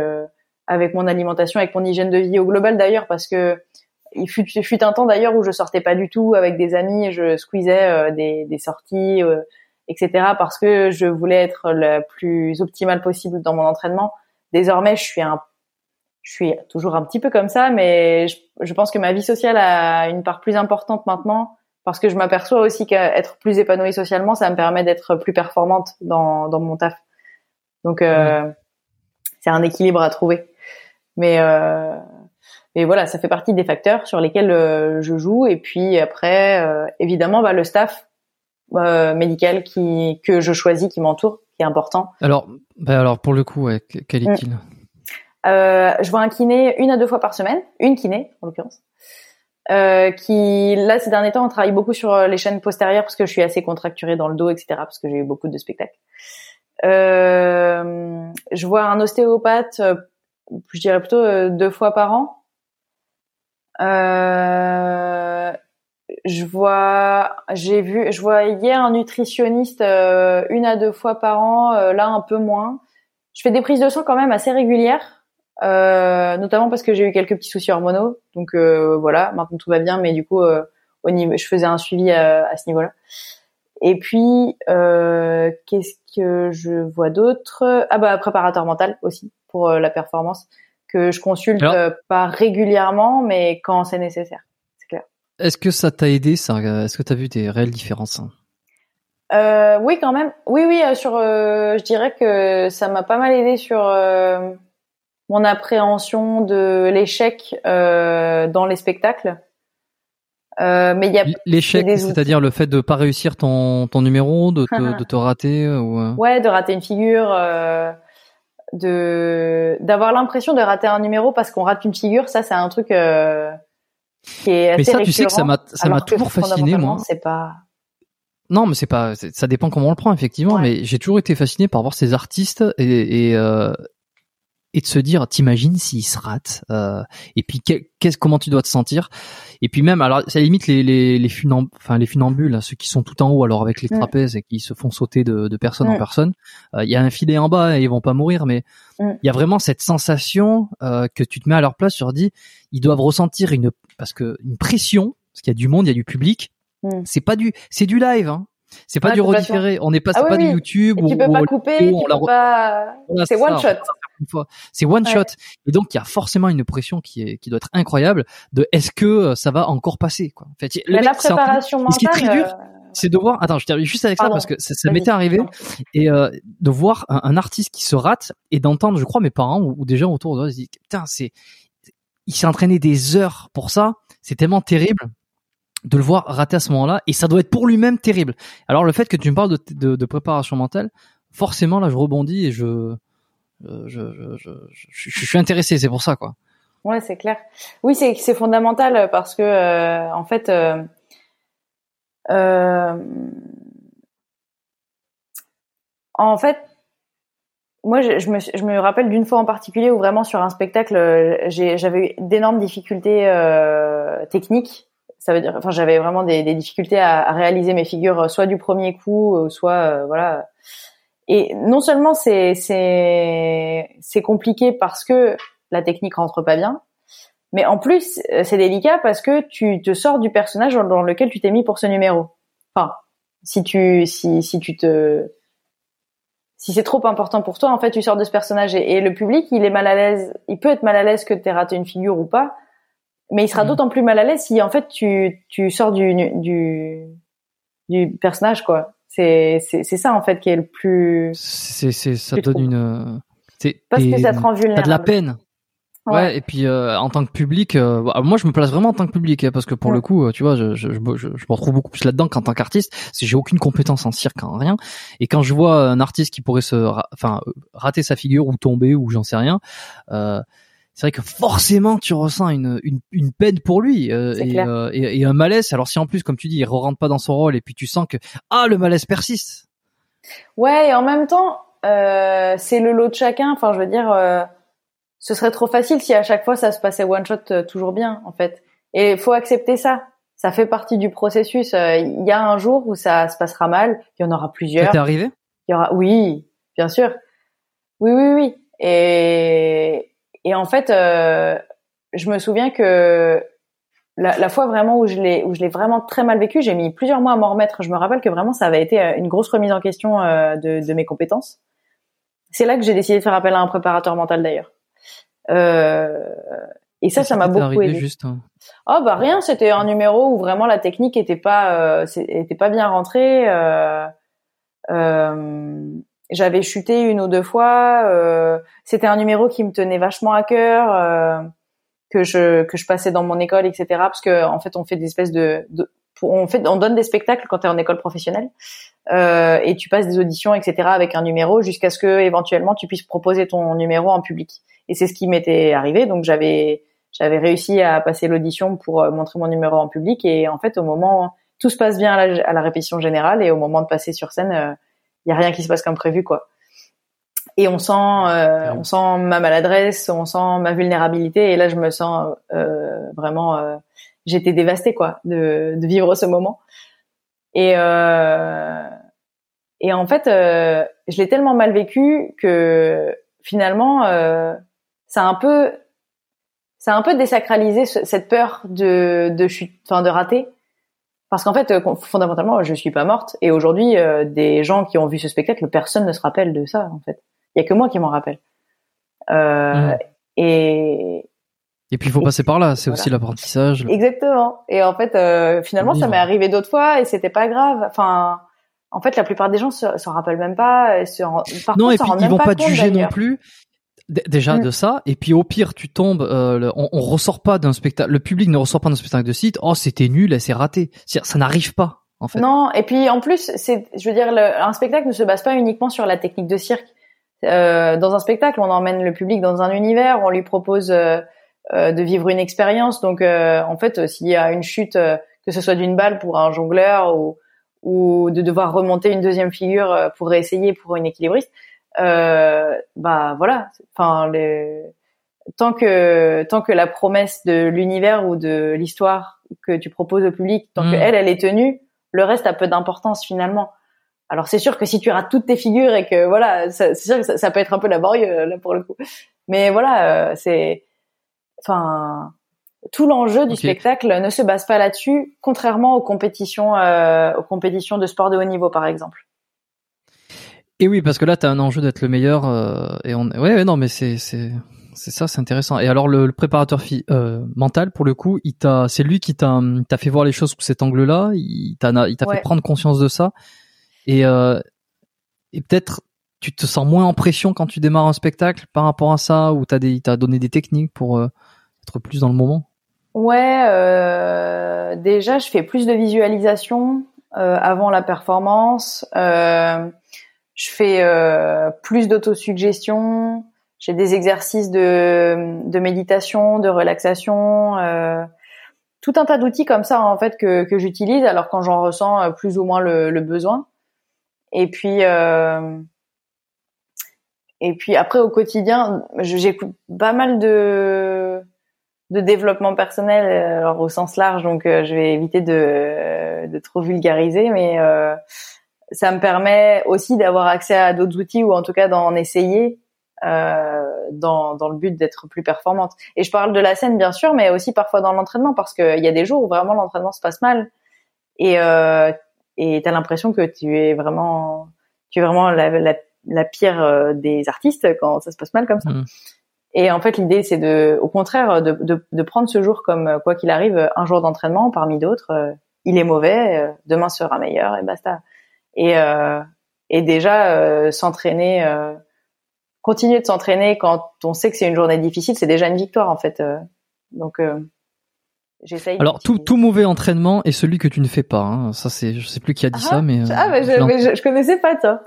avec mon alimentation, avec mon hygiène de vie au global d'ailleurs, parce que il fut, fut un temps d'ailleurs où je sortais pas du tout avec des amis, je squeezais euh, des, des, sorties, euh, etc. parce que je voulais être le plus optimal possible dans mon entraînement. Désormais, je suis un, je suis toujours un petit peu comme ça, mais je, je pense que ma vie sociale a une part plus importante maintenant parce que je m'aperçois aussi qu'être plus épanouie socialement, ça me permet d'être plus performante dans, dans mon taf. Donc, euh, c'est un équilibre à trouver. Mais euh, et voilà, ça fait partie des facteurs sur lesquels euh, je joue. Et puis après, euh, évidemment, bah, le staff euh, médical qui que je choisis, qui m'entoure, qui est important. Alors, bah alors pour le coup, ouais, quel est-il? Mm. Je vois un kiné une à deux fois par semaine, une kiné en l'occurrence. qui là ces derniers temps on travaille beaucoup sur les chaînes postérieures parce que je suis assez contracturée dans le dos etc parce que j'ai eu beaucoup de spectacles je vois un ostéopathe je dirais plutôt deux fois par an euh, je vois, j'ai vu, je vois hier un nutritionniste euh, une à deux fois par an, euh, là un peu moins. Je fais des prises de sang quand même assez régulières, euh, notamment parce que j'ai eu quelques petits soucis hormonaux. Donc voilà, maintenant tout va bien, mais du coup, au niveau, je faisais un suivi à, à ce niveau-là. Et puis, euh, qu'est-ce que je vois d'autre? Ah bah préparateur mental aussi pour euh, la performance que je consulte euh, pas régulièrement, mais quand c'est nécessaire. C'est clair. Est-ce que ça t'a aidé ça Est-ce que tu as vu des réelles différences euh, Oui, quand même. Oui, oui. Sur, je dirais que ça m'a pas mal aidé sur mon appréhension de l'échec dans les spectacles. Euh, mais il y a l'échec, c'est-à-dire le fait de pas réussir ton ton numéro, de te, (laughs) de te rater ou euh? ouais, de rater une figure, euh, de d'avoir l'impression de rater un numéro parce qu'on rate une figure, ça c'est un truc euh, qui est assez Mais ça, tu sais que ça m'a ça m'a toujours fasciné moi. C'est pas non, mais c'est pas, ça dépend comment on le prend effectivement. Mais j'ai toujours été fasciné par voir ces artistes et, et, euh, et de se dire, t'imagines s'il se rate, euh, et puis qu'est-ce, comment tu dois te sentir, et puis même, alors ça limite les les les, enfin, les funambules, ceux qui sont tout en haut, alors avec les trapèzes et qui se font sauter de, de personne en personne, euh, il y a un filet en bas et ils vont pas mourir, mais il y a vraiment cette sensation euh, que tu te mets à leur place, tu leur dis, ils doivent ressentir une parce que une pression, parce qu'il y a du monde, il y a du public, c'est pas du, c'est du live, hein. C'est pas du redifféré. On n'est pas, ah, pas du YouTube. tu peux pas couper, pas. c'est one shot fois. C'est one shot. Et donc il y a forcément une pression qui est qui doit être incroyable de est-ce que euh, ça va encore passer quoi. En fait, le la préparation mentale. Ce qui est très dur, euh, c'est de voir. Attends, je termine juste avec ça parce que ça, m'était arrivé et euh, de voir un, artiste qui se rate et d'entendre, je crois, mes parents ou, des gens autour de eux, ils disent putain, c'est il s'est entraîné des heures pour ça. C'est tellement terrible de le voir rater à ce moment-là et ça doit être pour lui-même terrible. Alors le fait que tu me parles de, de, de préparation mentale, forcément là je rebondis et je je, je, suis intéressé, c'est pour ça quoi. Ouais, c'est clair. Oui, c'est fondamental parce que euh, en fait, euh, euh, en fait, moi, je, me, rappelle d'une fois en particulier où vraiment sur un spectacle, j'avais eu d'énormes difficultés euh, techniques. Ça veut dire, enfin, j'avais vraiment des, des difficultés à, à, réaliser mes figures, soit du premier coup, soit voilà et non seulement c'est c'est c'est compliqué parce que la technique rentre pas bien, mais en plus c'est délicat parce que tu te sors du personnage dans lequel tu t'es mis pour ce numéro. Enfin, si tu si si tu te si c'est trop important pour toi, en fait, tu sors de ce personnage et, le public, il est mal à l'aise. Il peut être mal à l'aise que tu aies raté une figure ou pas, mais il sera mmh. d'autant plus mal à l'aise si en fait tu tu sors du du du personnage quoi. C'est c'est ça en fait qui est le plus. C'est c'est ça donne une. Parce que ça te rend vulnérable. T'as de la peine. Ouais. et puis euh, en tant que public, euh, bah, moi je me place vraiment en tant que public hein, parce que pour le coup, euh, tu vois, je, je, je, je, me retrouve beaucoup plus là-dedans qu'en tant qu'artiste. J'ai aucune compétence en cirque, en rien, et quand je vois un artiste qui pourrait se, enfin, rater sa figure ou tomber ou j'en sais rien, euh, c'est vrai que forcément tu ressens une, une, une peine pour lui euh, euh, et, et, un malaise. Alors si en plus, comme tu dis, il ne rentre pas dans son rôle et puis tu sens que ah le malaise persiste. Ouais, et en même temps, euh, c'est le lot de chacun. Enfin, je veux dire, ce serait trop facile si à chaque fois ça se passait one shot toujours bien, en fait. Et il faut accepter ça. Ça fait partie du processus. Il y a un jour où ça se passera mal. Il y en aura plusieurs. Ça t'est arrivé? Il y aura, oui, bien sûr. Oui, oui, oui. Et et en fait, euh, je me souviens que la, la, fois vraiment où je l'ai où je l'ai vraiment très mal vécu, j'ai mis plusieurs mois à m'en remettre. Je me rappelle que vraiment ça avait été euh, une grosse remise en question euh, de, de, mes compétences. C'est là que j'ai décidé de faire appel à un préparateur mental d'ailleurs. Euh, et ça, ça m'a beaucoup aidé. Juste, hein. Oh bah rien, c'était un numéro où vraiment la technique était pas euh, était pas bien rentrée. Euh, euh, j'avais chuté une ou deux fois. Euh, c'était un numéro qui me tenait vachement à cœur, euh, que je que je passais dans mon école, etc. Parce que en fait, on fait des espèces de, de on fait on donne des spectacles quand tu es en école professionnelle euh, et tu passes des auditions, etc. avec un numéro jusqu'à ce que éventuellement tu puisses proposer ton numéro en public. Et c'est ce qui m'était arrivé. Donc j'avais j'avais réussi à passer l'audition pour euh, montrer mon numéro en public et en fait au moment tout se passe bien à la, à la répétition générale et au moment de passer sur scène euh, il y a rien qui se passe comme prévu quoi. Et on sent, euh, on sent ma maladresse, on sent ma vulnérabilité. Et là, je me sens euh, vraiment, euh, j'étais dévastée quoi de, de, vivre ce moment. Et euh, et en fait, euh, je l'ai tellement mal vécu que finalement, euh, ça a un peu, ça a un peu désacralisé cette peur de de chute, enfin de rater Parce qu'en fait, euh, fondamentalement, je suis pas morte. Et aujourd'hui, euh, des gens qui ont vu ce spectacle, personne ne se rappelle de ça, en fait. Il y a que moi qui m'en rappelle. Euh, Mhm. Et Et puis il faut Et- passer par là, c'est voilà. aussi l'apprentissage. exactement. Et en fait, euh, finalement, ça m'est arrivé d'autres fois et c'était pas grave. Enfin, en fait, la plupart des gens se- s'en rappellent même pas. Se par Non, contre, et puis ils vont pas pas te compte, juger non plus. Déjà Mm. de ça, et puis au pire tu tombes, euh, le- on, on ressort pas d'un spectacle, le public ne ressort pas d'un spectacle de site. Oh c'était nul, c'est raté. Ça n'arrive pas en fait. Non, et puis en plus, c'est, je veux dire, le- un spectacle ne se base pas uniquement sur la technique de cirque. Euh, dans un spectacle, on emmène le public dans un univers, on lui propose euh, euh, de vivre une expérience. Donc, euh, en fait, euh, s'il y a une chute, euh, que ce soit d'une balle pour un jongleur ou, ou de devoir remonter une deuxième figure pour réessayer pour une équilibriste, euh, bah voilà. Enfin, les... tant que tant que la promesse de l'univers ou de l'histoire que tu proposes au public, tant que elle, elle est tenue, le reste a peu d'importance finalement. Alors c'est sûr que si tu rates toutes tes figures et que voilà, c'est sûr que ça, ça peut être un peu laborieux euh, là pour le coup. Mais voilà, euh, c'est, enfin, tout l'enjeu du spectacle ne se base pas là-dessus, contrairement aux compétitions, euh, aux compétitions de sport de haut niveau par exemple. Et oui, parce que là, t'as un enjeu d'être le meilleur. euh, et on, ouais, ouais, non, mais c'est c'est c'est ça, c'est intéressant. Et alors, le, le préparateur fi- euh, mental, pour le coup, il t'a, c'est lui qui t'a t'a fait voir les choses sous cet angle-là. Il t'a il t'a Ouais. fait prendre conscience de ça. Et euh, et peut-être tu te sens moins en pression quand tu démarres un spectacle par rapport à ça, ou t'as des, il t'a donné des techniques pour euh, être plus dans le moment? Ouais, euh, déjà je fais plus de visualisation euh, avant la performance. Euh, je fais euh, plus d'autosuggestion. J'ai des exercices de, de méditation, de relaxation, euh, tout un tas d'outils comme ça en fait que, que j'utilise. Alors quand j'en ressens euh, plus ou moins le, le besoin. Et puis euh, et puis après au quotidien, j'écoute pas mal de de développement personnel, euh, alors au sens large, donc euh, je vais éviter de, de trop vulgariser, mais ça me permet aussi d'avoir accès à d'autres outils ou en tout cas d'en essayer euh, dans, dans le but d'être plus performante. Et je parle de la scène bien sûr, mais aussi parfois dans l'entraînement parce qu'il y a des jours où vraiment l'entraînement se passe mal et euh, et t'as l'impression que tu es vraiment tu es vraiment la, la, la pire euh, des artistes quand ça se passe mal comme ça. Mm. Et en fait, l'idée, c'est de, au contraire, de, de, de prendre ce jour comme quoi qu'il arrive, un jour d'entraînement parmi d'autres. euh, il est mauvais, euh, demain sera meilleur et basta. Et, euh, et déjà euh, s'entraîner, euh, continuer de s'entraîner quand on sait que c'est une journée difficile, c'est déjà une victoire en fait. euh. donc euh, j'essaye. Alors tout, tout mauvais entraînement est celui que tu ne fais pas. Hein. Ça c'est, je sais plus qui a dit Ah, ça, mais ah, mais je, mais je, je connaissais pas ça.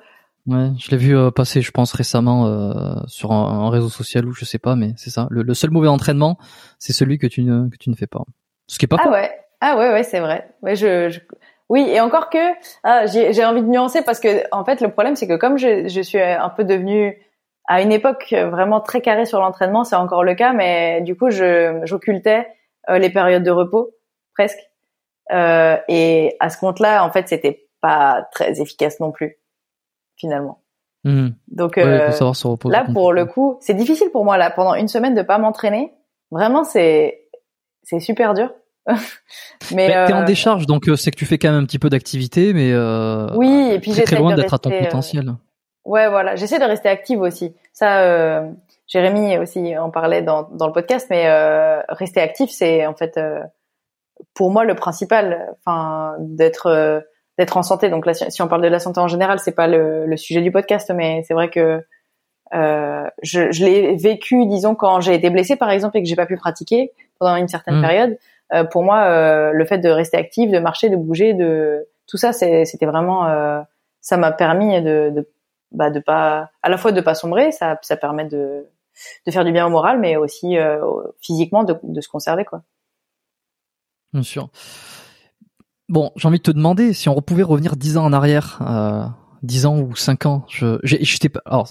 Ouais, je l'ai vu euh, passer, je pense récemment euh, sur un, un réseau social ou je sais pas, mais c'est ça. Le, le seul mauvais entraînement, c'est celui que tu ne que tu ne fais pas. Ce qui est pas Ah ouais, ah ouais, ouais, c'est vrai. Ouais, je, je- oui, et encore que ah, j'ai envie de nuancer parce que en fait le problème c'est que comme je, je suis un peu devenue à une époque vraiment très carrée sur l'entraînement, c'est encore le cas, mais du coup je j'occultais euh, les périodes de repos presque. Euh, et à ce compte-là, en fait, c'était pas très efficace non plus finalement. Mhm. Donc euh, faut savoir se reposer. là pour le coup, c'est difficile pour moi là pendant une semaine de pas m'entraîner. Vraiment, c'est c'est super dur. (laughs) mais Mais t'es en euh, décharge, donc euh, c'est que tu fais quand même un petit peu d'activité, mais euh, Oui, et puis très, loin d'être à ton potentiel. Ouais, voilà. J'essaie de rester active aussi. Ça, euh, Jérémy aussi en parlait dans, dans le podcast, mais euh, rester actif, c'est en fait euh, pour moi le principal. Enfin, d'être d'être en santé. Donc là, si on parle de la santé en général, c'est pas le, le sujet du podcast, mais c'est vrai que je, je l'ai vécu, disons, quand j'ai été blessée, par exemple, et que j'ai pas pu pratiquer pendant une certaine Mm. période. Euh, pour moi, euh, le fait de rester active, de marcher, de bouger, de tout ça, c'était vraiment, euh, ça m'a permis de, de, bah, de pas, à la fois de pas sombrer, ça, ça permet de, de faire du bien au moral, mais aussi physiquement de, de se conserver, quoi. Bien sûr. Bon, j'ai envie de te demander si on pouvait revenir dix ans en arrière, 10 ans ou 5 ans. Je, t'ai pas, alors,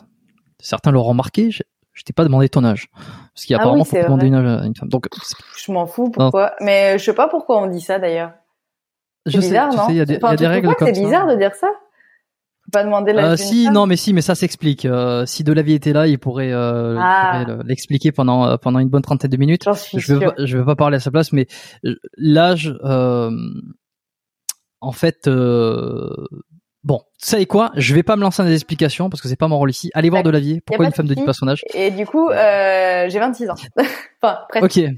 certains l'auront remarqué, je, t'ai pas demandé ton âge. Parce Ah qu'apparemment, oui, faut c'est pas demander une âge à une femme. Donc, c'est- Je m'en fous, pourquoi? Mais je sais pas pourquoi on dit ça d'ailleurs. je C'est sais, bizarre, tu non? sais, il y a des, Enfin, y a des règles comme C'est ça. bizarre de dire ça? Faut pas demander l'âge Euh, si, femme? non, mais si, mais ça s'explique. Euh, si Delavi était là, il pourrait, euh, Ah. pourrait l'expliquer pendant euh, pendant une bonne trentaine de minutes. Suis Je vais je vais pas parler à sa place, mais euh, l'âge, euh, en fait, euh, bon, ça et quoi? Je vais pas me lancer dans des explications parce que c'est pas mon rôle ici. Allez voir de l'avier. Pourquoi une femme de 10 personnages Et du coup, euh, j'ai 26 ans. (laughs) enfin, presque. Ok.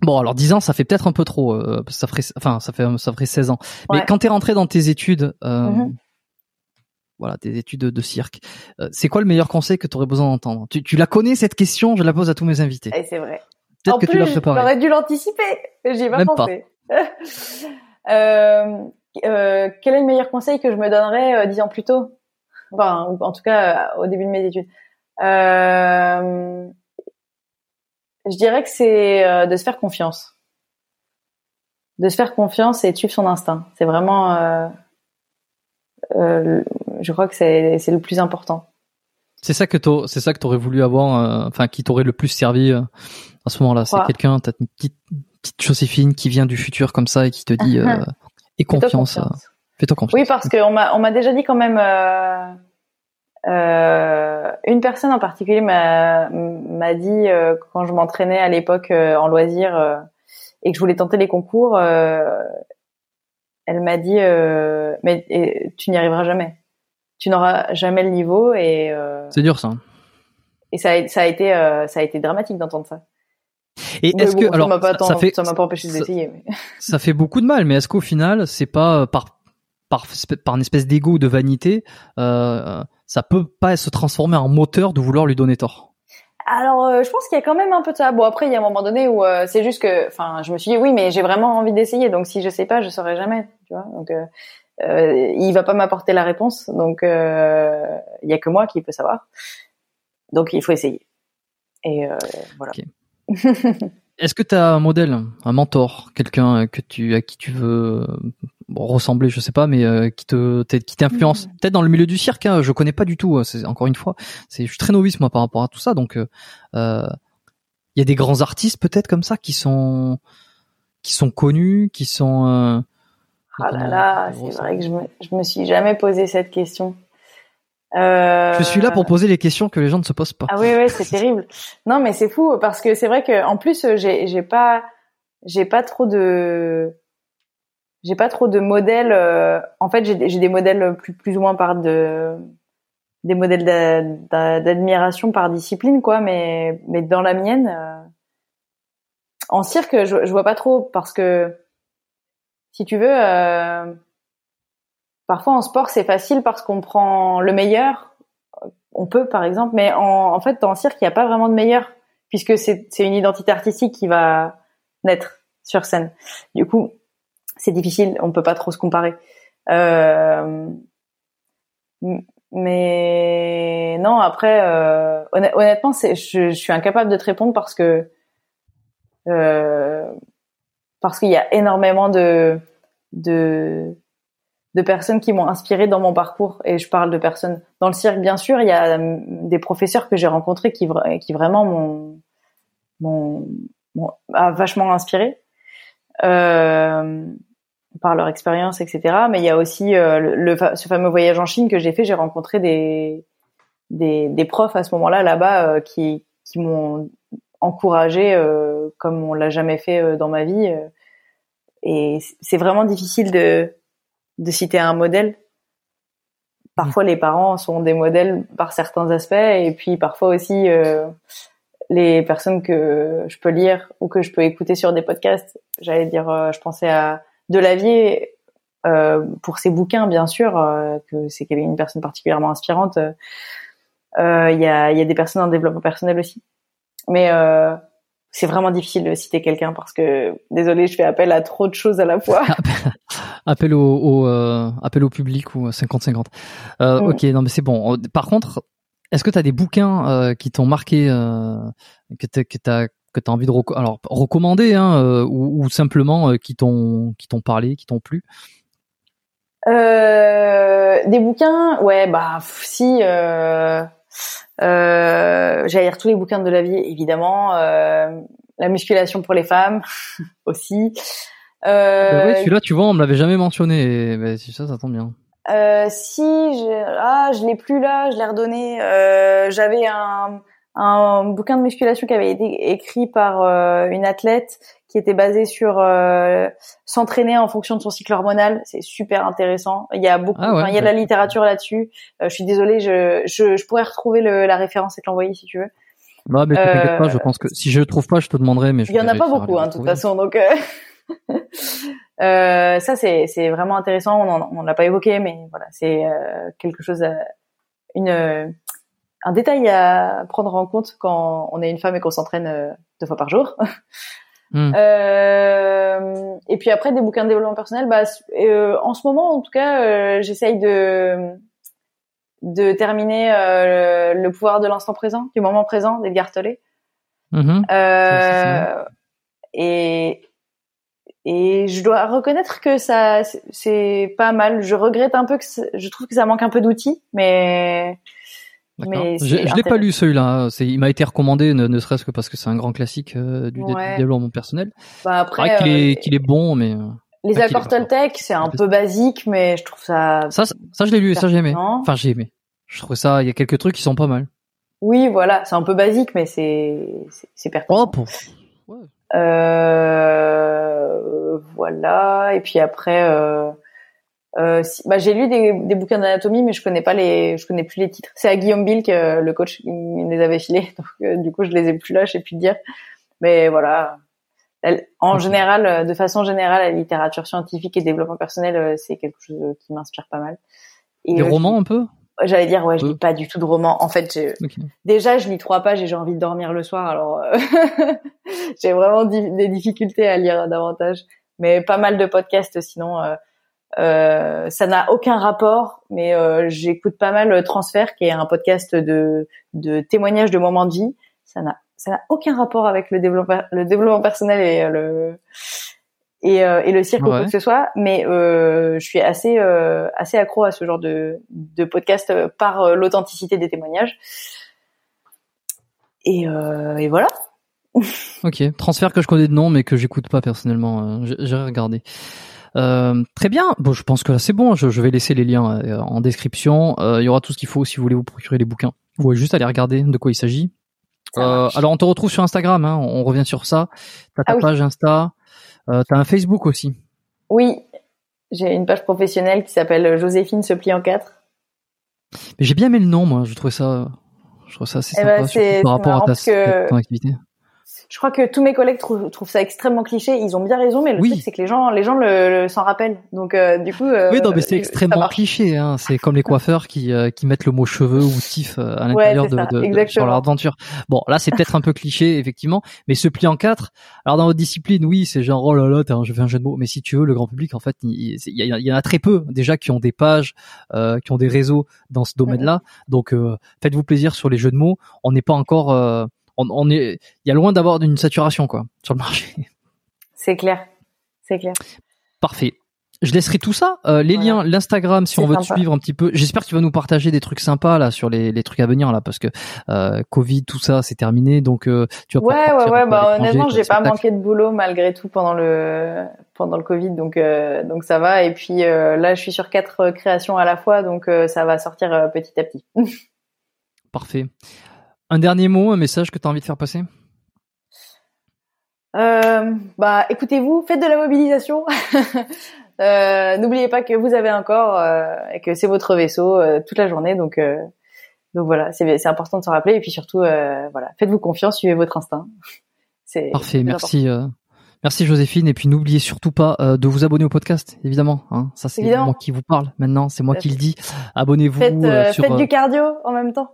Bon, alors 10 ans, ça fait peut-être un peu trop. Euh, ça ferait, enfin, ça fait, ça ferait 16 ans. Mais quand t'es rentré dans tes études, euh, mm-hmm. voilà, tes études de, cirque, euh, c'est quoi le meilleur conseil que tu aurais besoin d'entendre? Tu, tu la connais cette question? Je la pose à tous mes invités. Et c'est vrai. Peut-être que tu l'as préparé. J'aurais dû l'anticiper. J'y ai pas pensé. (laughs) euh, euh, quel est le meilleur conseil que je me donnerais euh, dix ans plus tôt? Enfin, en tout cas, au début de mes études. Euh, je dirais que c'est euh, de se faire confiance. De se faire confiance et de suivre son instinct. C'est vraiment, euh, euh, je crois que c'est le plus important. C'est ça que c'est ça que t'aurais voulu avoir, enfin qui t'aurait le plus servi à ce moment-là. C'est quelqu'un, t'as une petite, petite Joséphine qui vient du futur comme ça et qui te dit (laughs) et confiance. Fais-toi confiance. Oui, parce qu'on m'a on m'a déjà dit quand même. Euh, une personne en particulier m'a m'a dit euh, quand je m'entraînais à l'époque euh, en loisir euh, et que je voulais tenter les concours, elle m'a dit mais tu n'y arriveras jamais, tu n'auras jamais le niveau et c'est dur ça. Et ça a, ça a été ça a été dramatique d'entendre ça. Et est-ce que alors ça, fait ça m'a pas empêché d'essayer. Mais... (laughs) Ça fait beaucoup de mal, mais est-ce qu'au final c'est pas par par par une espèce d'ego ou de vanité euh, ça peut pas se transformer en moteur de vouloir lui donner tort? Alors, euh, je pense qu'il y a quand même un peu de ça. Bon, après, il y a un moment donné où euh, c'est juste que, enfin, je me suis dit oui, mais j'ai vraiment envie d'essayer. Donc, si je sais pas, je saurai jamais. Tu vois. Donc, euh, euh, il va pas m'apporter la réponse. Donc, il y a que moi qui peut savoir. Donc, il faut essayer. Et voilà. Est-ce que tu as un modèle, un mentor, quelqu'un que tu à qui tu veux ressembler, je sais pas, mais euh, qui te qui t'influence. Mm. Peut-être dans le milieu du cirque, hein, je connais pas du tout. Euh, c'est encore une fois, c'est je suis très novice moi par rapport à tout ça, donc euh, il y a des grands artistes peut-être comme ça qui sont qui sont connus, qui sont. ah là là, c'est vrai que je me je me suis jamais posé cette question. Je suis là pour poser les questions que les gens ne se posent pas. Ah oui, oui, c'est terrible. Non, mais c'est fou parce que c'est vrai que en plus j'ai j'ai pas j'ai pas trop de j'ai pas trop de modèles. Euh, en fait, j'ai des modèles plus, plus ou moins par de des modèles d'admiration par discipline, quoi. Mais mais dans la mienne, euh, en cirque, je, je vois pas trop parce que si tu veux, euh, parfois en sport c'est facile parce qu'on prend le meilleur. On peut par exemple, mais en, en fait en cirque il n'y a pas vraiment de meilleur puisque c'est une identité artistique qui va naître sur scène. Du coup, c'est difficile, on peut pas trop se comparer. Euh, mais non, après, euh, honnêtement, je, je, suis incapable de te répondre parce que euh, parce qu'il y a énormément de de de personnes qui m'ont inspiré dans mon parcours et je parle de personnes dans le cirque bien sûr il y a des professeurs que j'ai rencontrés qui qui vraiment m'ont m'ont vachement inspiré euh, par leur expérience, etc. Mais il y a aussi euh, le, ce fameux voyage en Chine que j'ai fait. J'ai rencontré des, des, des profs à ce moment-là là-bas euh, qui, qui m'ont encouragé euh, comme on l'a jamais fait dans ma vie. et c'est vraiment difficile de, de citer un modèle. Parfois, les parents sont des modèles par certains aspects, et puis parfois aussi les personnes que je peux lire ou que je peux écouter sur des podcasts. J'allais dire, je pensais à de Lavier euh, pour ses bouquins, bien sûr, euh, que c'est une personne particulièrement inspirante. Euh, il y, a, y a des personnes en développement personnel aussi, mais c'est vraiment difficile de citer quelqu'un parce que désolé, je fais appel à trop de choses à la fois. (laughs) appel au, au appel au public ou 50-50. Euh. Ok, non mais c'est bon. Par contre, est-ce que tu as des bouquins qui t'ont marqué, que tu as que tu as envie de alors recommander hein, euh, ou, simplement euh, qui t'ont qui t'ont parlé, qui t'ont plu? Euh, Des bouquins, ouais, bah si. Euh, J'allais lire tous les bouquins de la vie, évidemment. la musculation pour les femmes (laughs) aussi. Euh, oui, celui-là, tu vois, on me l'avait jamais mentionné. Mais si ça, ça tombe bien. Euh, si, je, ah, je l'ai plus là, je l'ai redonné. Euh, J'avais un, un bouquin de musculation qui avait été écrit par euh, une athlète qui était basé sur euh, s'entraîner en fonction de son cycle hormonal. C'est super intéressant. Il y a beaucoup, Ah ouais, il y a de la littérature là-dessus. Euh, je suis désolée, je, je, je pourrais retrouver le, la référence et te l'envoyer si tu veux. Bah, mais t'inquiète pas, je pense que si je le trouve pas, je te demanderai, mais je Il y en a pas beaucoup, hein, de toute façon. Donc, euh, (laughs) euh, ça c'est vraiment intéressant. On on l'a pas évoqué, mais voilà, c'est euh, quelque chose, à, une euh, un détail à prendre en compte quand on est une femme et qu'on s'entraîne euh, deux fois par jour. Hmm. (laughs) Euh, et puis après des bouquins de développement personnel, bah euh, en ce moment en tout cas, euh, j'essaye de de terminer euh, le pouvoir de l'instant présent, du moment présent d'Edgar Tolle. Mhm. Euh, et et je dois reconnaître que ça c'est- pas mal. Je regrette un peu que je trouve que ça manque un peu d'outils, mais mais Je, l'ai pas lu celui-là. C'est, il m'a été recommandé, ne, ne serait-ce que parce que c'est un grand classique euh, du, Ouais. du développement personnel. bah après qu'il euh, est, qu'il est bon, mais euh, les est accords Toltec, c'est un peu- basique, mais je trouve ça ça, ça, ça, je l'ai lu, et ça j'ai aimé. Enfin, j'ai aimé. Je trouve ça, il y a quelques trucs qui sont pas mal. Oui, voilà, c'est un peu basique, mais c'est c'est- pertinent. Oh, pour... Euh, voilà. Et puis après, euh, euh, si- bah, j'ai lu des, des bouquins d'anatomie, mais je connais pas les, je connais plus les titres. C'est à Guillaume Bill que le coach il me les avait filés, (laughs) donc euh, du coup je les ai plus là, je sais plus dire. Mais voilà. En général, euh, de façon générale, la littérature scientifique et développement personnel, euh, c'est quelque chose euh, qui m'inspire pas mal. Et Des euh, romans un peu? J'allais dire, ouais, je lis pas du tout de romans. En fait. Déjà, je lis trois pages et j'ai envie de dormir le soir, alors euh, (laughs) j'ai vraiment des difficultés à lire davantage. Mais pas mal de podcasts, sinon euh, euh, ça n'a aucun rapport. Mais euh, j'écoute pas mal Transfert, qui est un podcast de, de témoignages de moments de vie. Ça n'a ça n'a aucun rapport avec le développement le développement personnel et le et, euh, et le cirque ou quoi que ce soit. Mais euh, je suis assez euh, assez accro à ce genre de de podcast euh, par euh, l'authenticité des témoignages. Et, euh, et voilà. (laughs) Ok. Transfert que je connais de nom, mais que j'écoute pas personnellement. j'ai- J'ai regardé. Euh, très bien. Bon, je pense que là c'est bon. Je, je vais laisser les liens euh, en description. Euh, Il y aura tout ce qu'il faut si vous voulez vous procurer les bouquins. Vous pouvez juste aller regarder de quoi il s'agit. Euh, alors on te retrouve sur Instagram. Hein, on revient sur ça. T'as ta Ah oui. page Insta. Euh, T'as un Facebook aussi. Oui, j'ai une page professionnelle qui s'appelle Joséphine se plie en quatre. Mais j'ai bien aimé le nom, moi. Je trouvais ça, je trouve ça assez Eh sympa ben, surtout c'est- par rapport à ta, que- ton activité. Je crois que tous mes collègues trouvent, trouvent ça extrêmement cliché. Ils ont bien raison, mais le Oui. truc c'est que les gens, les gens le, le- s'en rappellent. Donc euh, du coup. euh, oui, non, mais c'est ça extrêmement cliché. Hein. C'est comme les coiffeurs qui, euh, qui mettent le mot cheveux ou tif euh, à Ouais, l'intérieur c'est de, de- de- exactement. sur leur aventure. Bon, là, c'est peut-être un peu cliché, effectivement, mais ce pli en quatre. Alors dans votre discipline, oui, c'est genre oh là là, je fais un jeu de mots. Mais si tu veux, le grand public, en fait, il, y, a- il y en a très peu déjà qui ont des pages, euh, qui ont des réseaux dans ce domaine-là. Donc, euh, faites-vous plaisir sur les jeux de mots. On n'est pas encore, euh, on, on est, il y a loin d'avoir une saturation quoi sur le marché. C'est clair, c'est clair. Parfait. Je laisserai tout ça, euh, les Voilà. liens, l'Instagram, si on veut te suivre un petit peu. J'espère que tu vas nous partager des trucs sympas là sur les, les trucs à venir là, parce que euh, Covid, tout ça, c'est terminé, donc euh, tu vas Ouais, ouais, ouais. Bah honnêtement, j'ai pas manqué de boulot malgré tout pendant le pendant le Covid, donc donc ça va. Et puis là, je suis sur quatre créations à la fois, donc ça va sortir petit à petit. (laughs) Parfait. Un dernier mot, un message que tu as envie de faire passer? Euh, bah, écoutez-vous, faites de la mobilisation. (laughs) Euh, N'oubliez pas que vous avez un corps euh, et que c'est votre vaisseau toute la journée. Donc, donc voilà, c'est important de se rappeler. Et puis surtout, voilà, faites-vous confiance, suivez votre instinct. (laughs) Parfait, merci. merci Joséphine, et puis n'oubliez surtout pas de vous abonner au podcast, évidemment. Hein. Ça c'est moi qui vous parle maintenant, c'est moi qui le dis. Abonnez-vous Faites, sur. faites du cardio en même temps.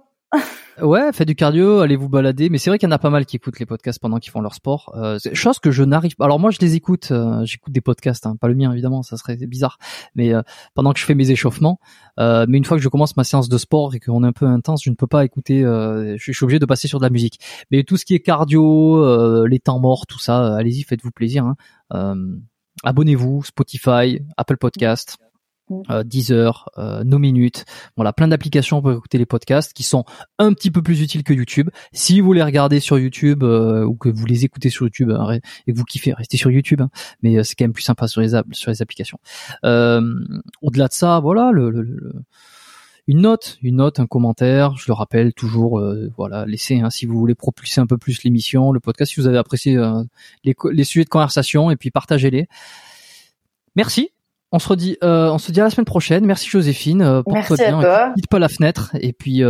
Ouais, faites du cardio, allez vous balader. Mais c'est vrai qu'il y en a pas mal qui écoutent les podcasts pendant qu'ils font leur sport. Euh, chose que je n'arrive pas. Alors moi, je les écoute. euh, J'écoute des podcasts, hein, pas le mien évidemment, ça serait bizarre. Mais euh, pendant que je fais mes échauffements, euh, mais une fois que je commence ma séance de sport et qu'on est un peu intense, je ne peux pas écouter. euh, je, suis- je suis obligé de passer sur de la musique. Mais tout ce qui est cardio, euh, les temps morts, tout ça, allez-y, faites-vous plaisir. Hein. Abonnez-vous, Spotify, Apple Podcast. Euh, Deezer, euh, nos minutes, voilà, plein d'applications pour écouter les podcasts qui sont un petit peu plus utiles que YouTube. Si vous les regardez sur YouTube euh, ou que vous les écoutez sur YouTube hein, et que vous kiffez, restez sur YouTube. hein. mais euh, c'est quand même plus sympa sur les sur les applications. Euh, Au-delà de ça, voilà, le, le- le- une note, une note, un commentaire. Je le rappelle toujours, voilà, laissez hein, si vous voulez propulser un peu plus l'émission, le podcast, si vous avez apprécié les, les sujets de conversation, et puis partagez-les. Merci. On se redit, on se dit à la semaine prochaine. Merci Joséphine. Merci bien. à toi. Quitte pas la fenêtre. Et puis,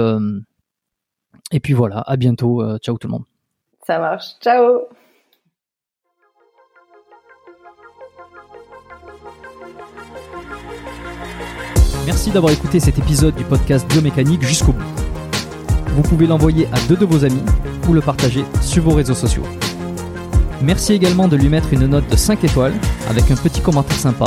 et puis voilà. À bientôt. ciao tout le monde. Ça marche. Ciao. Merci d'avoir écouté cet épisode du podcast Biomécanique jusqu'au bout. Vous pouvez l'envoyer à deux de vos amis ou le partager sur vos réseaux sociaux. Merci également de lui mettre une note de 5 étoiles avec un petit commentaire sympa.